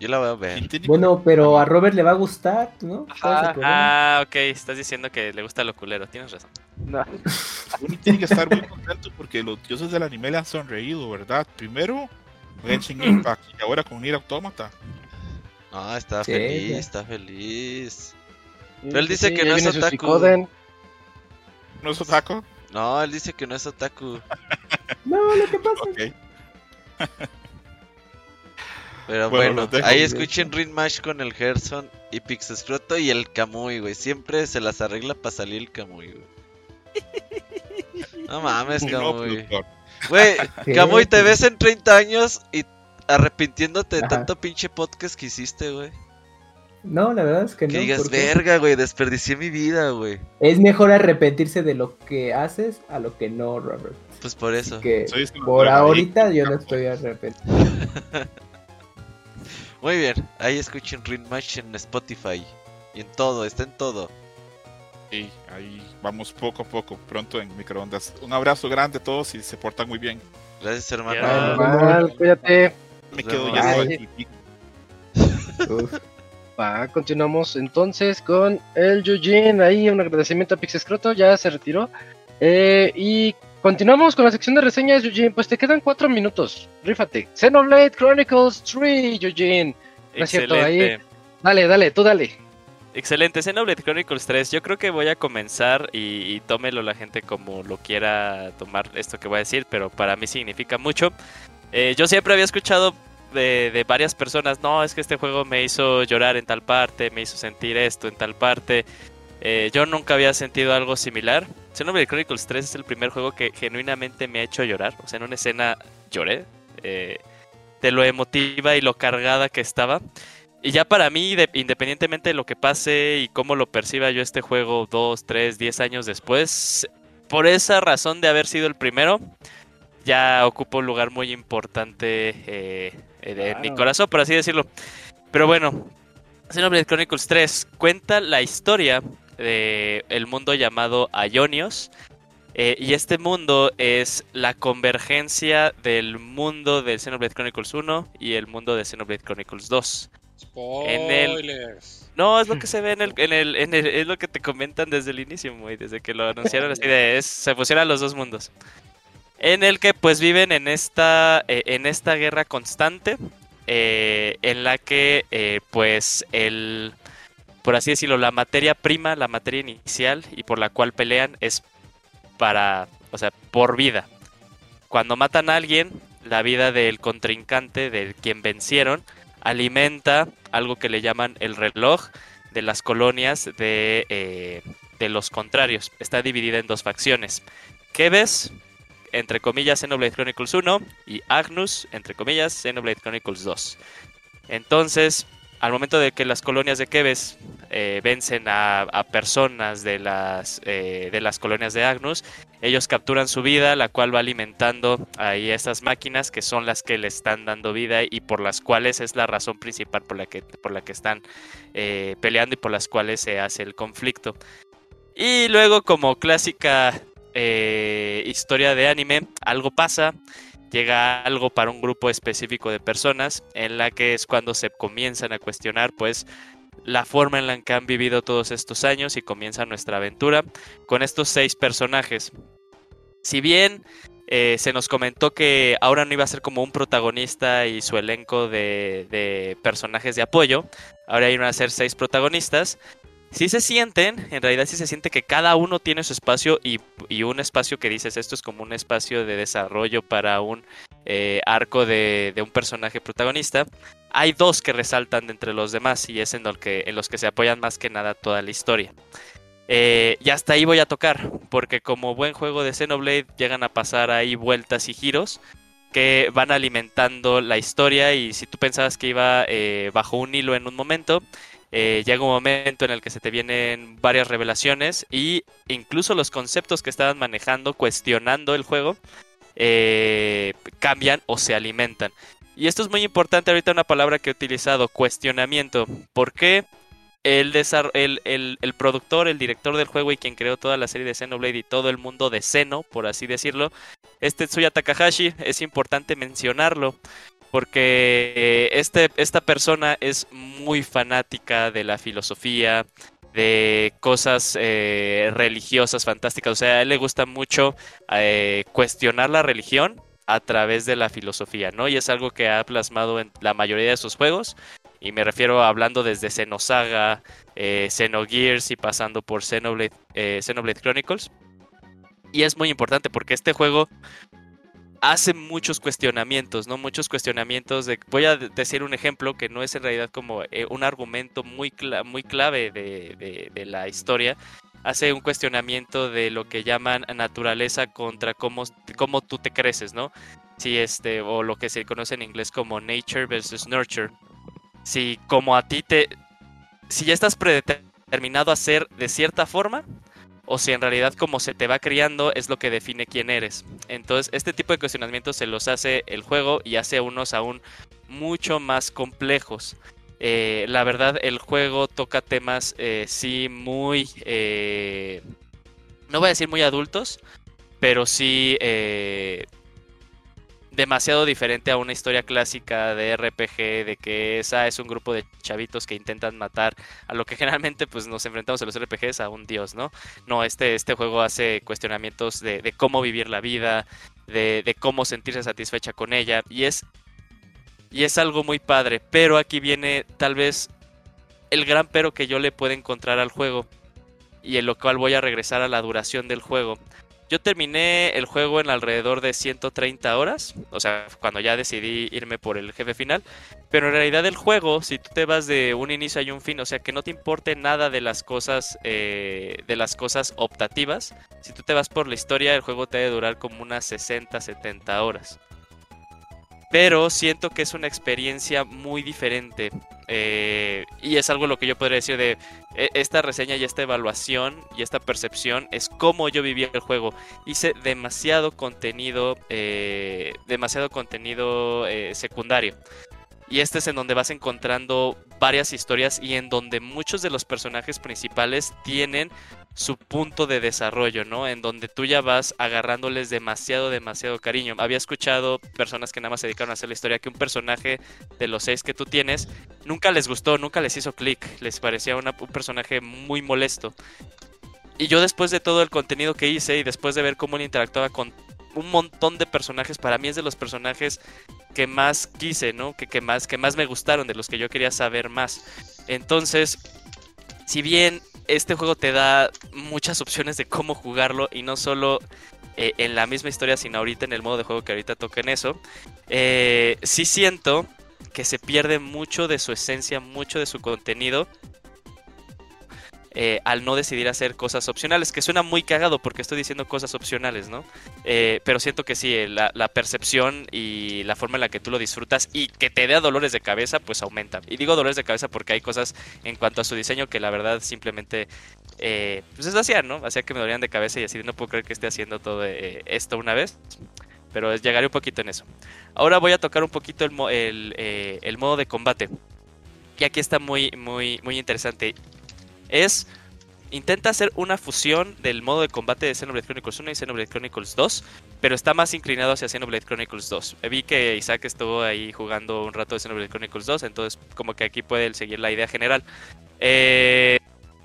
yo la voy a ver. ¿Quién tiene- Bueno, pero a Robert le va a gustar, ¿no? ¿Cuál es el Ajá. Ah, ok, estás diciendo que le gusta lo culero, tienes razón. No. Uno tiene que estar muy contento porque los dioses del anime le han sonreído, ¿verdad? Primero, Genshin Impact y ahora con Nier Automata. No, está Sí, feliz, ya. está feliz. Pero él dice sí, que no es otaku. ¿No es otaku? No, él dice que no es otaku. No, lo que pasa Ok. Pero Bueno, ahí escuchen Ring Mash con el Gerson y Pixescroto y el Kamui, güey. Siempre se las arregla para salir el Kamui, güey. No mames, Kamui. Güey. Kamui, te ves en 30 años y arrepintiéndote de Ajá. tanto pinche podcast que hiciste, güey. No, la verdad es que Que no. digas, ¿por qué? verga, güey, desperdicié mi vida, güey. Es mejor arrepentirse de lo que haces a lo que no, Robert. Pues por eso. Que Soy por ahorita yo no estoy arrepentido. Muy bien, ahí escuchen Ring en Spotify. Y en todo, está en todo. Sí, ahí vamos poco a poco, pronto en microondas. Un abrazo grande a todos y se portan muy bien. Gracias, hermano. Ya. Igual, cuídate. Me quedo ya Bye. Uf. Va, continuamos entonces con el Yujin. Ahí un agradecimiento a Pixescroto, ya se retiró. Eh, y continuamos con la sección de reseñas, Yujin. Pues te quedan cuatro minutos. Rífate. Xenoblade Chronicles 3, Yujin. No es cierto, ahí- Excelente. Dale, dale, tú dale. Excelente, Xenoblade Chronicles 3. Yo creo que voy a comenzar y, y tómelo la gente como lo quiera tomar esto que voy a decir, pero para mí significa mucho. Eh, yo siempre había escuchado de, varias personas, no, es que este juego me hizo llorar en tal parte, me hizo sentir esto en tal parte. Eh, yo nunca había sentido algo similar. Xenoblade Chronicles 3 es el primer juego que genuinamente me ha hecho llorar. O sea, en una escena lloré. eh, de lo emotiva y lo cargada que estaba. Y ya para mí, de- independientemente de lo que pase y cómo lo perciba yo este juego dos, tres, diez años después, por esa razón de haber sido el primero, ya ocupa un lugar muy importante eh, en mi Claro. corazón, por así decirlo. Pero bueno, Xenoblade Chronicles 3 cuenta la historia de el mundo llamado Ionios. eh, y este mundo es la convergencia del mundo de Xenoblade Chronicles 1 y el mundo de Xenoblade Chronicles 2. En el- Spoilers. No, es lo que se ve en el, en el, en el- es lo que te comentan desde el inicio, muy, desde que lo anunciaron así de es, se fusionan los dos mundos. En el que pues viven en esta, eh, en esta guerra constante, eh, en la que eh, pues el, por así decirlo, la materia prima, la materia inicial y por la cual pelean es para, o sea, por vida. Cuando matan a alguien, la vida del contrincante, de quien vencieron, alimenta algo que le llaman el reloj de las colonias de, de los contrarios. Está dividida en dos facciones. Keves, entre comillas, Xenoblade Chronicles 1 y Agnus, entre comillas, Xenoblade Chronicles 2. Entonces, al momento de que las colonias de Keves eh, vencen a, personas de las, eh, de las colonias de Agnus, ellos capturan su vida, la cual va alimentando ahí estas máquinas que son las que le están dando vida y por las cuales es la razón principal por la que, por la que están eh, peleando y por las cuales se hace el conflicto. Y luego, como clásica historia de anime, algo pasa llega algo para un grupo específico de personas en la que es cuando se comienzan a cuestionar pues la forma en la que han vivido todos estos años y comienza nuestra aventura con estos seis personajes. Si bien eh, se nos comentó que ahora no iba a ser como un protagonista y su elenco de personajes de apoyo, ahora iban a ser seis protagonistas, si se sienten, en realidad sí se siente que cada uno tiene su espacio y, un espacio que dices, esto es como un espacio de desarrollo para un eh, arco de, un personaje protagonista. Hay dos que resaltan de entre los demás y es en los que se apoyan más que nada toda la historia. Eh, y hasta ahí voy a tocar, porque como buen juego de Xenoblade llegan a pasar ahí vueltas y giros que van alimentando la historia y si tú pensabas que iba eh, bajo un hilo en un momento, eh, llega un momento en el que se te vienen varias revelaciones y incluso los conceptos que estaban manejando, cuestionando el juego, eh, cambian o se alimentan. Y esto es muy importante, ahorita una palabra que he utilizado, cuestionamiento. ¿Por qué el, el, el, productor, el director del juego y quien creó toda la serie de Xenoblade y todo el mundo de Xeno, por así decirlo, este Tsuya Takahashi, es importante mencionarlo porque eh, este, esta persona es muy fanática de la filosofía, de cosas eh, religiosas fantásticas. O sea, a él le gusta mucho eh, cuestionar la religión a través de la filosofía, ¿no? Y es algo que ha plasmado en la mayoría de sus juegos. Y me refiero hablando desde Xenosaga, Xenogears y pasando por Xenoblade, Xenoblade Chronicles. Y es muy importante porque este juego hace muchos cuestionamientos, ¿no? Muchos cuestionamientos de... Voy a decir un ejemplo que no es en realidad como eh, un argumento muy, muy clave de, la historia. Hace un cuestionamiento de lo que llaman naturaleza contra cómo, cómo tú te creces, ¿no? Si este, o lo que se conoce en inglés como nature versus nurture. Si como a ti te... Si ya estás predeterminado a ser de cierta forma, o si en realidad como se te va criando es lo que define quién eres. Entonces este tipo de cuestionamientos se los hace el juego y hace unos aún mucho más complejos. Eh, la verdad el juego toca temas eh, sí muy... Eh, no voy a decir muy adultos, pero sí demasiado diferente a una historia clásica de RPG, de que esa es un grupo de chavitos que intentan matar a lo que generalmente pues nos enfrentamos en los RPGs a un dios, ¿no? No, este, este juego hace cuestionamientos de, cómo vivir la vida, de, cómo sentirse satisfecha con ella, y es, y es algo muy padre, pero aquí viene tal vez el gran pero que yo le puedo encontrar al juego, y en lo cual voy a regresar a la duración del juego. Yo terminé el juego en alrededor de 130 horas, o sea, cuando ya decidí irme por el jefe final. Pero en realidad el juego, si tú te vas de un inicio y un fin, o sea, que no te importe nada de las cosas, eh, de las cosas optativas, si tú te vas por la historia, el juego te debe durar como unas 60, 70 horas pero siento que es una experiencia muy diferente. Eh, y es algo lo que yo podría decir de e, esta reseña y esta evaluación y esta percepción es cómo yo viví el juego. Hice demasiado contenido, eh, demasiado contenido eh, secundario. Y este es en donde vas encontrando varias historias y en donde muchos de los personajes principales tienen su punto de desarrollo, ¿no? En donde tú ya vas agarrándoles demasiado, demasiado cariño. Había escuchado personas que nada más se dedicaron a hacer la historia que un personaje de los seis que tú tienes nunca les gustó, nunca les hizo clic, les parecía un personaje muy molesto. Y yo después de todo el contenido que hice y después de ver cómo él interactuaba con un montón de personajes. Para mí es de los personajes que más quise, ¿no? Que, que, más, que más me gustaron, de los que yo quería saber más. Entonces, si bien este juego te da muchas opciones de cómo jugarlo y no solo eh, en la misma historia, sino ahorita en el modo de juego que ahorita toca en eso, eh, sí siento que se pierde mucho de su esencia, mucho de su contenido eh, al no decidir hacer cosas opcionales, que suena muy cagado porque estoy diciendo cosas opcionales, ¿no? Eh, pero siento que sí, la, percepción y la forma en la que tú lo disfrutas y que te dé dolores de cabeza, pues aumenta. Y digo dolores de cabeza porque hay cosas en cuanto a su diseño que la verdad simplemente, eh, pues es hacía, ¿no? Hacía que me dolían de cabeza y así no puedo creer que esté haciendo todo esto una vez. Pero llegaré un poquito en eso. Ahora voy a tocar un poquito el, el modo de combate. Y aquí está muy, muy, muy interesante es intenta hacer una fusión del modo de combate de Xenoblade Chronicles 1 y Xenoblade Chronicles 2, pero está más inclinado hacia Xenoblade Chronicles 2. Vi que Isaac estuvo ahí jugando un rato de Xenoblade Chronicles 2, entonces como que aquí puede seguir la idea general. Eh,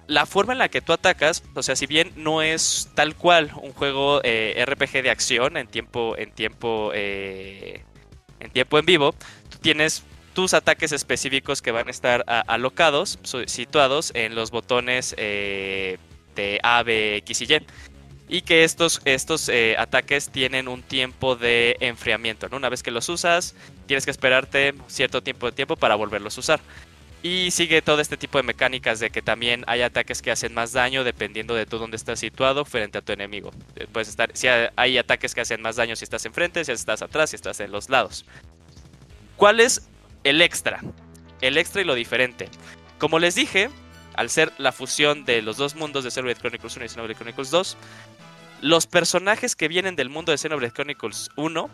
la forma en la que tú atacas, o sea, si bien no es tal cual un juego eh, RPG de acción en tiempo en tiempo eh, en tiempo en vivo, tú tienes tus ataques específicos que van a estar alocados, situados en los botones eh, de A, B, X y Y. Y que estos, estos eh, ataques tienen un tiempo de enfriamiento. Una vez que los usas, tienes que esperarte cierto tiempo de tiempo para volverlos a usar. Y sigue todo este tipo de mecánicas de que también hay ataques que hacen más daño dependiendo de tú dónde estás situado frente a tu enemigo. Eh, puedes estar, si hay ataques que hacen más daño si estás enfrente, si estás atrás, si estás en los lados. ¿Cuál es el extra. El extra y lo diferente. Como les dije, al ser la fusión de los dos mundos de Xenoblade Chronicles 1 y Xenoblade Chronicles 2, los personajes que vienen del mundo de Xenoblade Chronicles 1,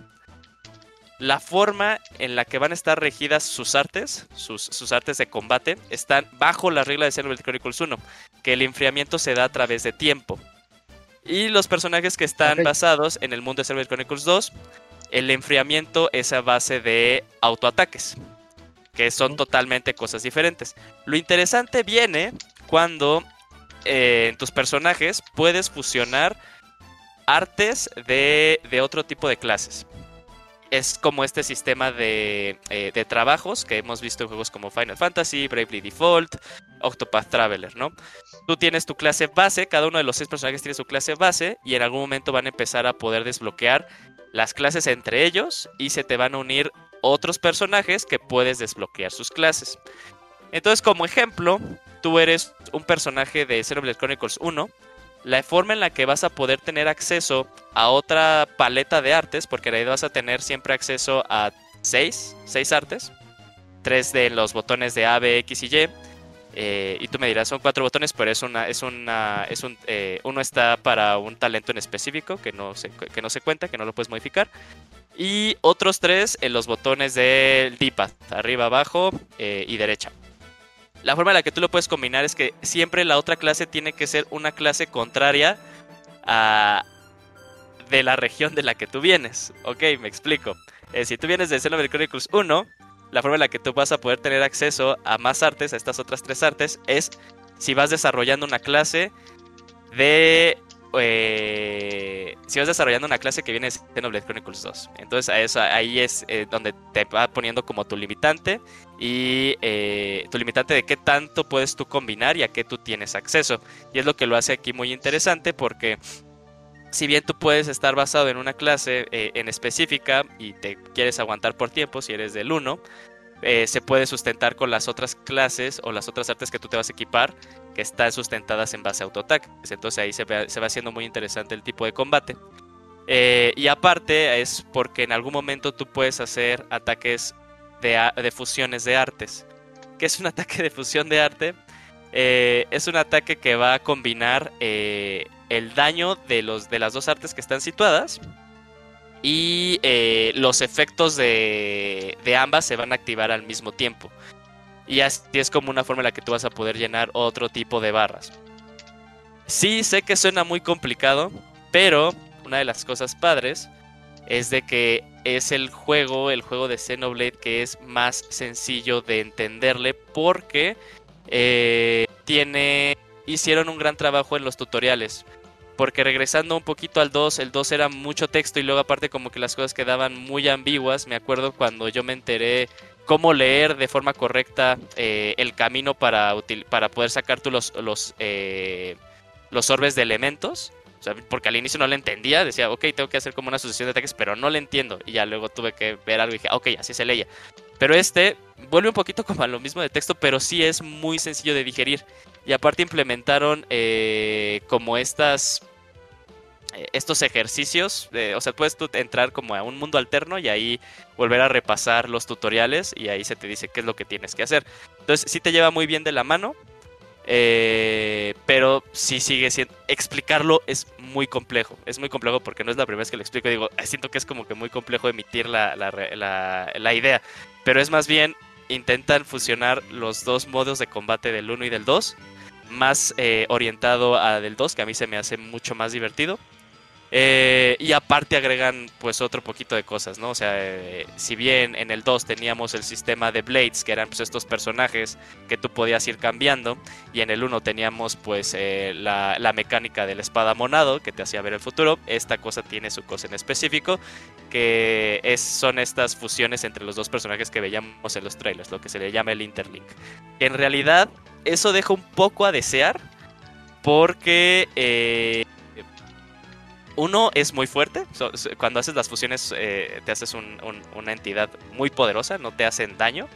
la forma en la que van a estar regidas sus artes, sus, artes de combate, están bajo la regla de Xenoblade Chronicles 1, que el enfriamiento se da a través de tiempo. Y los personajes que están basados en el mundo de Xenoblade Chronicles 2, el enfriamiento es a base de autoataques que son totalmente cosas diferentes. Lo interesante viene cuando eh, en tus personajes puedes fusionar artes de, otro tipo de clases. Es como este sistema de, eh, de, trabajos que hemos visto en juegos como Final Fantasy, Bravely Default, Octopath Traveler, ¿no? Tú tienes tu clase base, cada uno de los seis personajes tiene su clase base y en algún momento van a empezar a poder desbloquear las clases entre ellos y se te van a unir otros personajes que puedes desbloquear sus clases. Entonces, como ejemplo, tú eres un personaje de Xenoblade Chronicles 1. La forma en la que vas a poder tener acceso a otra paleta de artes, porque ahí vas a tener siempre acceso a 6, 6 artes, 3 de los botones de A, B, X y Y. Eh, y tú me dirás, son cuatro botones, pero es una, es una, es un, eh, uno está para un talento en específico que no se, que no se cuenta, que no lo puedes modificar. Y otros tres en los botones del D-pad, arriba, abajo eh, y derecha. La forma en la que tú lo puedes combinar es que siempre la otra clase tiene que ser una clase contraria a de la región de la que tú vienes. Ok, me explico. Eh, si tú vienes de Xenoblade Chronicles 1, la forma en la que tú vas a poder tener acceso a más artes, a estas otras tres artes, es si vas desarrollando una clase de eh, si vas desarrollando una clase que viene de Xenoblade Chronicles 2. Entonces ahí es eh, donde te va poniendo como tu limitante y eh, tu limitante de qué tanto puedes tú combinar y a qué tú tienes acceso. Y es lo que lo hace aquí muy interesante porque si bien tú puedes estar basado en una clase en específica y te quieres aguantar por tiempo si eres del 1, se puede sustentar con las otras clases o las otras artes que tú te vas a equipar que están sustentadas en base a autoataques. Entonces ahí se, va haciendo muy interesante el tipo de combate. Eh, y aparte es porque en algún momento tú puedes hacer ataques de, fusiones de artes. ¿Qué es un ataque de fusión de arte? Eh, es un ataque que va a combinar eh, el daño de, las dos artes que están situadas y los efectos de ambas se van a activar al mismo tiempo. Y así es como una forma en la que tú vas a poder llenar otro tipo de barras. Sí, sé que suena muy complicado, pero una de las cosas padres es de que es el juego, el juego de Xenoblade que es más sencillo de entenderle porque eh, tiene, hicieron un gran trabajo en los tutoriales. Porque regresando un poquito al 2, el 2 era mucho texto y luego aparte como que las cosas quedaban muy ambiguas. Me acuerdo cuando yo me enteré cómo leer de forma correcta eh, el camino para, para poder sacar tú los, los, eh, los orbes de elementos. porque al inicio no le entendía, decía, ok, tengo que hacer como una sucesión de ataques, pero no le entiendo. Y ya luego tuve que ver algo y dije, ok, así se leía. Pero este vuelve un poquito como a lo mismo de texto, pero sí es muy sencillo de digerir. Y aparte implementaron eh, como estas estos ejercicios, o sea, puedes entrar como a un mundo alterno y ahí volver a repasar los tutoriales y ahí se te dice qué es lo que tienes que hacer. Entonces, sí te lleva muy bien de la mano, eh, pero sí sigue siendo... Explicarlo es muy complejo, es muy complejo porque no es la primera vez que lo explico, digo, siento que es como que muy complejo emitir la, la idea, pero es más bien intentan fusionar los dos modos de combate del 1 y del 2 más eh, orientado a del 2, que a mí se me hace mucho más divertido. Eh, y aparte agregan pues otro poquito de cosas, ¿no? O sea, eh, si bien en el 2 teníamos el sistema de Blades, que eran pues estos personajes que tú podías ir cambiando, y en el 1 teníamos pues la, la, mecánica del espada monado, que te hacía ver el futuro, esta cosa tiene su cosa en específico, que es, son estas fusiones entre los dos personajes que veíamos en los trailers, lo que se le llama el interlink. En realidad eso deja un poco a desear porque eh, uno es muy fuerte. cuando haces las fusiones eh, te haces una entidad muy poderosa, no te hacen daño.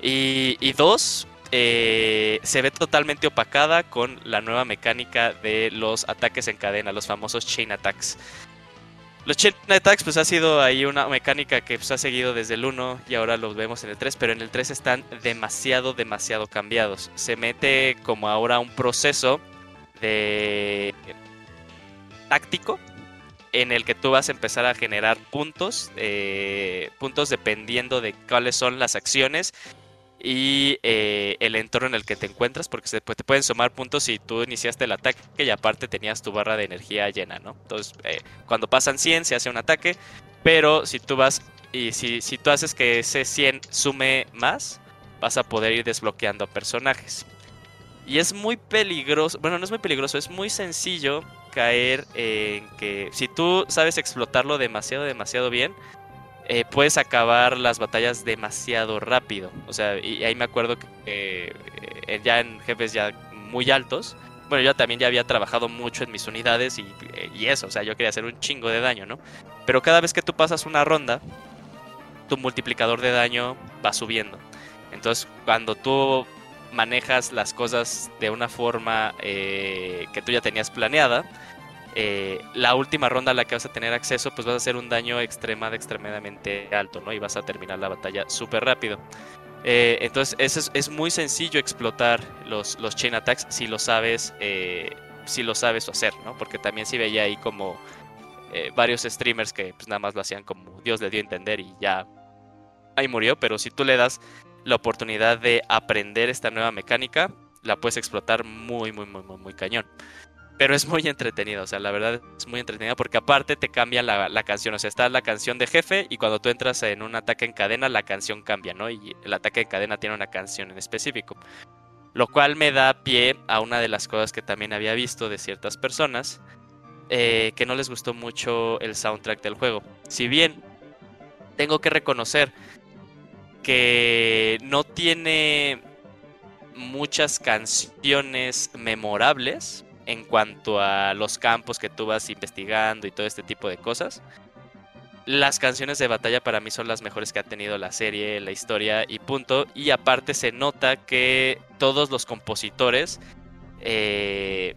Y, dos, eh, se ve totalmente opacada con la nueva mecánica de los ataques en cadena, los famosos chain attacks. Los Chain Attacks pues ha sido ahí una mecánica que pues, ha seguido desde el 1 y ahora los vemos en el 3, pero en el 3 están demasiado, demasiado cambiados. Se mete como ahora un proceso de táctico en el que tú vas a empezar a generar puntos, eh, puntos dependiendo de cuáles son las acciones y eh, el entorno en el que te encuentras, porque se, pues, te pueden sumar puntos si tú iniciaste el ataque y aparte tenías tu barra de energía llena, ¿no? Entonces, eh, cuando pasan 100 se hace un ataque, pero si tú vas y si, si tú haces que ese 100 sume más, vas a poder ir desbloqueando personajes. Y es muy peligroso, bueno, no es muy peligroso, es muy sencillo caer en que si tú sabes explotarlo demasiado, demasiado bien, eh, puedes acabar las batallas demasiado rápido. O sea, y, ahí me acuerdo que eh, ya en jefes ya muy altos, bueno, yo también ya había trabajado mucho en mis unidades y, y, eso, o sea, yo quería hacer un chingo de daño, ¿no? Pero cada vez que tú pasas una ronda, tu multiplicador de daño va subiendo. Entonces, cuando tú manejas las cosas de una forma eh, que tú ya tenías planeada, eh, la última ronda a la que vas a tener acceso, pues vas a hacer un daño extrema, extremadamente alto, ¿no? Y vas a terminar la batalla súper rápido. Eh, entonces, es, es, muy sencillo explotar los, los chain attacks si lo sabes, eh, si lo sabes hacer, ¿no? Porque también sí veía ahí como varios streamers que pues nada más lo hacían como Dios le dio a entender y ya ahí murió, pero si tú le das la oportunidad de aprender esta nueva mecánica, la puedes explotar muy, muy, muy, muy, muy cañón. Pero es muy entretenido, o sea, la verdad es muy entretenido porque aparte te cambia la, canción, o sea, está la canción de jefe y cuando tú entras en un ataque en cadena la canción cambia, ¿no? Y el ataque en cadena tiene una canción en específico. Lo cual me da pie a una de las cosas que también había visto de ciertas personas, eh, que no les gustó mucho el soundtrack del juego. Si bien tengo que reconocer que no tiene muchas canciones memorables, en cuanto a los campos que tú vas investigando y todo este tipo de cosas. Las canciones de batalla para mí son las mejores que ha tenido la serie, la historia y punto. Y aparte se nota que todos los compositores eh,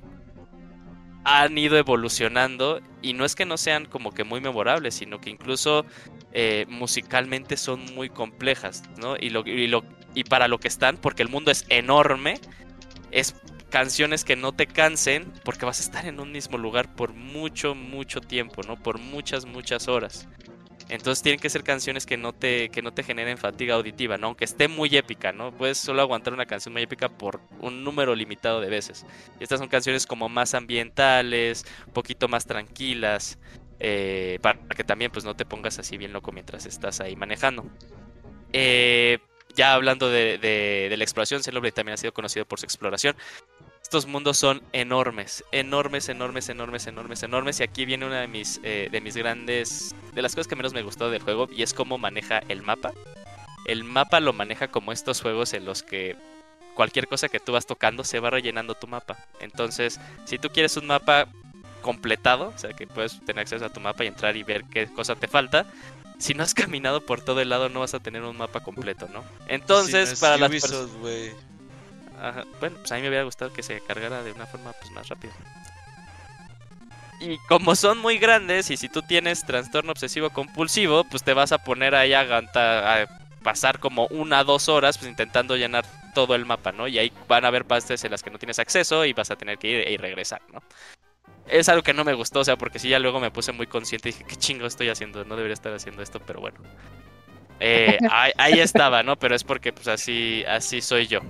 han ido evolucionando y no es que no sean como que muy memorables, sino que incluso eh, musicalmente son muy complejas, ¿no? Y, lo, y, para lo que están, porque el mundo es enorme, es canciones que no te cansen, porque vas a estar en un mismo lugar por mucho, mucho tiempo, ¿no? Por muchas, muchas horas. Entonces tienen que ser canciones que no te, que no te generen fatiga auditiva, ¿no? Aunque esté muy épica, ¿no? Puedes solo aguantar una canción muy épica por un número limitado de veces. Y estas son canciones como más ambientales, un poquito más tranquilas, eh, para que también pues no te pongas así bien loco mientras estás ahí manejando. Eh, ya hablando de, la exploración, Celebrity también ha sido conocido por su exploración. Estos mundos son enormes, enormes, enormes, enormes, enormes, enormes. Y aquí viene una de mis, eh, de mis grandes, de las cosas que menos me gustó del juego y es cómo maneja el mapa. el mapa lo maneja como estos juegos en los que cualquier cosa que tú vas tocando se va rellenando tu mapa. Entonces, si tú quieres un mapa completado, o sea, que puedes tener acceso a tu mapa y entrar y ver qué cosa te falta, si no has caminado por todo el lado no vas a tener un mapa completo, ¿no? Entonces, para las personas... Bueno, pues a mí me hubiera gustado que se cargara de una forma pues, más rápida. Y como son muy grandes y si tú tienes trastorno obsesivo compulsivo, pues te vas a poner ahí a, a pasar como una dos horas pues intentando llenar todo el mapa, ¿no? Y ahí van a haber partes en las que no tienes acceso y vas a tener que ir y regresar, ¿no? Es algo que no me gustó, o sea, porque si ya luego me puse muy consciente y dije, ¿qué chingo estoy haciendo? No debería estar haciendo esto, pero bueno. Eh, ahí, estaba, ¿no? Pero es porque pues así, así soy yo.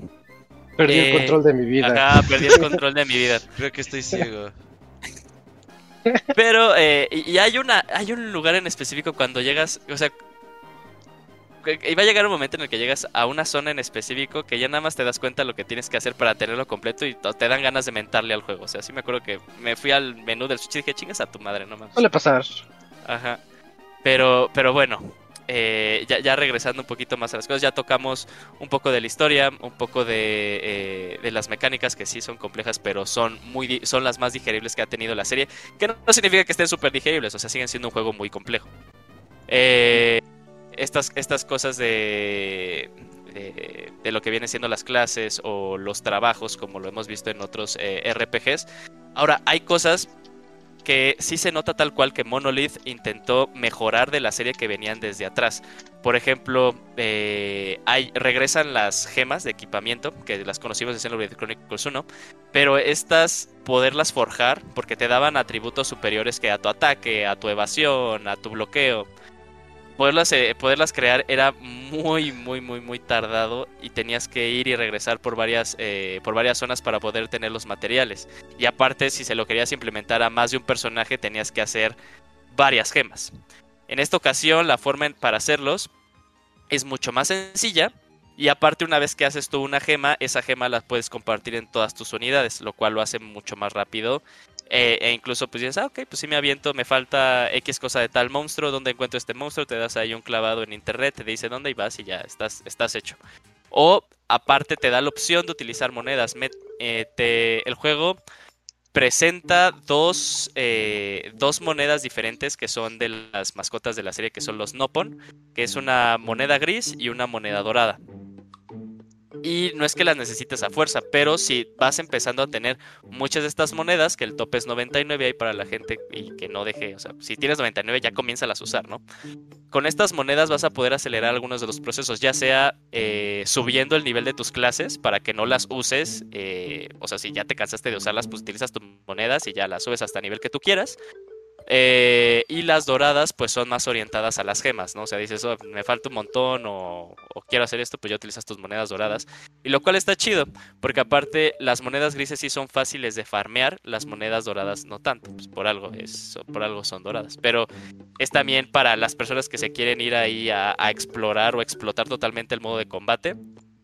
Perdí el eh, control de mi vida. Ajá, perdí el control de mi vida. Creo que estoy ciego. Pero, eh, y hay una, hay un lugar en específico cuando llegas, o sea, iba a llegar un momento en el que llegas a una zona en específico que ya nada más te das cuenta de lo que tienes que hacer para tenerlo completo y te dan ganas de mentarle al juego. O sea, sí me acuerdo que me fui al menú del Switch y dije, chingas a tu madre, no mames. Suele pasar. Ajá. Pero, pero bueno, eh, ya, regresando un poquito más a las cosas, ya tocamos un poco de la historia, un poco de, eh, de las mecánicas que sí son complejas, pero son, muy, son las más digeribles que ha tenido la serie. Que no, significa que estén súper digeribles, o sea, siguen siendo un juego muy complejo. Eh, estas, estas cosas de, de, lo que vienen siendo las clases o los trabajos, como lo hemos visto en otros eh, RPGs. Ahora, hay cosas que sí se nota tal cual que Monolith intentó mejorar de la serie que venían desde atrás. Por ejemplo, eh, hay, regresan las gemas de equipamiento, que las conocimos en Xenoblade Chronicles 1, pero estas poderlas forjar, porque te daban atributos superiores que a tu ataque, a tu evasión, a tu bloqueo poderlas, eh, poderlas crear era muy, muy, muy, muy tardado y tenías que ir y regresar por varias, eh, por varias zonas para poder tener los materiales. Y aparte, si se lo querías implementar a más de un personaje, tenías que hacer varias gemas. En esta ocasión, la forma para hacerlos es mucho más sencilla. Y aparte, una vez que haces tú una gema, esa gema la puedes compartir en todas tus unidades, lo cual lo hace mucho más rápido eh, e incluso pues dices, ah, ok, pues si me aviento, me falta X cosa de tal monstruo, ¿dónde encuentro este monstruo? Te das ahí un clavado en internet, te dice dónde y vas y ya estás, estás hecho. O aparte te da la opción de utilizar monedas. Eh, el juego presenta dos, eh, dos monedas diferentes que son de las mascotas de la serie, que son los Nopon, que es una moneda gris y una moneda dorada. Y no es que las necesites a fuerza, pero si vas empezando a tener muchas de estas monedas, que el tope es 99 ahí para la gente y que no deje, o sea, si tienes 99 ya comienza a usar, ¿no? Con estas monedas vas a poder acelerar algunos de los procesos, ya sea eh, subiendo el nivel de tus clases para que no las uses, eh, o sea, si ya te cansaste de usarlas, pues utilizas tus monedas y ya las subes hasta el nivel que tú quieras. Eh, y las doradas pues son más orientadas a las gemas, ¿no? O sea, dices, oh, me falta un montón o, quiero hacer esto, pues ya utilizas tus monedas doradas. Y lo cual está chido, porque aparte las monedas grises sí son fáciles de farmear, las monedas doradas no tanto, pues por algo, por algo son doradas. Pero es también para las personas que se quieren ir ahí a explorar o explotar totalmente el modo de combate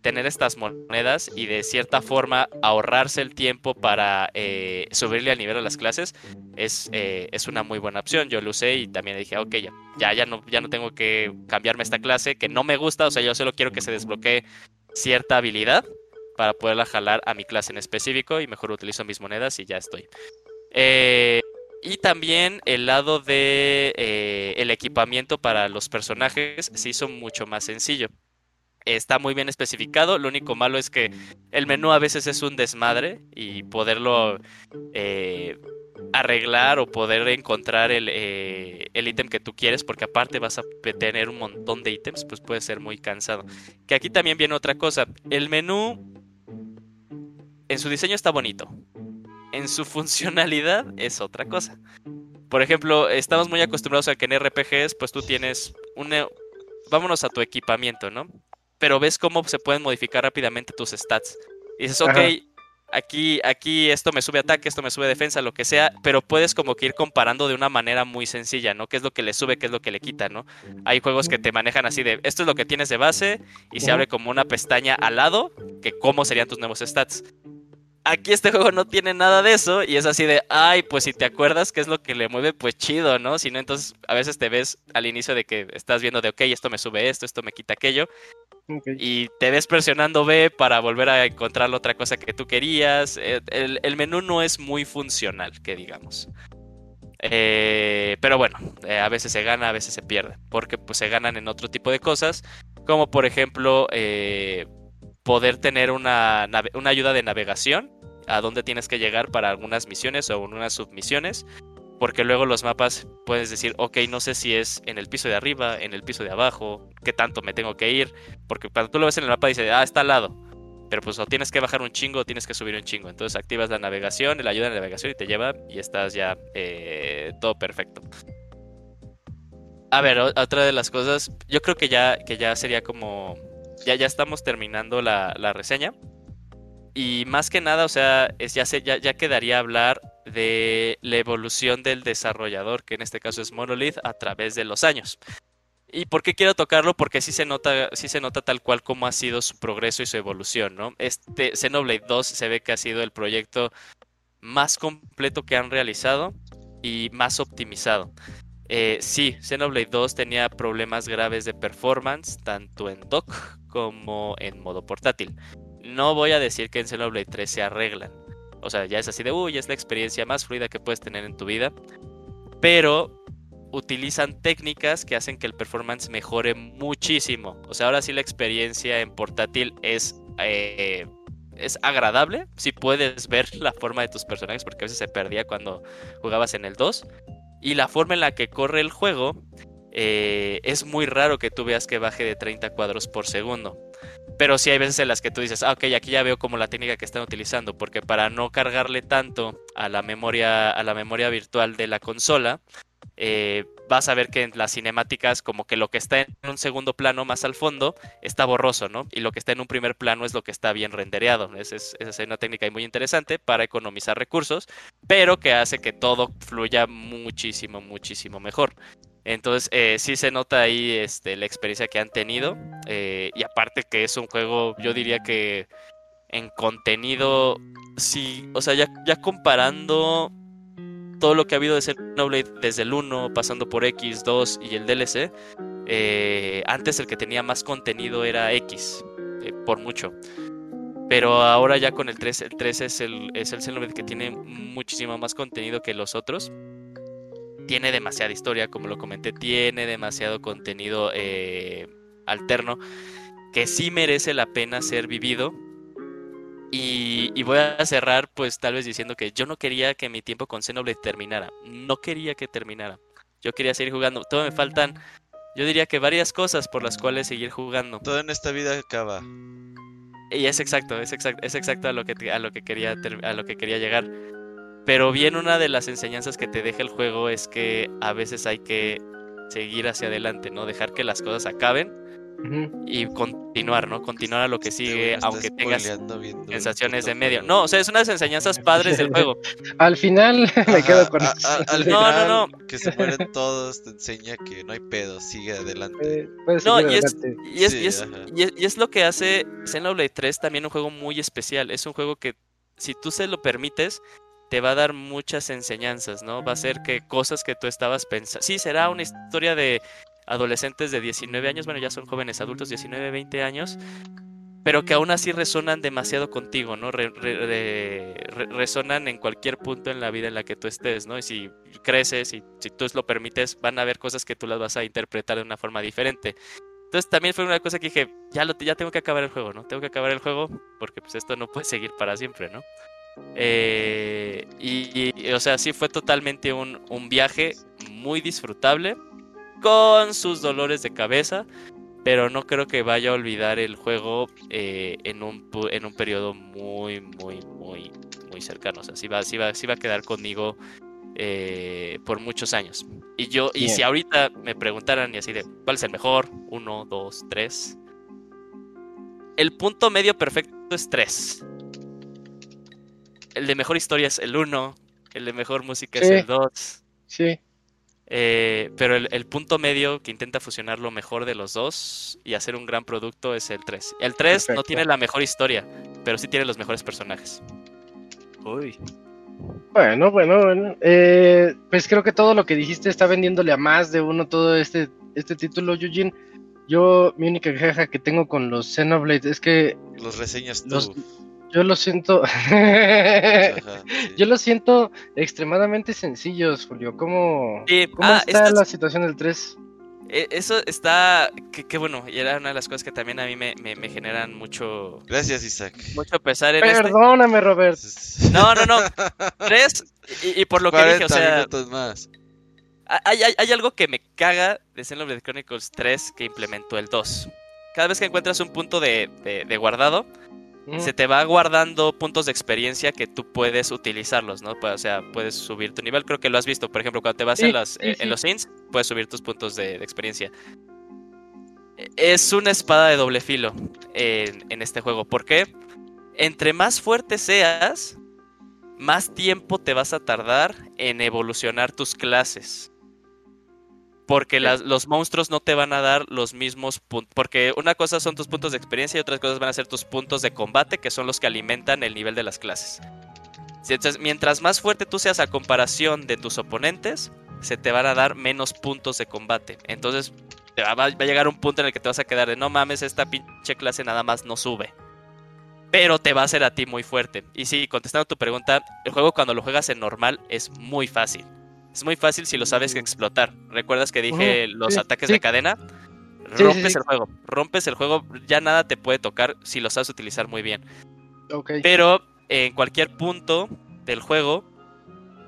tener estas monedas y de cierta forma ahorrarse el tiempo para eh, subirle al nivel a las clases es, eh, es una muy buena opción. Yo lo usé y también dije, ok, ya, ya, ya, no, ya no tengo que cambiarme esta clase que no me gusta, o sea, yo solo quiero que se desbloquee cierta habilidad para poderla jalar a mi clase en específico y mejor utilizo mis monedas y ya estoy. Eh, y también el lado de el equipamiento para los personajes se hizo mucho más sencillo está muy bien especificado. Lo único malo es que el menú a veces es un desmadre y poderlo eh, arreglar o poder encontrar eh, el, ítem que tú quieres, porque aparte vas a tener un montón de ítems, pues puede ser muy cansado. Que aquí también viene otra cosa. El menú en su diseño está bonito. En su funcionalidad es otra cosa. Por ejemplo, estamos muy acostumbrados a que en RPGs, pues tú tienes un... Vámonos a tu equipamiento, ¿no? Pero ves cómo se pueden modificar rápidamente tus stats. Y dices, ok, aquí, aquí esto me sube ataque, esto me sube defensa, lo que sea, pero puedes como que ir comparando de una manera muy sencilla, ¿no? ¿Qué es lo que le sube, qué es lo que le quita, ¿no? Hay juegos que te manejan así de, esto es lo que tienes de base y se abre como una pestaña al lado, que cómo serían tus nuevos stats. Aquí este juego no tiene nada de eso y es así de, ay, pues si te acuerdas qué es lo que le mueve, pues chido, ¿no? Si no, entonces a veces te ves al inicio de que estás viendo de, ok, esto me sube esto, esto me quita aquello. Y te ves presionando B para volver a encontrar la otra cosa que tú querías. Eh, el, menú no es muy funcional, que digamos. Eh, pero bueno, eh, a veces se gana, a veces se pierde. Porque pues se ganan en otro tipo de cosas. Como por ejemplo, poder tener una, una ayuda de navegación a dónde tienes que llegar para algunas misiones o unas submisiones. Porque luego los mapas puedes decir, ok, no sé si es en el piso de arriba, en el piso de abajo, qué tanto me tengo que ir. Porque cuando tú lo ves en el mapa dice, ah, está al lado. Pero pues o tienes que bajar un chingo o tienes que subir un chingo. Entonces activas la navegación, la ayuda de navegación y te lleva y estás ya eh, todo perfecto. A ver, otra de las cosas, yo creo que ya, que ya sería como... Ya, ya estamos terminando la, la reseña. Y más que nada, o sea, es, ya, se, ya, ya quedaría hablar de la evolución del desarrollador, que en este caso es Monolith, a través de los años. ¿Y por qué quiero tocarlo? Porque sí se nota, sí se nota tal cual como ha sido su progreso y su evolución, ¿no? Este Xenoblade 2 se ve que ha sido el proyecto más completo que han realizado y más optimizado. Eh, sí, Xenoblade 2 tenía problemas graves de performance, tanto en dock como en modo portátil. No voy a decir que en Xenoblade 3 se arreglan. O sea, ya es así de, uy, es la experiencia más fluida que puedes tener en tu vida. Pero utilizan técnicas que hacen que el performance mejore muchísimo. O sea, ahora sí la experiencia en portátil es, eh, es agradable. Si puedes ver la forma de tus personajes, porque a veces se perdía cuando jugabas en el 2. Y la forma en la que corre el juego, eh, es muy raro que tú veas que baje de 30 cuadros por segundo. Pero sí hay veces en las que tú dices, ah, ok, aquí ya veo como la técnica que están utilizando, porque para no cargarle tanto a la memoria, a la memoria virtual de la consola, eh, vas a ver que en las cinemáticas como que lo que está en un segundo plano más al fondo está borroso, ¿no? Y lo que está en un primer plano es lo que está bien rendereado. Esa es, es una técnica muy interesante para economizar recursos, pero que hace que todo fluya muchísimo, muchísimo mejor. Entonces, eh, sí se nota ahí este, la experiencia que han tenido. Eh, y aparte que es un juego, yo diría que en contenido, sí, o sea, ya, ya comparando todo lo que ha habido de Xenoblade desde el 1, pasando por X, 2 y el DLC, eh, antes el que tenía más contenido era X, por mucho. Pero ahora ya con el 3, el 3 es el, es el Xenoblade que tiene muchísimo más contenido que los otros tiene demasiada historia, como lo comenté, tiene demasiado contenido eh, alterno que sí merece la pena ser vivido. Y, voy a cerrar pues tal vez diciendo que yo no quería que mi tiempo con Xenoblade terminara. No quería que terminara. Yo quería seguir jugando. Todo me faltan, yo diría que varias cosas por las cuales seguir jugando. Todo en esta vida acaba. Y es exacto, es exacto, es exacto a lo que a lo que quería a lo que quería llegar. Pero bien una de las enseñanzas que te deja el juego es que a veces hay que seguir hacia adelante, ¿no? Dejar que las cosas acaben y continuar, ¿no? Continuar a lo que sigue, aunque tengas sensaciones de medio. No, o sea, es unas enseñanzas padres del juego. al final me quedo con al no, no, no. Que se mueren todos, te enseña que no hay pedo, sigue adelante. Eh, no, y es, y, es, y, es, y, es, lo que hace Xenoblade 3 también un juego muy especial. Es un juego que, si tú se lo permites, te va a dar muchas enseñanzas, ¿no? Va a ser que cosas que tú estabas pensando. Sí, será una historia de adolescentes de 19 años, bueno, ya son jóvenes adultos, 19, 20 años, pero que aún así resonan demasiado contigo, ¿no? resonan en cualquier punto en la vida en la que tú estés, ¿no? Y si creces y si tú lo permites, van a haber cosas que tú las vas a interpretar de una forma diferente. Entonces también fue una cosa que dije, ya, lo, ya tengo que acabar el juego, ¿no? Tengo que acabar el juego porque pues esto no puede seguir para siempre, ¿no? Eh, y, o sea, sí fue totalmente un, viaje muy disfrutable, con sus dolores de cabeza, pero no creo que vaya a olvidar el juego eh, en, un, en un periodo muy, muy, muy, muy cercano. O sea, sí va, sí va, sí va a quedar conmigo eh, por muchos años. Y yo, y si ahorita me preguntaran y así de, ¿cuál es el mejor? Uno, dos, tres. El punto medio perfecto es tres el de mejor historia es el 1, el de mejor música es el 2. Sí. Eh, pero el, punto medio que intenta fusionar lo mejor de los dos y hacer un gran producto es el 3. El 3 no tiene la mejor historia, pero sí tiene los mejores personajes. Uy. Bueno, bueno, bueno. Eh, pues creo que todo lo que dijiste está vendiéndole a más de uno todo este, este título, Eugene. Yo, mi única queja que tengo con los Xenoblade es que Los reseñas tú. Los- yo lo siento. Ajá, sí. Yo lo siento extremadamente sencillos, Julio. ¿Cómo, Sí, cómo ah, está estas- la situación del 3? Eh, Eso está. Que, que bueno, y era una de las cosas que también a mí me, me, me generan mucho, Gracias, Isaac. mucho pesar en este. Perdóname, Robert. No, no, no. Tres, y, y por lo que dije, o 40 sea, minutos más. hay, hay, hay algo que me caga de Xenoblade Chronicles 3 que implementó el 2. Cada vez que encuentras un punto de, de- de guardado, Mm. se te va guardando puntos de experiencia que tú puedes utilizarlos, ¿no? Pues, O sea, puedes subir tu nivel. Creo que lo has visto, por ejemplo, cuando te vas Sí, en, las, sí, eh, sí. en los Saints, puedes subir tus puntos de, de experiencia. Es una espada de doble filo en, en este juego. ¿Por qué? Entre más fuerte seas, más tiempo te vas a tardar en evolucionar tus clases. Porque las- los monstruos no te van a dar los mismos puntos. Porque una cosa son tus puntos de experiencia y otras cosas van a ser tus puntos de combate, que son los que alimentan el nivel de las clases. Entonces, mientras más fuerte tú seas a comparación de tus oponentes, se te van a dar menos puntos de combate. Entonces, te va, va a llegar un punto en el que te vas a quedar de no mames, esta pinche clase nada más no sube. Pero te va a hacer a ti muy fuerte. Y sí, contestando tu pregunta, el juego cuando lo juegas en normal es muy fácil. Es muy fácil si lo sabes explotar. ¿Recuerdas que dije los sí, ataques sí. de cadena? Rompes el juego. Rompes el juego. Ya nada te puede tocar si lo sabes utilizar muy bien. Pero en cualquier punto del juego,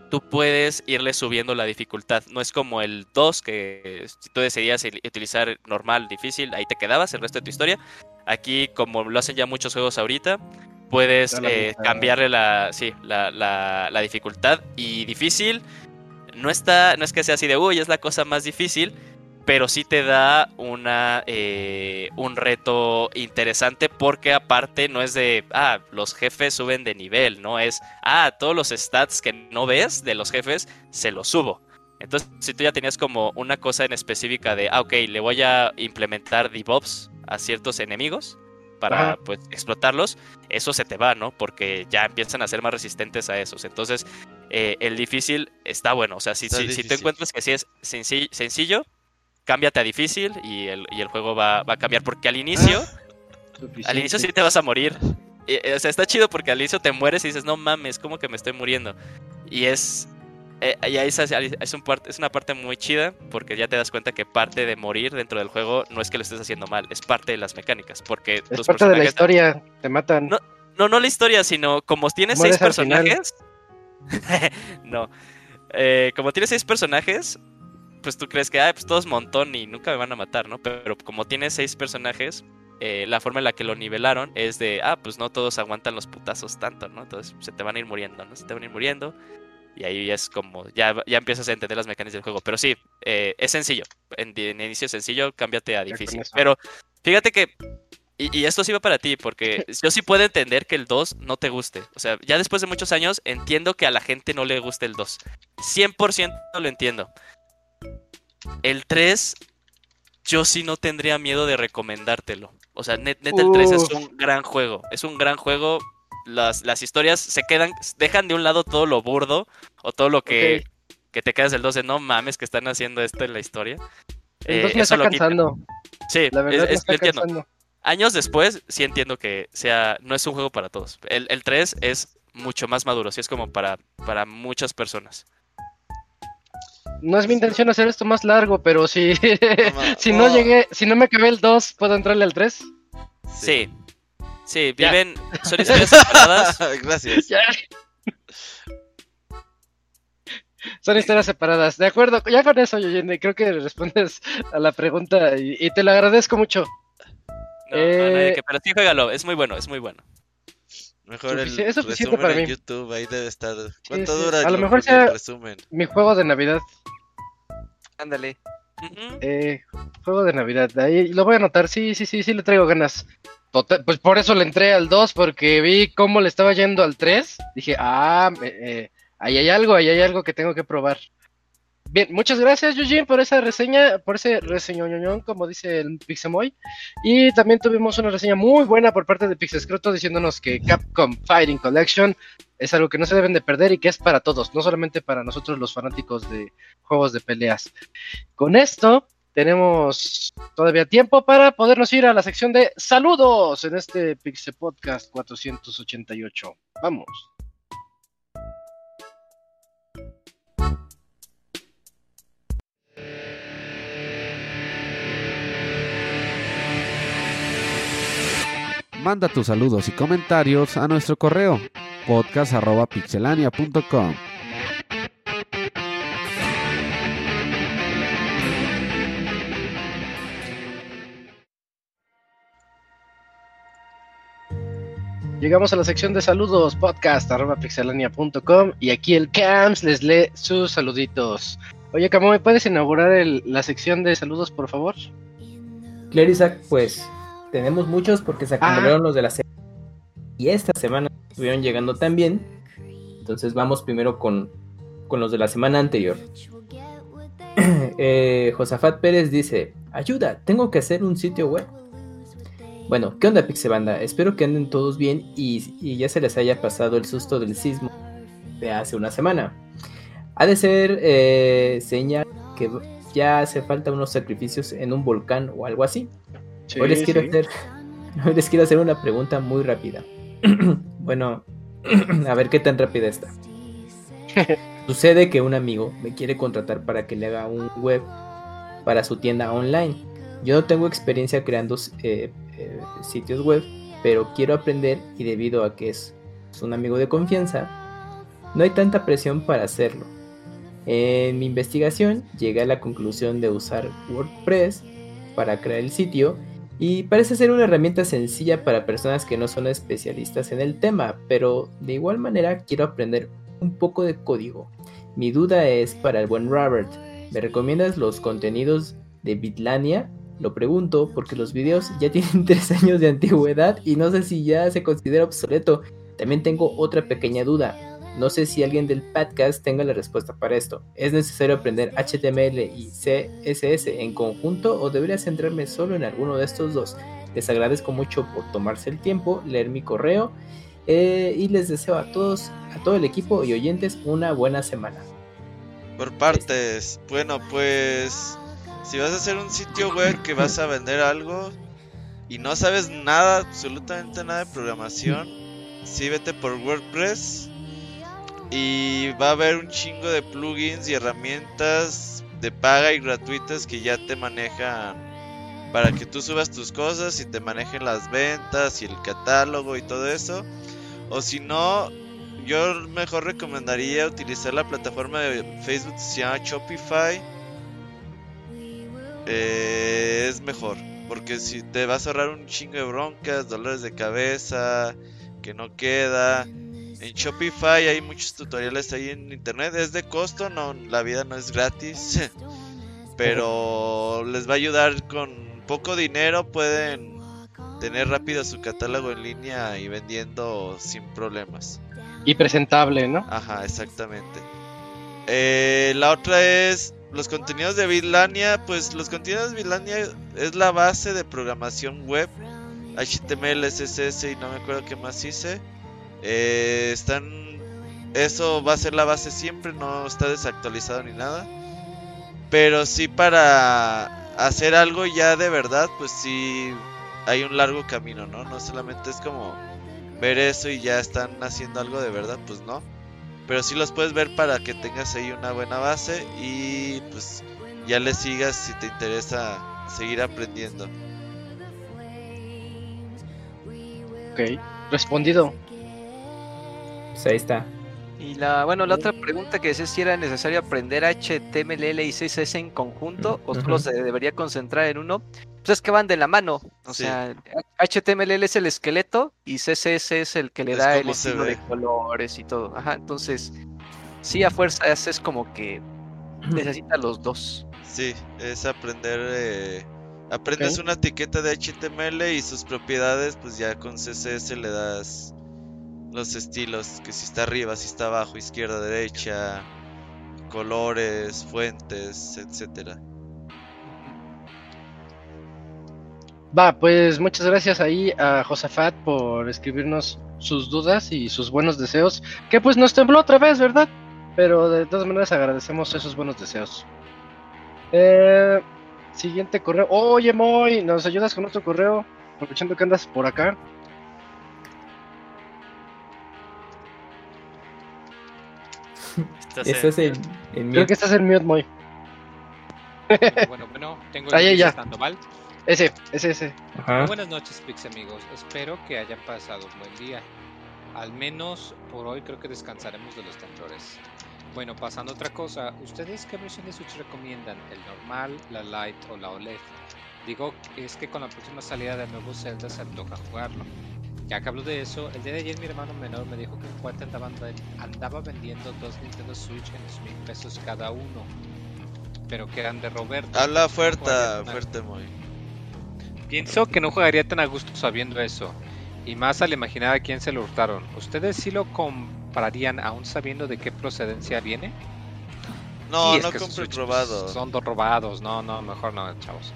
tú puedes irle subiendo la dificultad. No es como el 2, que si tú decidías utilizar normal, difícil, ahí te quedabas el resto de tu historia. Aquí, como lo hacen ya muchos juegos ahorita, puedes la eh, cambiarle la, sí, la, la- la dificultad. Y difícil, no, está, no es que sea así de, uy, es la cosa más difícil, pero sí te da una, eh, un reto interesante porque aparte no es de, ah, los jefes suben de nivel, no es, ah, todos los stats que no ves de los jefes, se los subo. Entonces, si tú ya tenías como una cosa en específica de, ah, ok, le voy a implementar debuffs a ciertos enemigos para, Ajá. pues, explotarlos, eso se te va, ¿no? Porque ya empiezan a ser más resistentes a esos. Entonces, eh, el difícil está bueno. O sea, si, si, si tú encuentras que sí es senci- sencillo, cámbiate a difícil y el, y el juego va, va a cambiar. Porque al inicio, al inicio sí te vas a morir. Y, eh, o sea, está chido porque al inicio te mueres y dices, no mames, ¿cómo que me estoy muriendo? Y es. eh, y ahí es, es un es una parte muy chida porque ya te das cuenta que parte de morir dentro del juego no es que lo estés haciendo mal, es parte de las mecánicas. Porque Es parte de la personajes- historia. Te matan. No, no, no la historia, sino como tienes Mueres seis final. no. Eh, como tienes seis personajes, pues tú crees que, ah, pues todos montón y nunca me van a matar, ¿no? Pero como tienes seis personajes, eh, la forma en la que lo nivelaron es de, ah, pues no todos aguantan los putazos tanto, ¿no? Entonces se te van a ir muriendo, ¿no? Se te van a ir muriendo. Y ahí es como, ya, ya empiezas a entender las mecánicas del juego. Pero sí, eh, es sencillo. En, en inicio sencillo, cámbiate a Ya difícil. Pero fíjate que y, y esto sí va para ti, porque yo sí puedo entender que el 2 no te guste. O sea, ya después de muchos años entiendo que a la gente no le guste el 2. 100% lo entiendo. El 3, yo sí no tendría miedo de recomendártelo. O sea, net- neta, el 3 es un gran juego. Es un gran juego. Las, las historias se quedan, dejan de un lado todo lo burdo o todo lo que, que te quedas del 2 de no mames que están haciendo esto en la historia. El Eh, 2 me eso está lo quita. cansando. Sí, La verdad es- me es- está lo entiendo cansando. Años después, sí entiendo que sea, no es un juego para todos. El, el 3 es mucho más maduro, sí es como para, para muchas personas. No es mi intención hacer esto más largo, pero si, ma- si no no. llegué, si no me acabé el 2, ¿puedo entrarle al 3? Sí, sí, Ya. viven, son historias separadas. Gracias. Ya. Son historias separadas. De acuerdo, ya con eso, Yoyene, creo que respondes a la pregunta y, y te lo agradezco mucho. No, nadie Eh, que- pero sí, juégalo, es muy bueno, es muy bueno. Mejor el es suficiente resumen para en mí. YouTube, ahí debe estar. ¿Cuánto sí. dura A lo mejor sea- resumen? Mi juego de Navidad. Ándale. Eh, juego de Navidad. Ahí lo voy a anotar. Sí, sí, sí, sí, le traigo ganas. Total- pues por eso le entré al 2, porque vi cómo le estaba yendo al 3. Dije, ah, eh, eh, ahí hay algo, ahí hay algo que tengo que probar. Bien, muchas gracias, Eugene, por esa reseña, por ese reseñoñoñón, como dice el Pixemoy. Y también tuvimos una reseña muy buena por parte de Pixescroto diciéndonos que Capcom Fighting Collection es algo que no se deben de perder y que es para todos, no solamente para nosotros los fanáticos de juegos de peleas. Con esto tenemos todavía tiempo para podernos ir a la sección de saludos en este Pixel Podcast 488. Vamos. Manda tus saludos y comentarios a nuestro correo podcast.pixelania.com. Llegamos a la sección de saludos, podcast.pixelania.com y aquí el Cams les lee sus saluditos. Oye, Camo, ¿me puedes inaugurar el- la sección de saludos, por favor? Clarisac, pues tenemos muchos porque se acumularon los de la semana. Y esta semana estuvieron llegando también. Entonces vamos primero con, con los de la semana anterior. eh, Josafat Pérez dice, ayuda, tengo que hacer un sitio web. Bueno, ¿qué onda Pixebanda? Espero que anden todos bien y, y ya se les haya pasado el susto del sismo de hace una semana. Ha de ser eh, señal que ya hace falta unos sacrificios en un volcán o algo así. Sí, Hoy les quiero sí. hacer, hoy les quiero hacer una pregunta muy rápida. bueno, a ver qué tan rápida está. Sucede que un amigo me quiere contratar para que le haga un web para su tienda online. Yo no tengo experiencia creando eh, eh, sitios web, pero quiero aprender y debido a que es, es un amigo de confianza, no hay tanta presión para hacerlo. En mi investigación llegué a la conclusión de usar WordPress para crear el sitio y parece ser una herramienta sencilla para personas que no son especialistas en el tema, pero de igual manera quiero aprender un poco de código. Mi duda es para el buen Robert, ¿me recomiendas los contenidos de Bitlania? Lo pregunto porque los videos ya tienen 3 años de antigüedad y no sé si ya se considera obsoleto. También tengo otra pequeña duda. No sé si alguien del podcast tenga la respuesta para esto. ¿Es necesario aprender HTML y CSS en conjunto o debería centrarme solo en alguno de estos dos? Les agradezco mucho por tomarse el tiempo, leer mi correo eh, y les deseo a todos, a todo el equipo y oyentes una buena semana. Por partes. Bueno, pues si vas a hacer un sitio web que vas a vender algo y no sabes nada, absolutamente nada de programación, sí vete por WordPress y va a haber un chingo de plugins y herramientas de paga y gratuitas que ya te manejan para que tú subas tus cosas y te manejen las ventas y el catálogo y todo eso. O si no, yo mejor recomendaría utilizar la plataforma de Facebook que se llama Shopify. Eh, es mejor, porque si te vas a ahorrar un chingo de broncas, dolores de cabeza, que no queda. En Shopify hay muchos tutoriales ahí en internet. Es de costo, no, la vida no es gratis. Pero les va a ayudar con poco dinero. Pueden tener rápido su catálogo en línea y vendiendo sin problemas. Y presentable, ¿no? Ajá, exactamente. Eh, la otra es los contenidos de Bitlania. Pues los contenidos de Bitlania es la base de programación web. HTML, CSS y no me acuerdo qué más hice. Eh, están. Eso va a ser la base siempre, no está desactualizado ni nada. Pero sí para hacer algo ya de verdad, pues sí hay un largo camino, ¿no? No solamente es como ver eso y ya están haciendo algo de verdad, pues no. Pero sí los puedes ver para que tengas ahí una buena base y pues ya le sigas si te interesa seguir aprendiendo. Ok, respondido. Pues ahí está. Y la, bueno, la otra pregunta que decía si era necesario aprender HTML y CSS en conjunto o solo se debería concentrar en uno. Pues es que van de la mano. O Sí. sea, HTML es el esqueleto y CSS es el que le Es da el estilo de colores y todo. Ajá, entonces, sí, a fuerza es como que necesita los dos. Sí, es aprender. eh, aprendes una etiqueta de HTML y sus propiedades, pues ya con CSS le das los estilos, que si está arriba, si está abajo, izquierda, derecha, colores, fuentes, etcétera. Va, pues muchas gracias ahí a Josafat por escribirnos sus dudas y sus buenos deseos, que pues nos tembló otra vez, ¿verdad? Pero de todas maneras agradecemos esos buenos deseos. Eh, siguiente correo. Oye, Moy, ¿nos ayudas con otro correo? Aprovechando que andas por acá. Estás Eso en- es el, el mío. Creo que estás en mute, Moy. Bueno, bueno, tengo Ahí, el ya. Sandoval. Ese, ese, ese. Ajá. Buenas noches, Pix amigos. Espero que hayan pasado un buen día. Al menos por hoy creo que descansaremos de los temblores. Bueno, pasando a otra cosa, ¿ustedes qué versión de Switch recomiendan? ¿El normal, la Lite o la OLED? Digo, es que con la próxima salida del nuevo Zelda se antoja jugarlo. Ya que hablo de eso, el día de ayer mi hermano menor me dijo que un cuate andaba, andaba vendiendo dos Nintendo Switch en dos mil pesos cada uno. Pero que eran de Roberto. Habla No fuerte, a- fuerte muy. Pienso que no jugaría tan a gusto sabiendo eso. Y más al imaginar a quién se lo hurtaron. ¿Ustedes sí lo comprarían aún sabiendo de qué procedencia viene? No, Sí, no que esos compres Switch, robado. pues, Son dos robados. No, no, mejor no, chavos.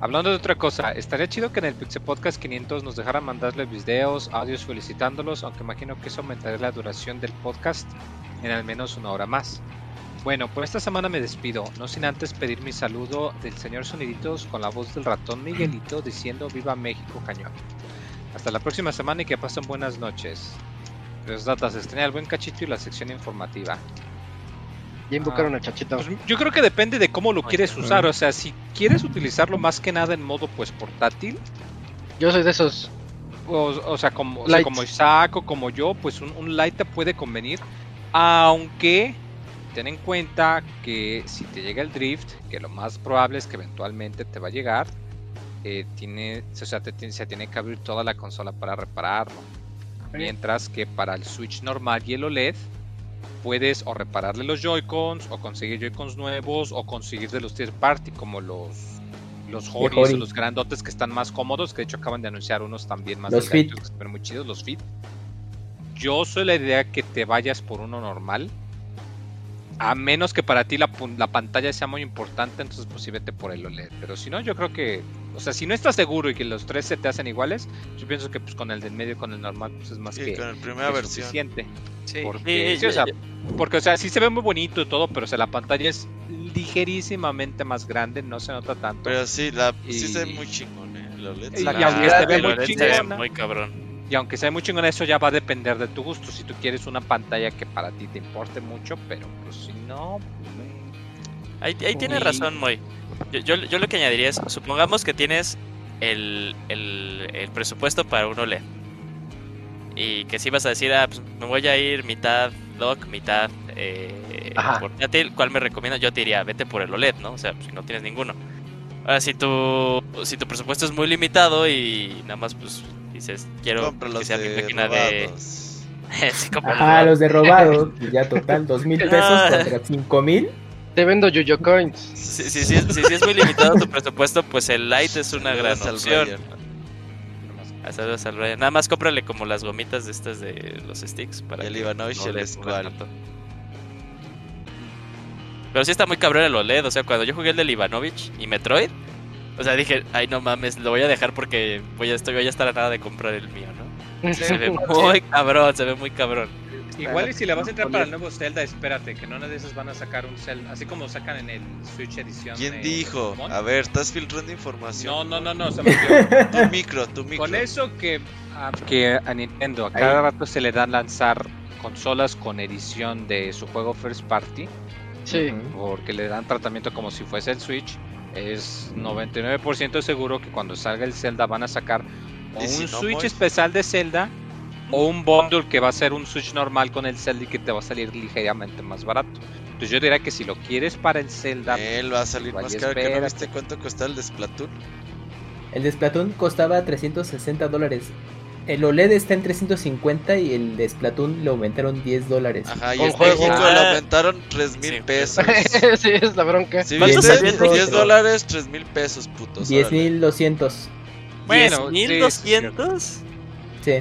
Hablando de otra cosa, estaría chido que en el Pixel Podcast 500 nos dejaran mandarles videos, audios felicitándolos, aunque imagino que eso aumentaría la duración del podcast en al menos una hora más. Bueno, por esta semana me despido, no sin antes pedir mi saludo del señor Soniditos con la voz del ratón Miguelito diciendo Viva México Cañón. Hasta la próxima semana y que pasen buenas noches. Los datas, extraña el buen cachito y la sección informativa. Ya invocaron Ah, a Chachito. Pues yo creo que depende de cómo lo quieres usar. O sea, si quieres utilizarlo más que nada en modo pues portátil, Yo soy de esos. o, o sea, como, o sea, Light. como Isaac o como yo, pues un, un light te puede convenir. Aunque ten en cuenta que si te llega el drift, que lo más probable es que eventualmente te va a llegar, eh, tiene, o sea, te se tiene que abrir toda la consola para repararlo. Mientras que para el Switch normal y el OLED puedes o repararle los Joy-Cons o conseguir Joy-Cons nuevos o conseguir de los third party como los los Horis los grandotes que están más cómodos, que de hecho acaban de anunciar unos también más Los Fit. ven muy chidos, los Fit. Yo soy la idea que te vayas por uno normal. A menos que para ti la, la pantalla sea muy importante, entonces pues sí vete por el OLED. Pero si no, yo creo que, o sea, si no estás seguro y que los tres se te hacen iguales, yo pienso que pues con el del medio y con el normal pues es más Sí, que, con la primera que versión. suficiente. Sí. Porque, Sí, sí, o sea, porque, o sea, sí se ve muy bonito y todo, pero o sea, la pantalla es ligerísimamente más grande, no se nota tanto. Pero sí, la, sí se ve Y- muy chingón, eh. El OLED Y la La aunque se ve muy OLED se ve chingona. muy cabrón. Y aunque sea muy chingón, eso ya va a depender de tu gusto. Si tú quieres una pantalla que para ti te importe mucho, pero pues si no, mm, Ahí, ahí tienes razón, Moy. Yo, yo, yo lo que añadiría es, supongamos que tienes el, el, el presupuesto para un OLED. Y que si vas a decir, ah, pues me voy a ir mitad dock, mitad eh, portátil, ¿cuál me recomiendas? Yo te diría, vete por el OLED, ¿no? O sea, si no tienes ninguno. Ahora, si tu, si tu presupuesto es muy limitado y nada más, pues dices, quiero Compra que los sea mi de máquina de... Sí, compra los Ajá, robados. los de robados. y Ya total, dos mil pesos Ah. contra cinco mil. Te vendo Yoyo Coins. Si, si, si, es, si- si es muy limitado tu presupuesto, pues el Lite es una gran opción. Ah, saludos al Ryan. Nada más cómprale como las gomitas de estas de los sticks para el Ivanovich el Squall. pongan tanto. Pero sí está muy cabrón el OLED, o sea, cuando yo jugué el del Ivanovich y Metroid, o sea, dije, ay no mames, lo voy a dejar porque voy a, estoy, voy a estar a nada de comprar el mío, ¿no? Se ve muy cabrón, se ve muy cabrón. Igual y si le vas a entrar para el nuevo Zelda, espérate, que no una de esas van a sacar un Zelda, así como sacan en el Switch edición. ¿Quién dijo? Pokémon. A ver, estás filtrando No, información. no, no, no, se me. Tu micro, tu micro. Con eso que, a- que a Nintendo a cada rato se le dan lanzar consolas con edición de su juego First Party, Sí. porque le dan tratamiento como si fuese el Switch, es 99% seguro que cuando salga el Zelda van a sacar o ¿Y si un no, Switch Moy? especial de Zelda o un bundle que va a ser un Switch normal con el Zelda y que te va a salir ligeramente más barato. Entonces yo diría que si lo quieres para el Zelda, Él va a salir Igual más caro que no viste cuánto costaba el de Splatoon. El de Splatoon costaba 360 dólares. El OLED está en 350 y el de Splatoon le aumentaron 10 dólares. Ajá, y Con en juego. Ah. le aumentaron 3 mil Sí. pesos. sí, es la bronca. Si ¿Cuánto viste salió en 10 México? dólares, 3 mil pesos, putos. órale. 10.200. Bueno, sí, ¿10.200? Sí.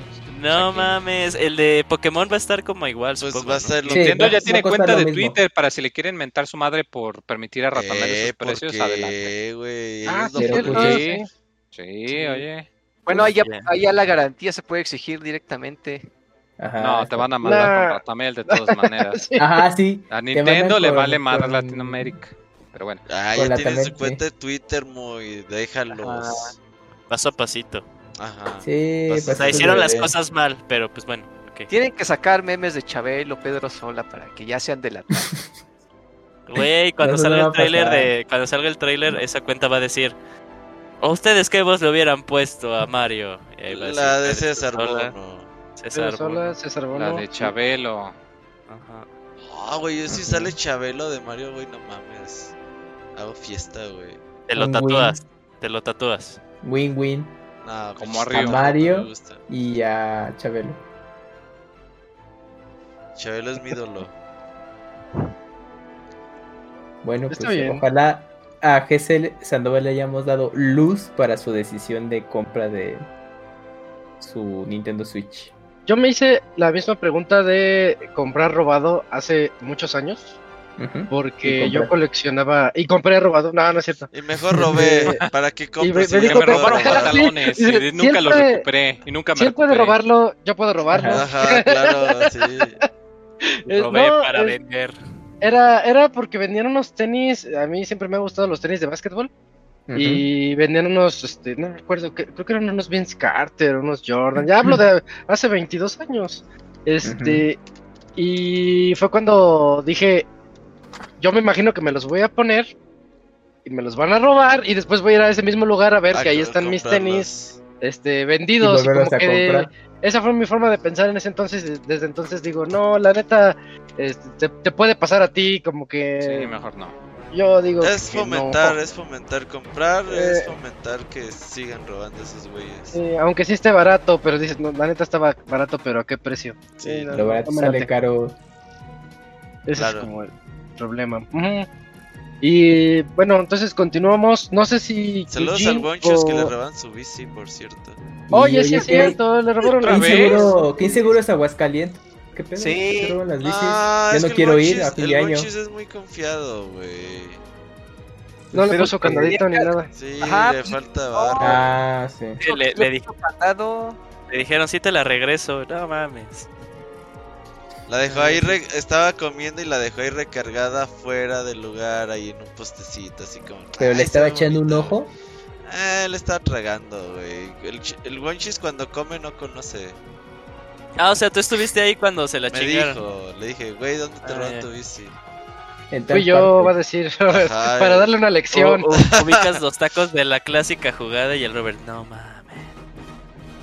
No que- mames, el de Pokémon va a estar como igual, Pues supongo, va a ¿no? ser lo Sí, Nintendo ya tiene cuenta lo de mismo. Twitter para si le quieren mentar su madre por permitir a Ratonal Eh, esos precios, ¿por adelante. qué, güey? Ah, lo pero pues, sí. Sí, oye. Bueno, ahí ya, Bien. ahí ya la garantía se puede exigir directamente. Ajá, No, te van a mandar Nah. con Ratamel de todas maneras. Sí. Ajá, sí. A Nintendo le con- vale más con- Latinoamérica. Pero bueno. Ah, ya la tienen su cuenta de Twitter, muy. Déjalos. Paso a pasito. Ajá. Sí, Pues, O sea, hicieron las cosas mal, pero pues bueno. Tienen que sacar memes de Chabelo, Pedro Sola para que ya sean de la Güey, cuando no salga el trailer de. Cuando salga el trailer, esa cuenta va a decir. ¿A ustedes qué voz le hubieran puesto a Mario? A La de César Bono. César Bono. César La Bono. de Chabelo. Ajá. Ah, güey, yo si sale Chabelo de Mario, güey, no mames. Hago fiesta, güey. Te lo tatúas. Te lo tatúas. Win-win. No, Como arriba. Chabelo, Mario. Y a Chabelo. Chabelo es mi ídolo. Bueno, Está pues bien. ojalá a Gesell Sandoval le hayamos dado luz para su decisión de compra de su Nintendo Switch. Yo me hice la misma pregunta de comprar robado hace muchos años. Porque Y yo coleccionaba. Y compré robado. No, no es cierto. Y mejor robé. ¿Para qué compras? me- si me Que me que- robaron pantalones sí, y nunca los recuperé. Y nunca me Si él puede robarlo, yo puedo robarlo. Ajá, claro, sí. Robé no, para vender. Era, era porque vendían unos tenis. A mí siempre me han gustado los tenis de básquetbol. Y vendían unos, este, no recuerdo, creo que eran unos Vince Carter, unos Jordan. Ya hablo de hace 22 años. Este, y fue cuando dije, yo me imagino que me los voy a poner y me los van a robar y después voy a ir a ese mismo lugar a ver Ah, que ahí están mis tenis, este, vendidos. Y Y volverlos como a que esa fue mi forma de pensar en ese entonces. Desde entonces digo, no, la neta, este, te, te puede pasar a ti, como que Sí, mejor no. yo digo. Es que no. fomentar, es fomentar comprar, Eh. es fomentar que sigan robando esos güeyes. Sí, aunque sí esté barato, pero dices, no, la neta estaba barato, pero ¿a qué precio? Sí, no, Lo barato no me sale late. caro. Ese Claro. es como el problema. Y bueno, entonces continuamos. No sé si. Saludos Eugene al Bonchos que le o- roban su bici, por cierto. Oye, sí es ¿qué- cierto, le robaron ¿Otra la ¿Qué vez? inseguro, qué inseguro es Aguascalientes? ¿Qué pedo? Sí. ¿Te roban las bicis? Ah, Yo no que el quiero ir Bonchis- a fin el de año. Bonchis es muy confiado, güey. No le puso candadito ni nada. Sí, Ajá, le pues, falta no. barro. Ah, sí. Le, le le dijeron, sí te la regreso. No mames. La dejó ahí, re- estaba comiendo y la dejó ahí recargada fuera del lugar, ahí en un postecito, así como. Pero "Ay, le estaba echando un bonito". ojo. Eh, le estaba tragando, güey. El, el Wonchis cuando come no conoce. Ah, o sea, tú estuviste ahí cuando se la Me chingaron. dijo, le dije, güey, ¿dónde te Ah, roban ya. tu bici? Fui yo, va a decir, Ajá, para eh. darle una lección. U- ubicas los tacos de la clásica jugada y el Robert, no mames.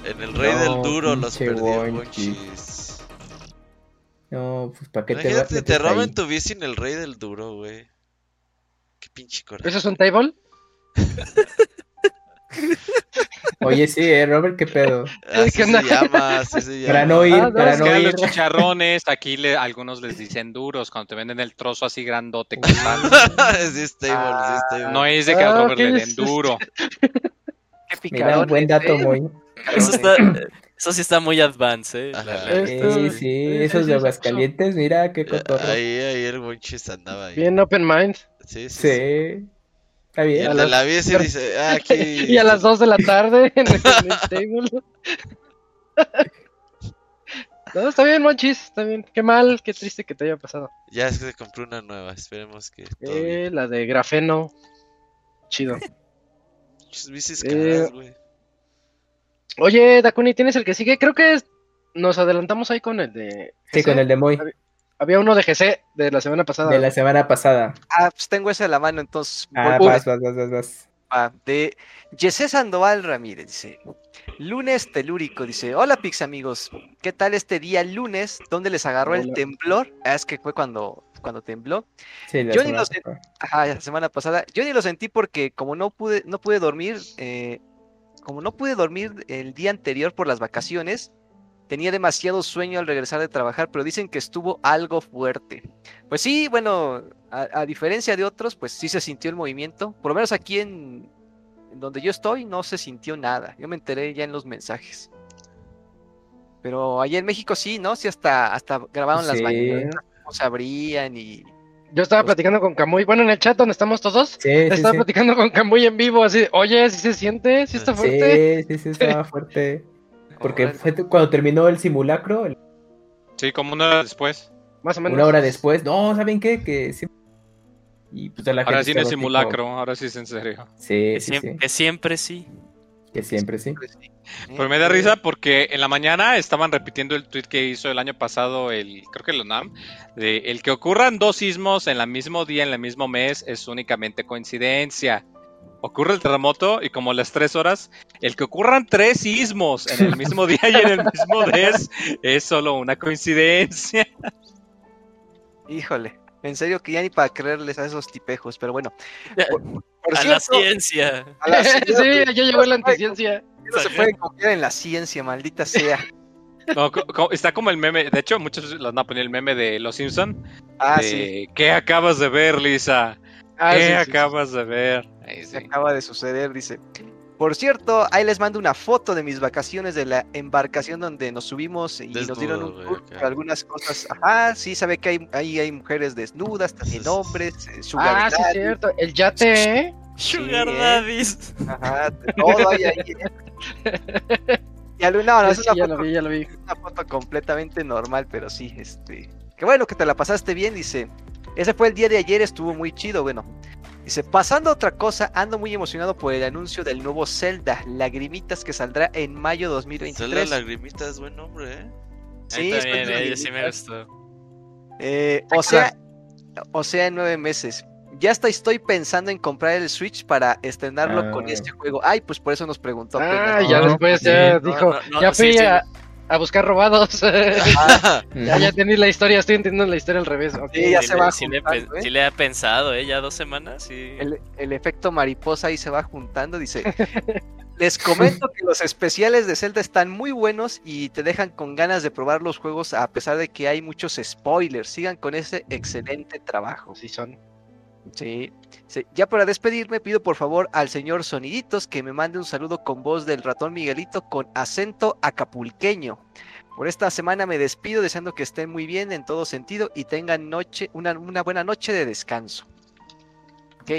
En el Rey No, del Duro los perdió el Wonchis. No, pues para qué te Imagínate, vas te roban ahí? tu bici en el Rey del Duro, güey. Qué pinche coraje. ¿Eso es un table? Oye, sí, eh, Robert, qué pedo. Así ¿qué se onda? llama, así se llama. Para no ir, Ah, no, para es no que a ir. los chicharrones, aquí le, algunos les dicen duros, cuando te venden el trozo así grandote con sí, es table, sí, es table. No es de que al Ah, Robert le ok, den duro. Qué Mira, picadón. buen dato, ¿eh? muy. Eso, está, eso sí está muy advance, eh. la Ajá. Sí, sí, esos sí, de sí, Aguascalientes, mira qué Eh, cotorro. Ahí, ahí el Wonchis andaba ahí. Bien open mind. Sí, sí. sí. Sí. Está Y bien. A el de las- la bici dice, ah, aquí. Y a las 2 de la tarde en el, en el table. No, está bien, Monchis, está bien. Qué mal, qué triste que te haya pasado. Ya es que se compró una nueva, esperemos que todo bien. Eh, la de grafeno. Chido. Muchas bicis eh, güey. Oye, Dakuni, ¿tienes el que sigue? Creo que es- nos adelantamos ahí con el de. Sí, con el de Moy, Había uno de GC de la semana pasada. de la semana pasada. Ah, pues tengo ese a la mano, entonces. Ah, voy- vas, vas, vas, vas, vas. Ah, de Jesse Sandoval Ramírez, dice. Lunes telúrico, dice. Hola Pix amigos, ¿qué tal este día lunes? ¿Dónde les agarró el temblor? Ah, es que fue cuando, cuando tembló. Sí, la Yo ni semana lo pasada. Ajá, la semana pasada. Yo ni lo sentí porque como no pude, no pude dormir, eh, como no pude dormir el día anterior por las vacaciones, tenía demasiado sueño al regresar de trabajar, pero dicen que estuvo algo fuerte. Pues sí, bueno, a, a diferencia de otros, pues sí se sintió el movimiento. Por lo menos aquí en, en donde yo estoy no se sintió nada. Yo me enteré ya en los mensajes. Pero allá en México sí, ¿no? Sí, hasta, hasta grabaron las mañanas, cómo se abrían y... Yo estaba platicando con Camuy. Bueno, en el chat donde estamos todos. Sí, sí, Estaba sí. platicando con Camuy en vivo, así. Oye, si se siente, si está fuerte. Sí, sí, sí, estaba fuerte. Porque fue cuando terminó el simulacro, el- Sí, como una hora después. Más o menos. Una hora después. No, ¿saben qué? Que siempre... Y pues la Ahora gente sí estaba así simulacro, ahora sí es en serio. Sí, Que, sí, siem- sí. que siempre sí. Que siempre sí. Pero me da risa porque en la mañana estaban repitiendo el tweet que hizo el año pasado el, creo que el ONAM, de el que ocurran dos sismos en el mismo día, en el mismo mes, es únicamente coincidencia. Ocurre el terremoto y como las tres horas, el que ocurran tres sismos en el mismo día y en el mismo mes es solo una coincidencia. Híjole, en serio que ya ni para creerles a esos tipejos, pero bueno. Por, por A la ciencia. a la ciencia, sí, ya llegó la anticiencia. No se pueden confiar en la ciencia, maldita sea. No, está como el meme, de hecho muchos los van a poner el meme de Los Simpson. Ah, de, sí, ¿Qué acabas de ver, Lisa? Ah, ¿Qué sí, sí, sí. acabas de ver? Ahí se sí. acaba de suceder, dice. Por cierto, ahí les mando una foto de mis vacaciones de la embarcación donde nos subimos y nos dieron un tour algunas cosas. Ajá, sí, sabe que hay, ahí hay mujeres desnudas, también hombres, eh, sugar Ah, sí, es cierto. El yate, ¿eh? Sugar Sí, ¿eh? Ajá, todo hay ahí. ¿eh? Y al- no, no, es Sí, una ya foto lo vi, ya lo vi. una foto completamente normal, pero sí, este. Qué bueno que te la pasaste bien, dice. Ese fue el día de ayer, estuvo muy chido, bueno. Dice, pasando a otra cosa, ando muy emocionado por el anuncio del nuevo Zelda, Lagrimitas, que saldrá en mayo Zelda 2023. Lagrimita es buen nombre, ¿eh? Sí, es también, Zelda eh, sí me Lagrimitas. gustó. Eh, o sea, o sea, en nueve meses. Ya hasta estoy pensando en comprar el Switch para estrenarlo con Ah. este juego. Ay, pues por eso nos preguntó. Ah, ya No, después ya sí. dijo, No, no, no, ya fui sí, sí. A, a buscar robados. ya, ya entendí la historia, estoy entendiendo la historia al revés. ok. Sí, ya Sí se le- va sí le, juntando, pe- ¿eh? sí le ha pensado, ¿eh? Ya dos semanas, sí. el, el efecto mariposa ahí se va juntando. Dice: Les comento que los especiales de Zelda están muy buenos y te dejan con ganas de probar los juegos a pesar de que hay muchos spoilers. Sigan con ese excelente trabajo. Sí son. Sí. Sí, Ya para despedirme, pido por favor al señor Soniditos que me mande un saludo con voz del ratón Miguelito con acento acapulqueño. Por esta semana me despido deseando que estén muy bien en todo sentido y tengan noche, una, una buena noche de descanso. Ok.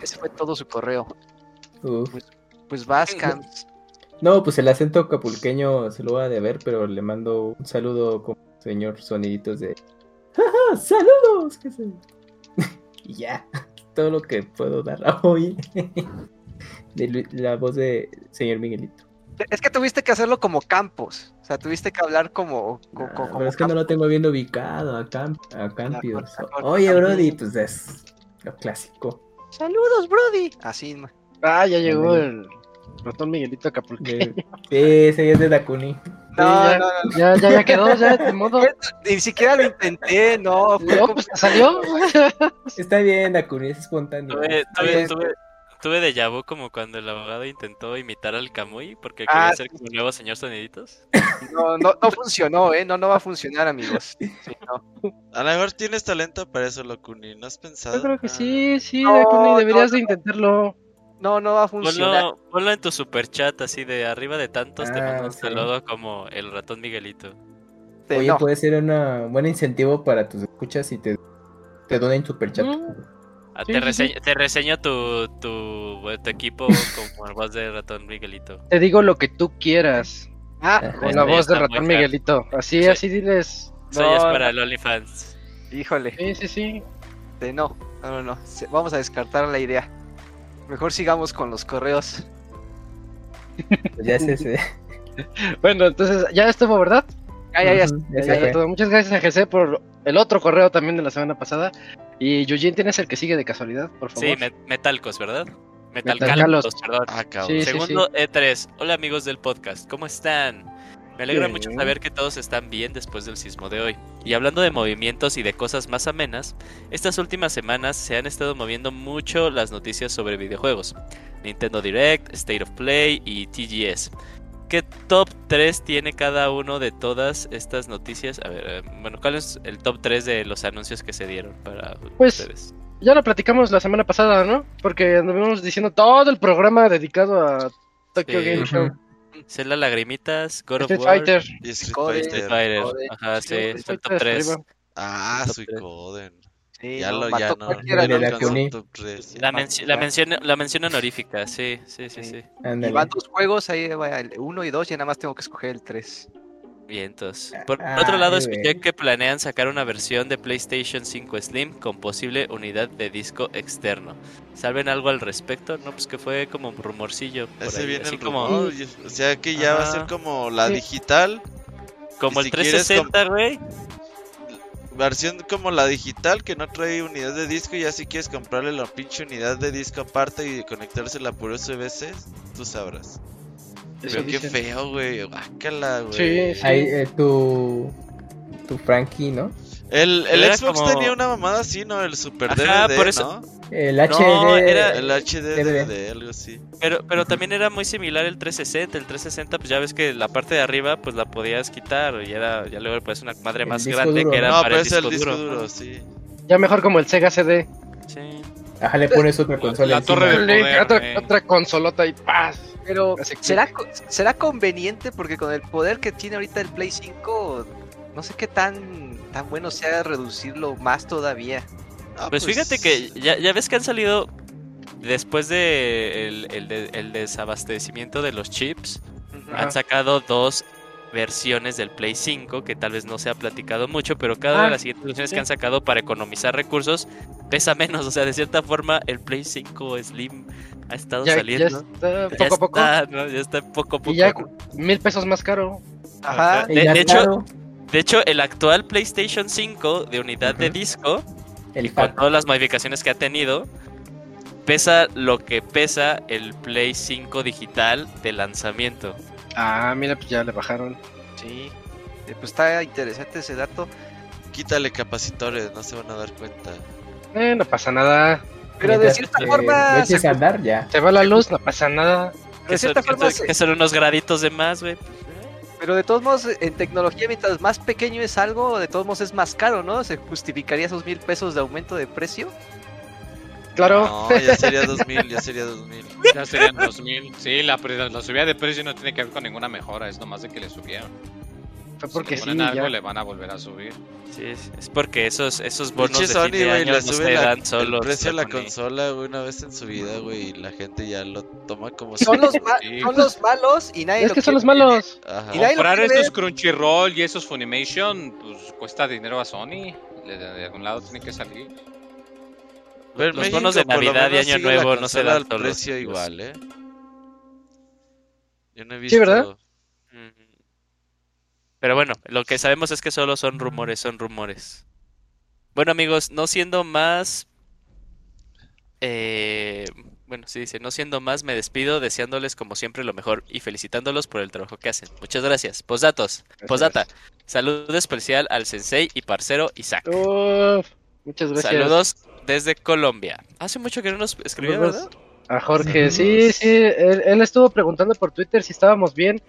Ese fue todo su correo. Uf. Pues vas, Cams. No, pues el acento capulqueño se lo va a deber, pero le mando un saludo como señor soniditos de ¡Ja, ja, ¡Saludos! ¿Qué sé? Y ya, todo lo que puedo dar hoy de la voz de señor Miguelito. Es que tuviste que hacerlo como Campos. O sea, tuviste que hablar como. co- co- Ah, como pero es que no lo tengo bien ubicado a, Camp a Campios. Ah, Oye, Brody, pues es lo clásico. Saludos, Brody. Así. Ah, ya llegó el ratón Miguelito Acapulqueño. De... Sí, ese es de Dakuni. No, ya, no, no, Ya, ya, ya quedó, ya, de modo. Ni siquiera lo intenté, no. Fue No, como- pues salió. Está bien, Dakuni, es espontáneo. Tuve, tuve, tuve, tuve déjà vu como cuando el abogado intentó imitar al Camuy porque Ah, quería ser como el nuevo señor Soniditos. No, no, no funcionó, ¿eh? No, no va a funcionar, amigos. Sí, no. A lo mejor tienes talento para eso, Locuni. ¿No has pensado? Yo creo que Ah. sí, sí, no, deberías no. de intentarlo. No, no va a funcionar. Ponlo, ponlo en tu super chat así de arriba de tantos te Ah, mando un sí. saludo como el ratón Miguelito. Oye, no. puede ser una- un buen incentivo para tus escuchas y te, te donen superchat. Mm. Ah, Sí, te, sí, reseño, te reseño tu, tu, tu equipo como el voz de ratón Miguelito. Te digo lo que tú quieras. Ah, Con la voz del ratón. Miguelito. Así, Sí. así diles. Eso ya es No, para el OnlyFans. híjole. Sí, sí, sí. este, no, no, no, no. Vamos a descartar la idea. Mejor sigamos con los correos. Pues ya es ese. Bueno, entonces ya estuvo, ¿verdad? Ah, ya, ya. Ya Ya, se ya fue. todo. Muchas gracias a GC por el otro correo también de la semana pasada. Y Yujin, ¿tienes el que sigue de casualidad, por favor? Sí, met- Metalcos, ¿verdad? Metalcalos. Metalcalos, perdón. Ah, sí, Segundo E3. Hola amigos del podcast, ¿cómo están? Me alegra Bien. mucho saber que todos están bien después del sismo de hoy. Y hablando de movimientos y de cosas más amenas, estas últimas semanas se han estado moviendo mucho las noticias sobre videojuegos. Nintendo Direct, State of Play y TGS. ¿Qué top 3 tiene cada uno de todas estas noticias? A ver, eh, bueno, ¿cuál es el top 3 de los anuncios que se dieron para Pues, ustedes? Ya lo platicamos la semana pasada, ¿no? Porque anduvimos diciendo todo el programa dedicado a Tokyo Sí. Game Show. Zelda Lagrimitas, God of Street War, Fighter. Y Street Code, Street Fighter. Joder. Ajá, sí, Street está el top Fighter 3. arriba. Ah, Top soy tres. Coden. Sí, Ya no, lo, ya no. cualquiera, De no la alcanzó Kuni. top. La, menci- la, mención, la mención honorífica, sí, sí, sí, Sí. sí. Y van dos juegos, ahí va el uno y dos, y nada más tengo que escoger el tres. Vientos. Por Ah, otro lado, escuché que planean sacar una versión de PlayStation 5 Slim con posible unidad de disco externo. ¿Saben algo al respecto? No, pues que fue como un rumorcillo. por Ese ahí, viene así el como, rumor, O sea que ya va a ser como la Sí. digital. como el si quieres 360, güey. Versión como la digital que no trae unidad de disco. Y ya si quieres comprarle la pinche unidad de disco aparte y conectársela por USB-C, tú sabrás. Pero qué dicen. feo, güey. Guácala, güey. Sí, sí. Ahí, eh, tu, tu Frankie, ¿no? El, el Era Xbox como- tenía una mamada así, ¿no? El Super Ajá, DVD, por eso- ¿no? El No, HD. era- El HD DVD. Algo así. Pero, pero también era muy similar el 360. El 360, pues ya ves que la parte de arriba, pues la podías quitar. Y era, ya luego pues una madre El más grande duro, que era No, para el es el disco duro. duro, sí. Ya mejor como el Sega CD. Sí. Ajá, le pones otra consola. la encima. torre de- Le- poder, otra, otra consolota y ¡paz! Pero ¿será, ¿será conveniente? Porque con el poder que tiene ahorita el Play 5, no sé qué tan, tan bueno sea reducirlo más todavía. Ah, Pues fíjate que ya, ya ves que han salido después de el, el de- el desabastecimiento de los chips, han sacado dos versiones del Play 5 que tal vez no se ha platicado mucho, pero cada una Ah, de las siguientes versiones sí. que han sacado para economizar recursos pesa menos, o sea, de cierta forma el Play 5 Slim ha estado Ya, ya saliendo. está Ya poco a poco. está, ¿no? Ya está poco a poco. Y ya mil pesos más caro. Ajá. Y De- ya de hecho, De hecho, el actual PlayStation 5 de unidad de disco el con todas las modificaciones que ha tenido, pesa lo que pesa el Play 5 digital de lanzamiento. Ah, mira, pues ya le bajaron. Sí. Eh, Pues está interesante ese dato. Quítale capacitores, no se van a dar cuenta. Eh, no pasa nada. Pero de cierta que forma, se- a andar, ya. Se va la luz, no pasa nada. Que de son, cierta forma, que son unos graditos de más, güey. pero de todos modos, en tecnología, mientras más pequeño es algo, de todos modos es más caro, ¿no? ¿Se justificaría esos mil pesos de aumento de precio? Claro. No, ya sería 2000, ya sería 2000. Ya serían 2000. Sí, la, la subida de precio no tiene que ver con ninguna mejora, es nomás de que le subieron. Fue porque si sí, le ponen algo, ya. le van a volver a subir. Sí, es- es porque esos, esos bonos de Sony, fin de güey, año no se la- dan el solos. precio de la Sony. consola, güey, una vez en su vida, güey, y la gente ya lo toma como Son los, ma- Sí. son los malos y nadie Es lo que son los malos. Ajá. Y nadie lo Comprar quiere estos. Crunchyroll y esos Funimation, pues cuesta dinero a Sony. De, de algún lado tiene que salir. Pero los bonos de Navidad y Año Nuevo no se dan al solos, precio los- igual, ¿eh? Yo no he visto. Sí, ¿verdad? Pero bueno, lo que sabemos es que solo son rumores, son rumores. Bueno amigos, no siendo más... eh, bueno, sí dice, no siendo más, me despido deseándoles como siempre lo mejor y felicitándolos por el trabajo que hacen. Muchas gracias. Posdatos, posdata. Saludo especial al sensei y parcero Isaac. Uf, muchas gracias. Saludos desde Colombia. Hace mucho que no nos escribía, ¿verdad? A Jorge, sí, sí, él, él estuvo preguntando por Twitter si estábamos bien.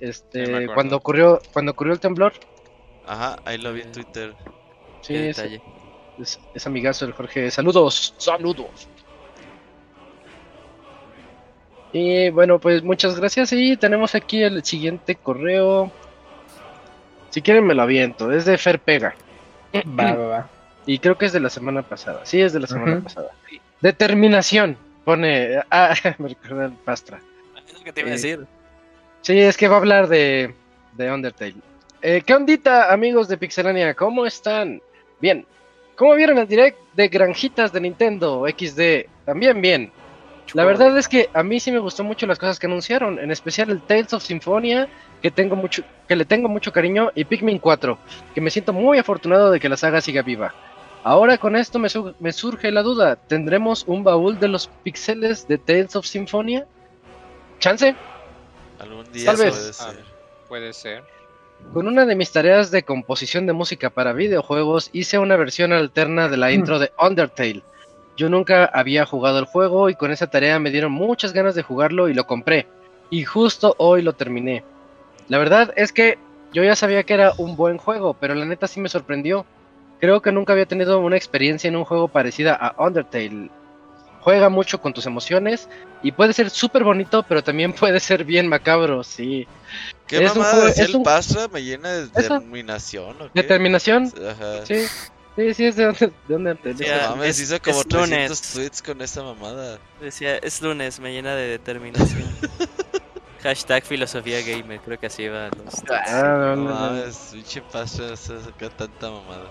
Este, cuando ocurrió, cuando ocurrió el temblor. Ajá, ahí lo vi en Twitter. Sí, Qué es, detalle. es- es amigazo el Jorge. Saludos, saludos. Y bueno, pues muchas gracias. Y tenemos aquí el siguiente correo. Si quieren me lo aviento. Es de Fer Pega. Va, va, va. Y creo que es de la semana pasada. Sí, es de la semana pasada. Determinación. Pone. Ah, me recuerda el Pastra. Es lo que te iba a Eh, decir. Sí, es que va a hablar de, de Undertale. Eh, ¿Qué ondita, amigos de Pixelania? ¿Cómo están? Bien. ¿Cómo vieron el direct de Granjitas de Nintendo XD? También bien. La verdad es que a mí sí me gustó mucho las cosas que anunciaron, en especial el Tales of Symphonia, que tengo mucho, que le tengo mucho cariño, y Pikmin 4, que me siento muy afortunado de que la saga siga viva. Ahora con esto me, su- me surge la duda, ¿tendremos un baúl de los pixeles de Tales of Symphonia? ¿Chance? Algún día Tal vez. puede Ah. ser. Puede ser. Con una de mis tareas de composición de música para videojuegos, hice una versión alterna de la intro de Undertale. Yo nunca había jugado el juego y con esa tarea me dieron muchas ganas de jugarlo y lo compré. Y justo hoy lo terminé. La verdad es que yo ya sabía que era un buen juego, pero la neta sí me sorprendió. Creo que nunca había tenido una experiencia en un juego parecida a Undertale. Juega mucho con tus emociones y puede ser súper bonito, pero también puede ser bien macabro, sí. ¿Qué Es un mamada juego- decía es el un- Pastra? ¿Me llena de determinación o qué? Determinación, Ajá. sí. Sí, sí, es de Under- de Undertale. Sí, No ah, mames, es- hizo como es 300 lunes. tweets con esa mamada. Decía, es lunes, me llena de determinación. Hashtag filosofía gamer, creo que así va los. Ah, no, No no, no. mames, pinche paso, se saca tanta mamada.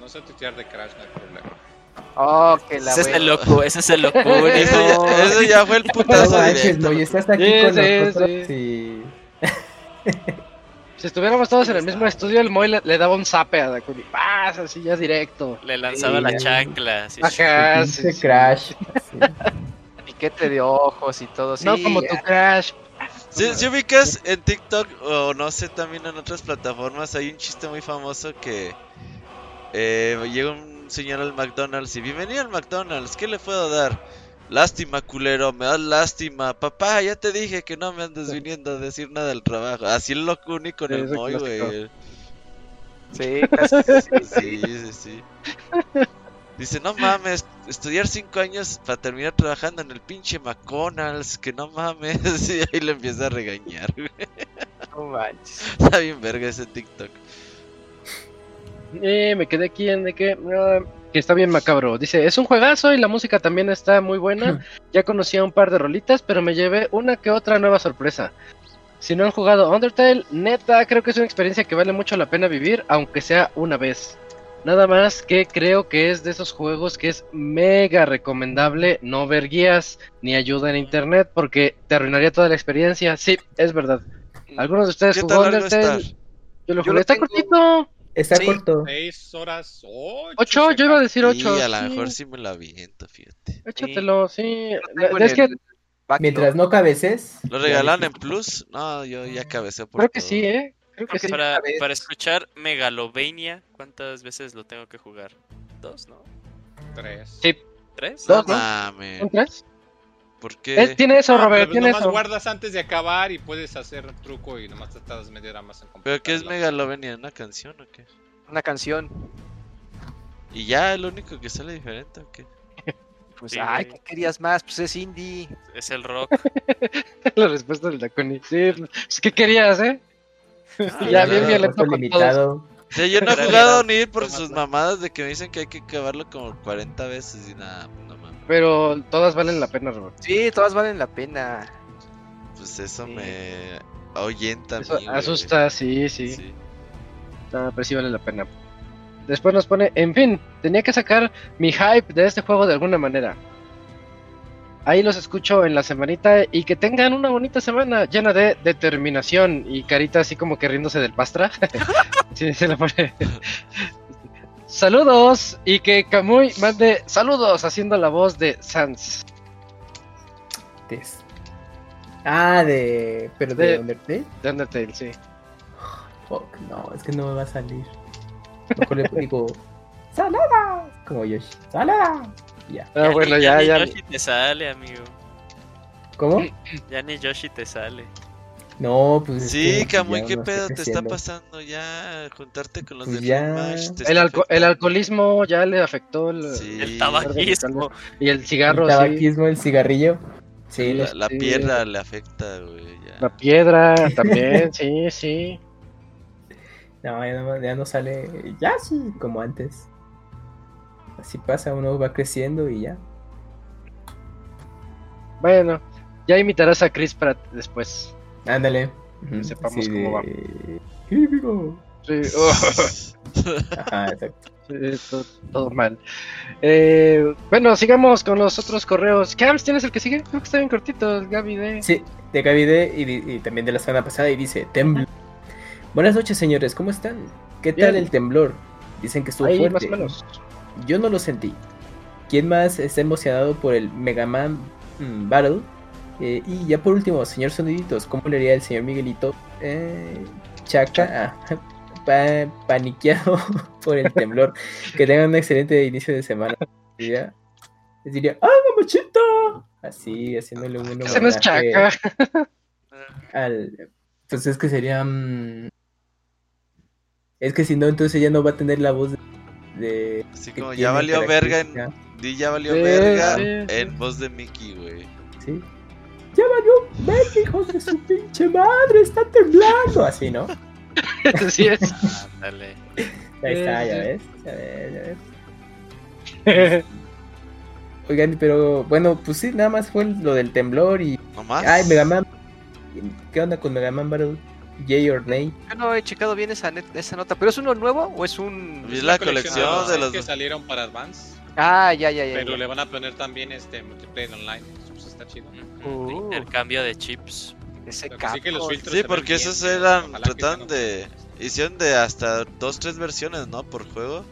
No se tuitear de Crash, no hay problema. Oh, que la Ese es el loco, ese es el. Eso ya, eso ya fue el No putazo manches, directo. no, y estás aquí Sí, con sí, nosotros sí. y... Si estuviéramos todos en el mismo estudio, el Moy le, le daba un zape a Dakuni. ¡Paz! Así ya directo. Le lanzaba Sí, la chancla. así, Ajá, sí, Pinche sí. Crash. Sí. Piquete de ojos y todo. No como tu Crash. Si, si ubicas en TikTok o no sé, también en otras plataformas, hay un chiste muy famoso que eh, llega un señor al McDonald's y bienvenido al McDonald's, ¿qué le puedo dar? Lástima, culero, me das lástima. Papá, ya te dije que no me andes viniendo a decir nada del trabajo. Así el Locuni con Sí, el Moy, güey. Sí, casi. Sí, sí, sí. Dice, no mames, estudiar cinco años para terminar trabajando en el pinche McDonald's, que no mames. Y ahí le empieza a regañar, güey. No manches. Está bien verga ese TikTok. Eh, me quedé aquí en de que, ah, que está bien macabro. Dice, es un juegazo y la música también está muy buena. Ya conocía un par de rolitas, pero me llevé una que otra nueva sorpresa. Si no han jugado Undertale, neta, creo que es una experiencia que vale mucho la pena vivir, aunque sea una vez. Nada más que creo que es de esos juegos que es mega recomendable no ver guías ni ayuda en internet porque te arruinaría toda la experiencia. Sí, es verdad. ¿Algunos de ustedes ¿Qué jugó? Undertale? Yo lo Yo jugué. lo Está tengo- cortito. Está Sí. corto. Seis horas, ocho. Ocho, yo iba a decir Y ocho. a lo sí. mejor sí me la aviento, fíjate. Échatelo, sí. En Es que. Mientras no cabeces. ¿Lo regalan en Plus? No, yo ya cabecé por creo que todo. sí, ¿eh? Creo que Creo que sí. sí. Para, para escuchar Megalovania, ¿cuántas veces lo tengo que jugar? ¿Dos, no? Tres. Sí. ¿Tres? No Dos, ¿no? ¿Son tres? ¿Por qué? Es- tiene eso, Ah, Robert, tiene nomás eso. guardas antes de acabar y puedes hacer truco y nomás te tardas media hora más en ¿Pero qué es. Megalovenia? ¿Una canción o qué? Una canción. ¿Y ya lo único que sale diferente o qué? Pues, Sí, ay. ¿qué querías más? Pues es indie. Es el rock. La respuesta del Dakuni. Sí, pues, ¿qué querías, eh? Ah, ya, bien violento limitado. O sea, yo no he jugado ni por Toma, sus mamadas de que me dicen que hay que acabarlo como 40 veces y nada, no. Pero todas valen la pena, Robert. Sí, todas valen la pena. Pues eso Sí. me ahuyenta Eso mí, asusta, sí, sí. Sí. No, pero sí vale la pena. Después nos pone, en fin, tenía que sacar mi hype de este juego de alguna manera. Ahí los escucho en la semanita y que tengan una bonita semana llena de determinación y carita así como que riéndose del pastra. sí, se la pone. Saludos y que Kamui mande saludos haciendo la voz de Sans. Ah, de. Pero de, De- Undertale. De Undertale, sí. Fuck, no, es que no me va a salir. Mejor le digo. ¡Salada! Como Yoshi. ¡Salada! Ya. Ah, ni- bueno, ya, ni ya. Yoshi te sale, amigo. ¿Cómo? Ya ni Yoshi te sale. No, pues. es Sí, Camuy, ¿qué pedo te está pasando ya? Juntarte con los Pues de ya. El, alco- el alcoholismo ya le afectó el, Sí. El tabaquismo. y el cigarro, el sí. tabaquismo, el cigarrillo. Sí, La, la sí. piedra le afecta, güey. ya. La piedra también, sí, sí. no, ya no, ya no sale. Ya sí, como antes. Así pasa, uno va creciendo y ya. Bueno, ya imitarás a Chris Pratt después. Ándale. Sepamos cómo va. Híbrido. Sí, oh, Ajá, exacto. todo, todo mal. Eh, bueno, sigamos con los otros correos. Cams, ¿tienes el que sigue? Creo que está bien cortito, el Gaby de... Sí, de Gaby D y, también de la semana pasada y dice temblor. Buenas noches señores, ¿cómo están? ¿Qué tal el temblor? Dicen que estuvo Ahí, fuerte. más o menos. Yo no lo sentí. ¿Quién más está emocionado por el Mega Man mm, Battle? Eh, y ya por último, señor Soniditos, ¿cómo le haría el señor Miguelito? Eh, Chaca, ah, pa- paniqueado por el temblor. que tengan un excelente inicio de semana. Diría- Les diría, ¡ah, mamachita! Así, haciéndole un Ese no es Chaca. al... Pues es que sería... mm, Es que si no, entonces ya no va a tener la voz de... de- Así como ya valió verga en. Di ya valió Sí, verga sí, en voz de Mickey, güey. ¿sí? Ya valió verga, hijos de su pinche madre, está temblando. Así, ¿no? Así es. Ándale. Ahí está, ya sí. ves. Ya ves, ya ves. Oigan, pero bueno, pues sí, nada más fue lo del temblor y... ¿No más? Ay, Mega Man. ¿qué onda con Mega Man Battle? Yay or Nay? Yo no he checado bien esa, net- esa nota, pero ¿es uno nuevo o es un...? Es la colección de los. que salieron para Advance, Ah, ya, ya, ya. pero ya. le van a poner también este multiplayer online. Está chido. De Uh. Intercambio de chips. Ese que sí que los filtros Sí, porque bien, esos eran. Tratan de. Hicieron de hasta dos, tres versiones, ¿no? Por juego.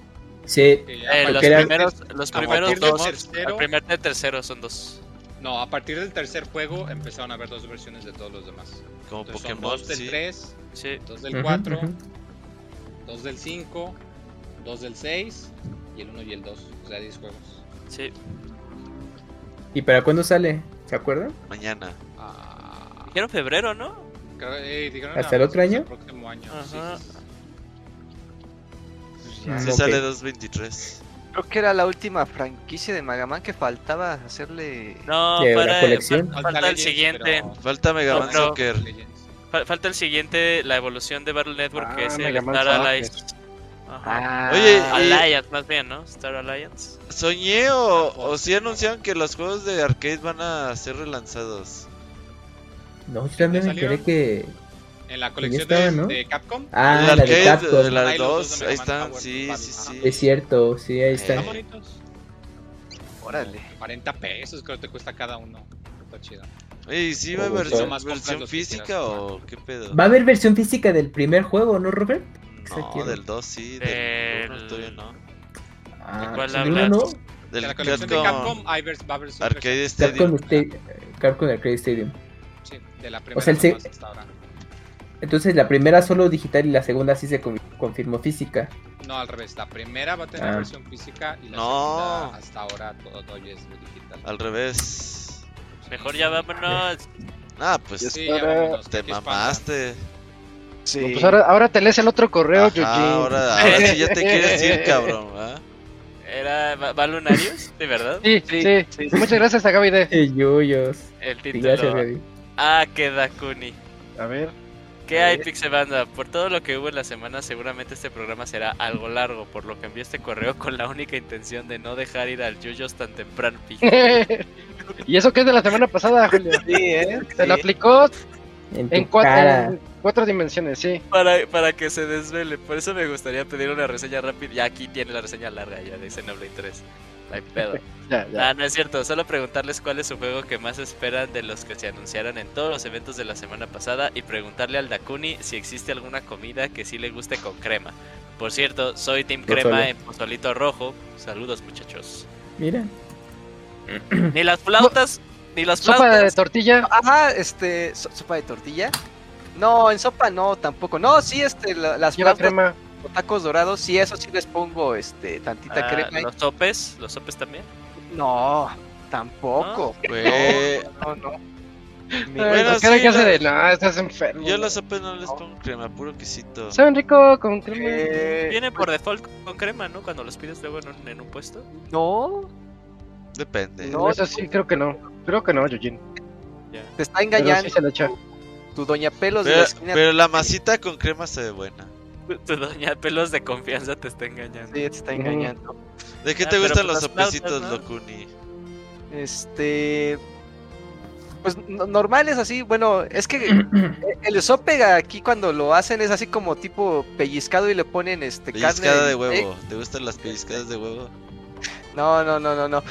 Sí, Eh, los era- primeros, los a primeros partir del dos. tercero- El primer y el tercero son dos. No, a partir del tercer juego empezaron a haber dos versiones de todos los demás. Como Entonces, Pokémon. dos del Sí. 3, Sí. dos del Ujú, 4, ujú. dos del 5, dos del 6 y el 1 y el 2. O sea, 10 juegos. Sí. ¿y para cuándo sale? ¿Se acuerdan? Mañana. Ah, Dijeron febrero, ¿no? eh, dijeron ¿Hasta el otro año? próximo año. Ajá. sí, sí, sí. Mm, Sí, ok. sale 2.23. Creo que era la última franquicia de Mega Man que faltaba hacerle... No, De la para, colección. fal- falta el siguiente. pero- Falta Mega No, Man pero- Soccer. Fal- Falta el siguiente, la evolución de Battle Network, Ah, que es el Mega Man Star Soccer. Ajá. Ah, Oye, y- Alliance, más bien, ¿no? Star Alliance. Soñé o, o sí anunciaron que los juegos de arcade van a ser relanzados. No, yo también me enteré que... En la colección estaba, de, ¿no? de Capcom. Ah, el la de arcade, Capcom. de la los 2, dos de ahí están, Power sí, sí, sí. Es cierto, sí, ahí Eh, está. Están bonitos. órale. 40 pesos creo que te cuesta cada uno. Está chido. Oye, ¿y sí va a Oh, haber versión que física quieras, o qué pedo? Va a haber versión física del primer juego, ¿no, Robert? No, del 2 sí, del Del- 1 todavía no. Ah, cuál ¿sí, de hablas? no? En Del la colección de Capcom Arcade Capcom, Stadium. Sta- Capcom Arcade Stadium. Sí, de la primera sea, el se- nomás hasta ahora. Entonces la primera solo digital y la segunda sí se con- confirmó física. No, al revés. La primera va a tener Ah. versión física y la No. segunda hasta ahora todo, todo es digital. Al revés. Mejor ya vámonos. Ah, pues Sí, ya Espera, vámonos, te es Pues ahora, ahora te lees el otro correo, Ajá, ahora, ahora sí ya te quieres ir, cabrón, ¿verdad? ¿Era Lunarius? ¿De verdad? Sí, Sí, sí, sí, Muchas gracias a Gaby de. Eh, Yuyos. El título. gracias, Gaby. Ah, que Dakuni. A ver. ¿Qué hay, Pixebanda? Por todo lo que hubo en la semana, seguramente este programa será algo largo, por lo que envié este correo con la única intención de no dejar ir al Yuyos tan temprano. ¿Y eso qué es de la semana pasada, Julio? Sí, ¿eh? Se lo aplicó En cuatro, cara. en cuatro dimensiones, sí. Para, para que se desvele. Por eso me gustaría pedir una reseña rápida. Ya aquí tiene la reseña larga ya de Xenoblade 3. No hay pedo. Ya, ya. Ah, no es cierto. Solo preguntarles cuál es su juego que más esperan de los que se anunciaron en todos los eventos de la semana pasada y preguntarle al Dakuni si existe alguna comida que sí le guste con crema. Por cierto, soy Team Pozole. Crema en Pozolito Rojo. Saludos, muchachos. Mira. Ni las flautas, ni las Sopa de tortilla. Ajá, este, so- sopa de tortilla. No, en sopa no, tampoco. No, sí, este, la- las Lleva flautas crema. o tacos dorados, sí, eso sí les pongo, este, tantita Ah, crema. los sopes, los sopes también. No, tampoco. Güey, No, no. Ni- Ay, Bueno, ¿por qué le sí, que hace la- de no, estás enfermo? yo a las sopes no les pongo crema, puro quesito. Saben rico con crema. Eh, Vienen por default con crema, ¿no? Cuando los pides luego en un, en un puesto. No, Depende. No. Eso sí, creo que no. Creo que no. Ya. te está Pero engañando sí se echa. tu doña pelos de la Pero, esquina. pero la masita con crema se ve buena. Tu doña pelos de confianza te está engañando. Sí, te está engañando. ¿De qué Ah, te pero gustan pues los sopecitos, ¿no? Locuni? Este. Pues no- normales así, bueno, es que el sope aquí cuando lo hacen es así como tipo pellizcado y le ponen este Pellizcada de huevo. ¿Te gustan las pellizcadas de huevo? No, no, no, no, no.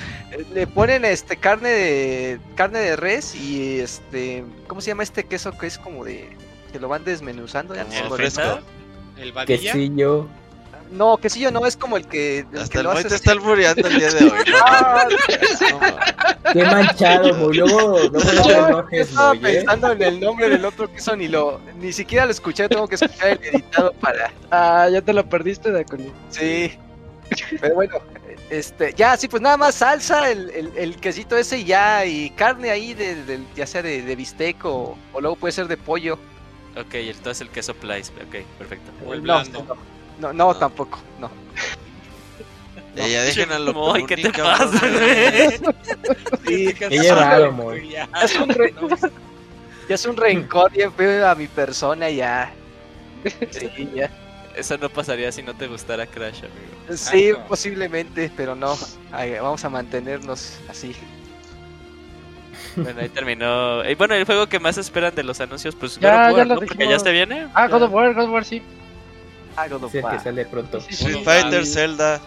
Le ponen este carne de carne de res y este, ¿cómo se llama este queso que es como de que lo van desmenuzando? Ya cómo- fresco. El. Quesillo. No, quesillo no, es como el que el Hasta que el lo hace está albureando el día de hoy. ¿no? Ah, No. Qué manchado, luego no yo enojes, estaba ¿eh? pensando en el nombre del otro queso ni lo ni siquiera lo escuché, tengo que escuchar el editado para Ah, ya te lo perdiste, Dakuni. Sí. Pero bueno, este, ya, sí, pues nada más salsa, el, el, el quesito ese y ya, y carne ahí, de, del- ya sea de, de bistec o, o luego puede ser de pollo. Ok, entonces el queso Plice. Ok, perfecto. O el No, blando. no, no, no, No. tampoco, no. Eh, ya dejen a Moy, ¿qué te pasa, güey? Sí, Qué llevado, Moy. Ya, es un re- no. ya es un rencor bien feo a mi persona, ya. Sí, ya. Eso no pasaría si no te gustara Crash, amigo. Sí, posiblemente, pero no. Ay, vamos a mantenernos así. Bueno, ahí terminó. Y bueno, el juego que más esperan de los anuncios, pues Ya, God of ya War, lo ¿no? Porque ya se viene. Ah, God Ya. of War, God of War, sí. Ah, God of Sí, el que War. sale pronto. Sí, sí. Fighter, Y- Zelda.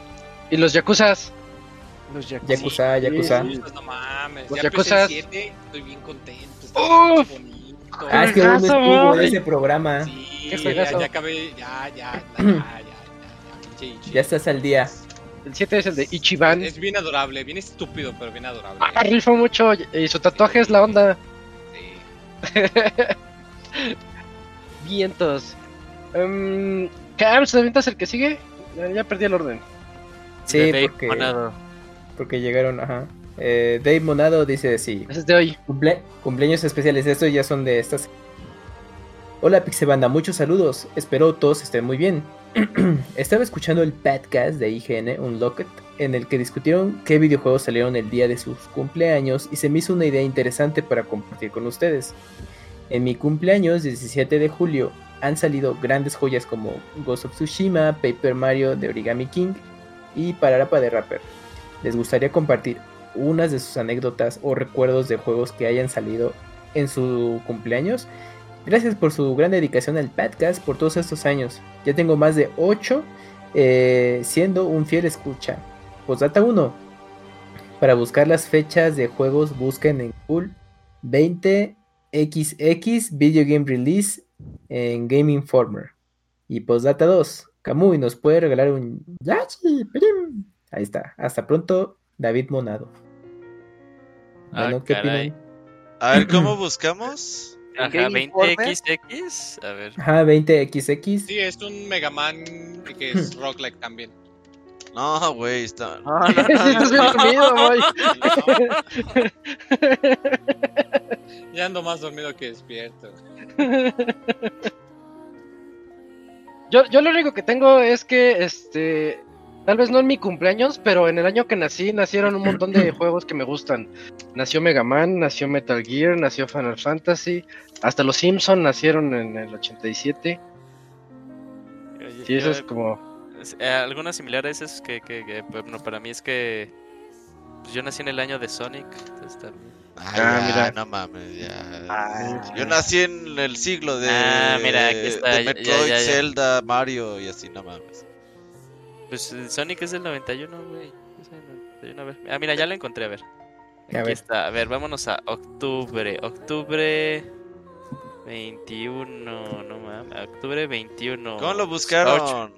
Y los Yakuzas. Los Yakuza. Yakuza, Yakuza. Sí, no mames. Los ya 7, estoy bien contento. Está Uf. muy bonito. Ah, es que uno estuvo boy. ese programa. Sí, Qué ya, ya acabé, ya, ya, ya, ya, ya, ya, estás al día. El 7 es el de Ichiban. Es bien adorable, bien estúpido, pero bien adorable. Ah, rifa mucho. Y su tatuaje es la onda. Sí. Vientos. Um, Cams, ¿te avientas el que sigue? Ya, ya perdí el orden. Sí, De porque llegaron, ajá. Eh, Dave Monado dice. Ese es de hoy. Cumple- cumpleaños especiales, estos ya son de estas. Hola Pixebanda, muchos saludos. Espero todos estén muy bien. Estaba escuchando el podcast de IGN Unlocked en el que discutieron qué videojuegos salieron el día de sus cumpleaños y se me hizo una idea interesante para compartir con ustedes. En mi cumpleaños, 17 de julio, han salido grandes joyas como Ghost of Tsushima, Paper Mario de Origami King y Pararapa de Rapper. ¿Les gustaría compartir unas de sus anécdotas o recuerdos de juegos que hayan salido en su cumpleaños? Gracias por su gran dedicación al podcast por todos estos años. Ya tengo más de 8 siendo un fiel escucha. Posdata 1. Para buscar las fechas de juegos busquen en Google 20XX Video Game Release en Game Informer. Y postdata 2. Kamui nos puede regalar un Yachi. Ahí está. Hasta pronto, David Monado. Ah, Bueno, ¿qué caray. opinan? A ver, ¿cómo buscamos? ¿En Ajá, Game Informer? 20XX. A ver. Ajá, 20XX. Sí, es un Mega Man que es roguelike también. No, güey, está. No, no, Sí, estás bien dormido, boy. Ya ando más dormido que despierto. Yo, yo lo único que tengo es que, este, tal vez no en mi cumpleaños, pero en el año que nací nacieron un montón de juegos que me gustan. Nació Mega Man, nació Metal Gear, nació Final Fantasy, hasta los Simpson nacieron en el 87. Oye, Sí, eso es como... eh, algunas similares es que, que, que, bueno, para mí es que pues, yo nací en el año de Sonic. entonces también- Ah, Ah, ya, mira. no mames, ya. Ah, Yo nací en el siglo de, Ah, mira, aquí está, de ya- Metroid, ya, ya. Zelda, Mario y así, no mames. Pues el Sonic es del 91, güey. Es del 91, a ver. Ah, mira, ya lo encontré, a ver. A Aquí ver. está. A ver, vámonos a octubre. Octubre 21, no mames. Octubre 21. ¿Cómo lo buscaron?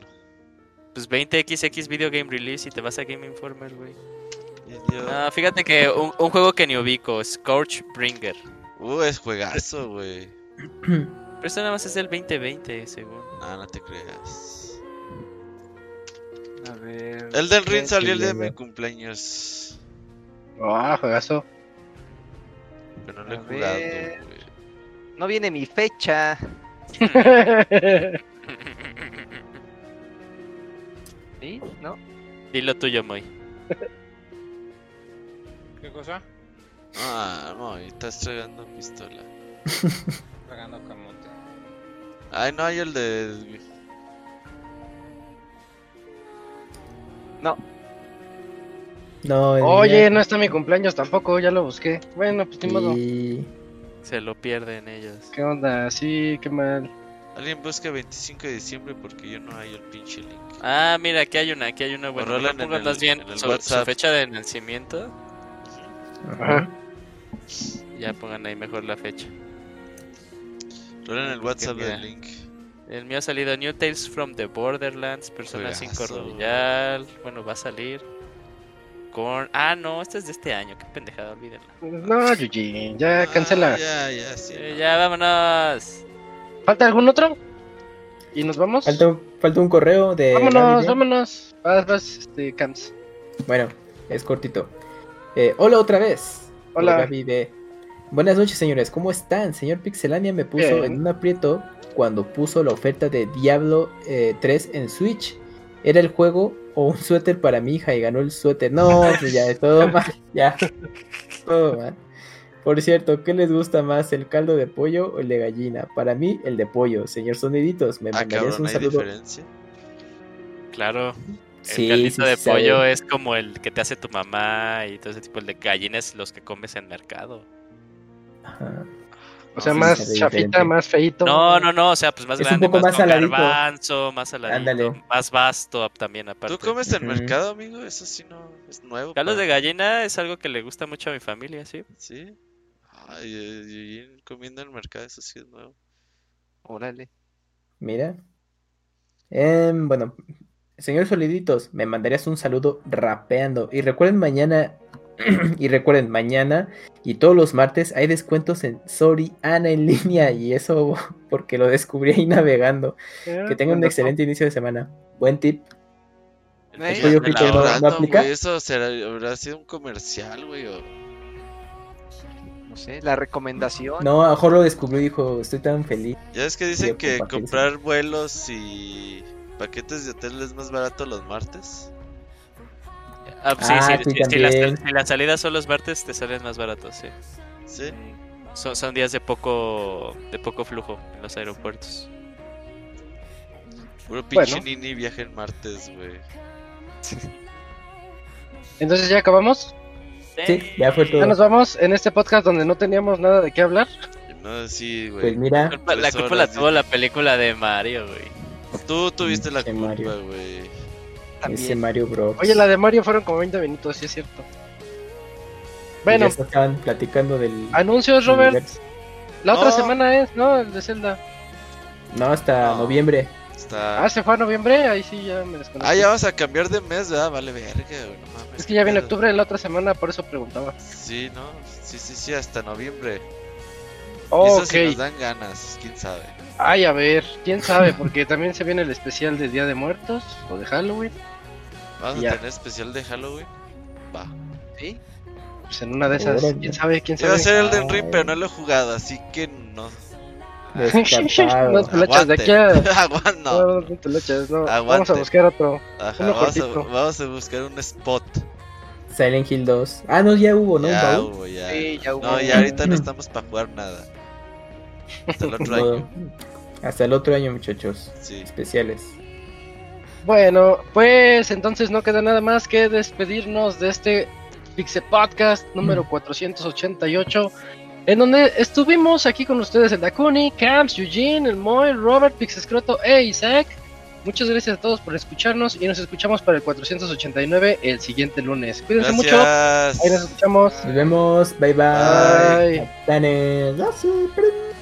Pues 20XX Video Game Release y te vas a Game Informer, güey. Yo- Ah, fíjate que un, un juego que ni ubico, Scorch Bringer. Uh, es juegazo, güey. Pero esto nada más es del 2020, según. No, no te creas. A ver. Elden Ring salió el día de mi cumpleaños. Ah, juegazo. Pero no lo he jugado, güey. No viene mi fecha. ¿Sí? ¿No? Dilo tuyo, Moy. ¿Qué cosa? Ah, no, y estás tragando pistola. Tragando camote. Ay, no hay el de. No. No, Oye, no está mi cumpleaños tampoco, ya lo busqué. Bueno, pues ni modo. Y- Se lo pierden ellos. ¿Qué onda? Sí, qué mal. Alguien busca 25 de diciembre porque yo no hay el pinche link. Ah, mira, aquí hay una, aquí hay una. Bueno, no el- bien su, WhatsApp. fecha de nacimiento. Ajá. Ya pongan ahí mejor la fecha. Rola en el WhatsApp mira. del link. El mío ha salido New Tales from the Borderlands, Persona 5 Juegazo. Royal. Bueno, va a salir. Corn. Ah, no, este es de este año. Qué pendejada, olvídenla. No, Yuji, ya cancela. Ah, ya, ya, sí. No. ya, vámonos. ¿Falta algún otro? ¿Y nos vamos? Falta, un- falta un correo de. vámonos, vámonos. Vas, vas, este, Cams. Bueno, es cortito. Eh, hola otra vez. Hola. Gaby de- Buenas noches, señores. ¿Cómo están? Señor Pixelania me puso Bien. en un aprieto cuando puso la oferta de Diablo eh, 3 en Switch. Era el juego o un suéter para mi hija y ganó el suéter. No, pues ya, todo mal. Ya. Todo mal. Por cierto, ¿qué les gusta más, el caldo de pollo o el de gallina? Para mí, el de pollo. Señor Soniditos, ¿me Ah, mandarías cabrón, un ¿hay saludo? diferencia? Claro. El Sí, caldito sí de sabe. pollo es como el que te hace tu mamá y todo ese tipo. El de gallina es los que comes en mercado. Ajá. O sea, Sí, más chafita, diferente. más feito. No, no, no, o sea, pues más Es un grande, poco más, saladito. garbanzo, más saladito, Ándale. más vasto también aparte. ¿Tú comes en Ujú. mercado, amigo? Eso sí no es nuevo. Caldos para- de gallina es algo que le gusta mucho a mi familia, sí. Sí. Ay, eh, Yujin comiendo en el mercado, eso sí es nuevo. Órale. Mira. Em, bueno, señor Soliditos, me mandarías un saludo rapeando. Y recuerden mañana, y recuerden mañana y todos los martes hay descuentos en Sorry Ana en línea. Y eso porque lo descubrí ahí navegando. Eh, Que tengan un excelente inicio de semana. Buen tip. No- aplica? eso será, habrá sido un comercial, güey. o- No sé, la recomendación. No, a lo mejor lo descubrió y dijo, estoy tan feliz. Ya es que dicen que comprar vuelos y paquetes de hotel es más barato los martes. Ah, sí, Ah, sí, sí, sí, si, las, salidas son los martes, te salen más baratos, sí. ¿Sí? Son, son días de poco de poco flujo en los aeropuertos. Puro pinche Bueno. nini viaja en martes, güey. Entonces ya acabamos. Sí, ya fue Ya todo. nos vamos en este podcast donde no teníamos nada de qué hablar. No, sí, güey. Pues mira, La culpa, la tuvo la película de Mario, güey. Tú tuviste la culpa, Mario. Ese También. Mario Bros. Oye, la de Mario fueron como 20 minutos, sí es cierto. Bueno, Ya estaban platicando del. anuncios, Robert. universo. La otra No. semana es, ¿no? El de Zelda. No, hasta No. noviembre. Está... Ah, se fue a noviembre, ahí sí ya me desconecté. Ah, ya vas a cambiar de mes, ¿verdad? Vale, verga. No mames. Es que ya viene octubre la otra semana, por eso preguntaba. Sí, ¿no? Sí, sí, sí, hasta noviembre. Y Oh, eso ok. si nos dan ganas, quién sabe. Ay, a ver, quién sabe, porque también se viene el especial de Día de Muertos o de Halloween. Vamos Ya. a tener especial de Halloween. Va. ¿Sí? Pues en una de esas, quién sabe, quién Iba a sabe. ser el de Ring, pero no lo he jugado, así que no. Unas pelachas de aquí a. No, no. pelachas. Vamos a buscar otro. Ajá, vamos, a, vamos a buscar un spot. Silent Hill 2. Ah, no, ya hubo, ¿no? Ya hubo, ya. Sí, ya hubo. No, ya ahorita no estamos para jugar nada. Hasta el otro año. Hasta el otro año, muchachos. Sí. Especiales. Bueno, pues entonces no queda nada más que despedirnos de este Pixel Podcast número 488, en donde estuvimos aquí con ustedes el Dakuni, Camps, Eugene, el Moy, Robert, Pixescroto e Isaac. Muchas gracias a todos por escucharnos y nos escuchamos para el 489 el siguiente lunes. Cuídense mucho. Ahí nos escuchamos. Nos vemos. Bye bye. Bye.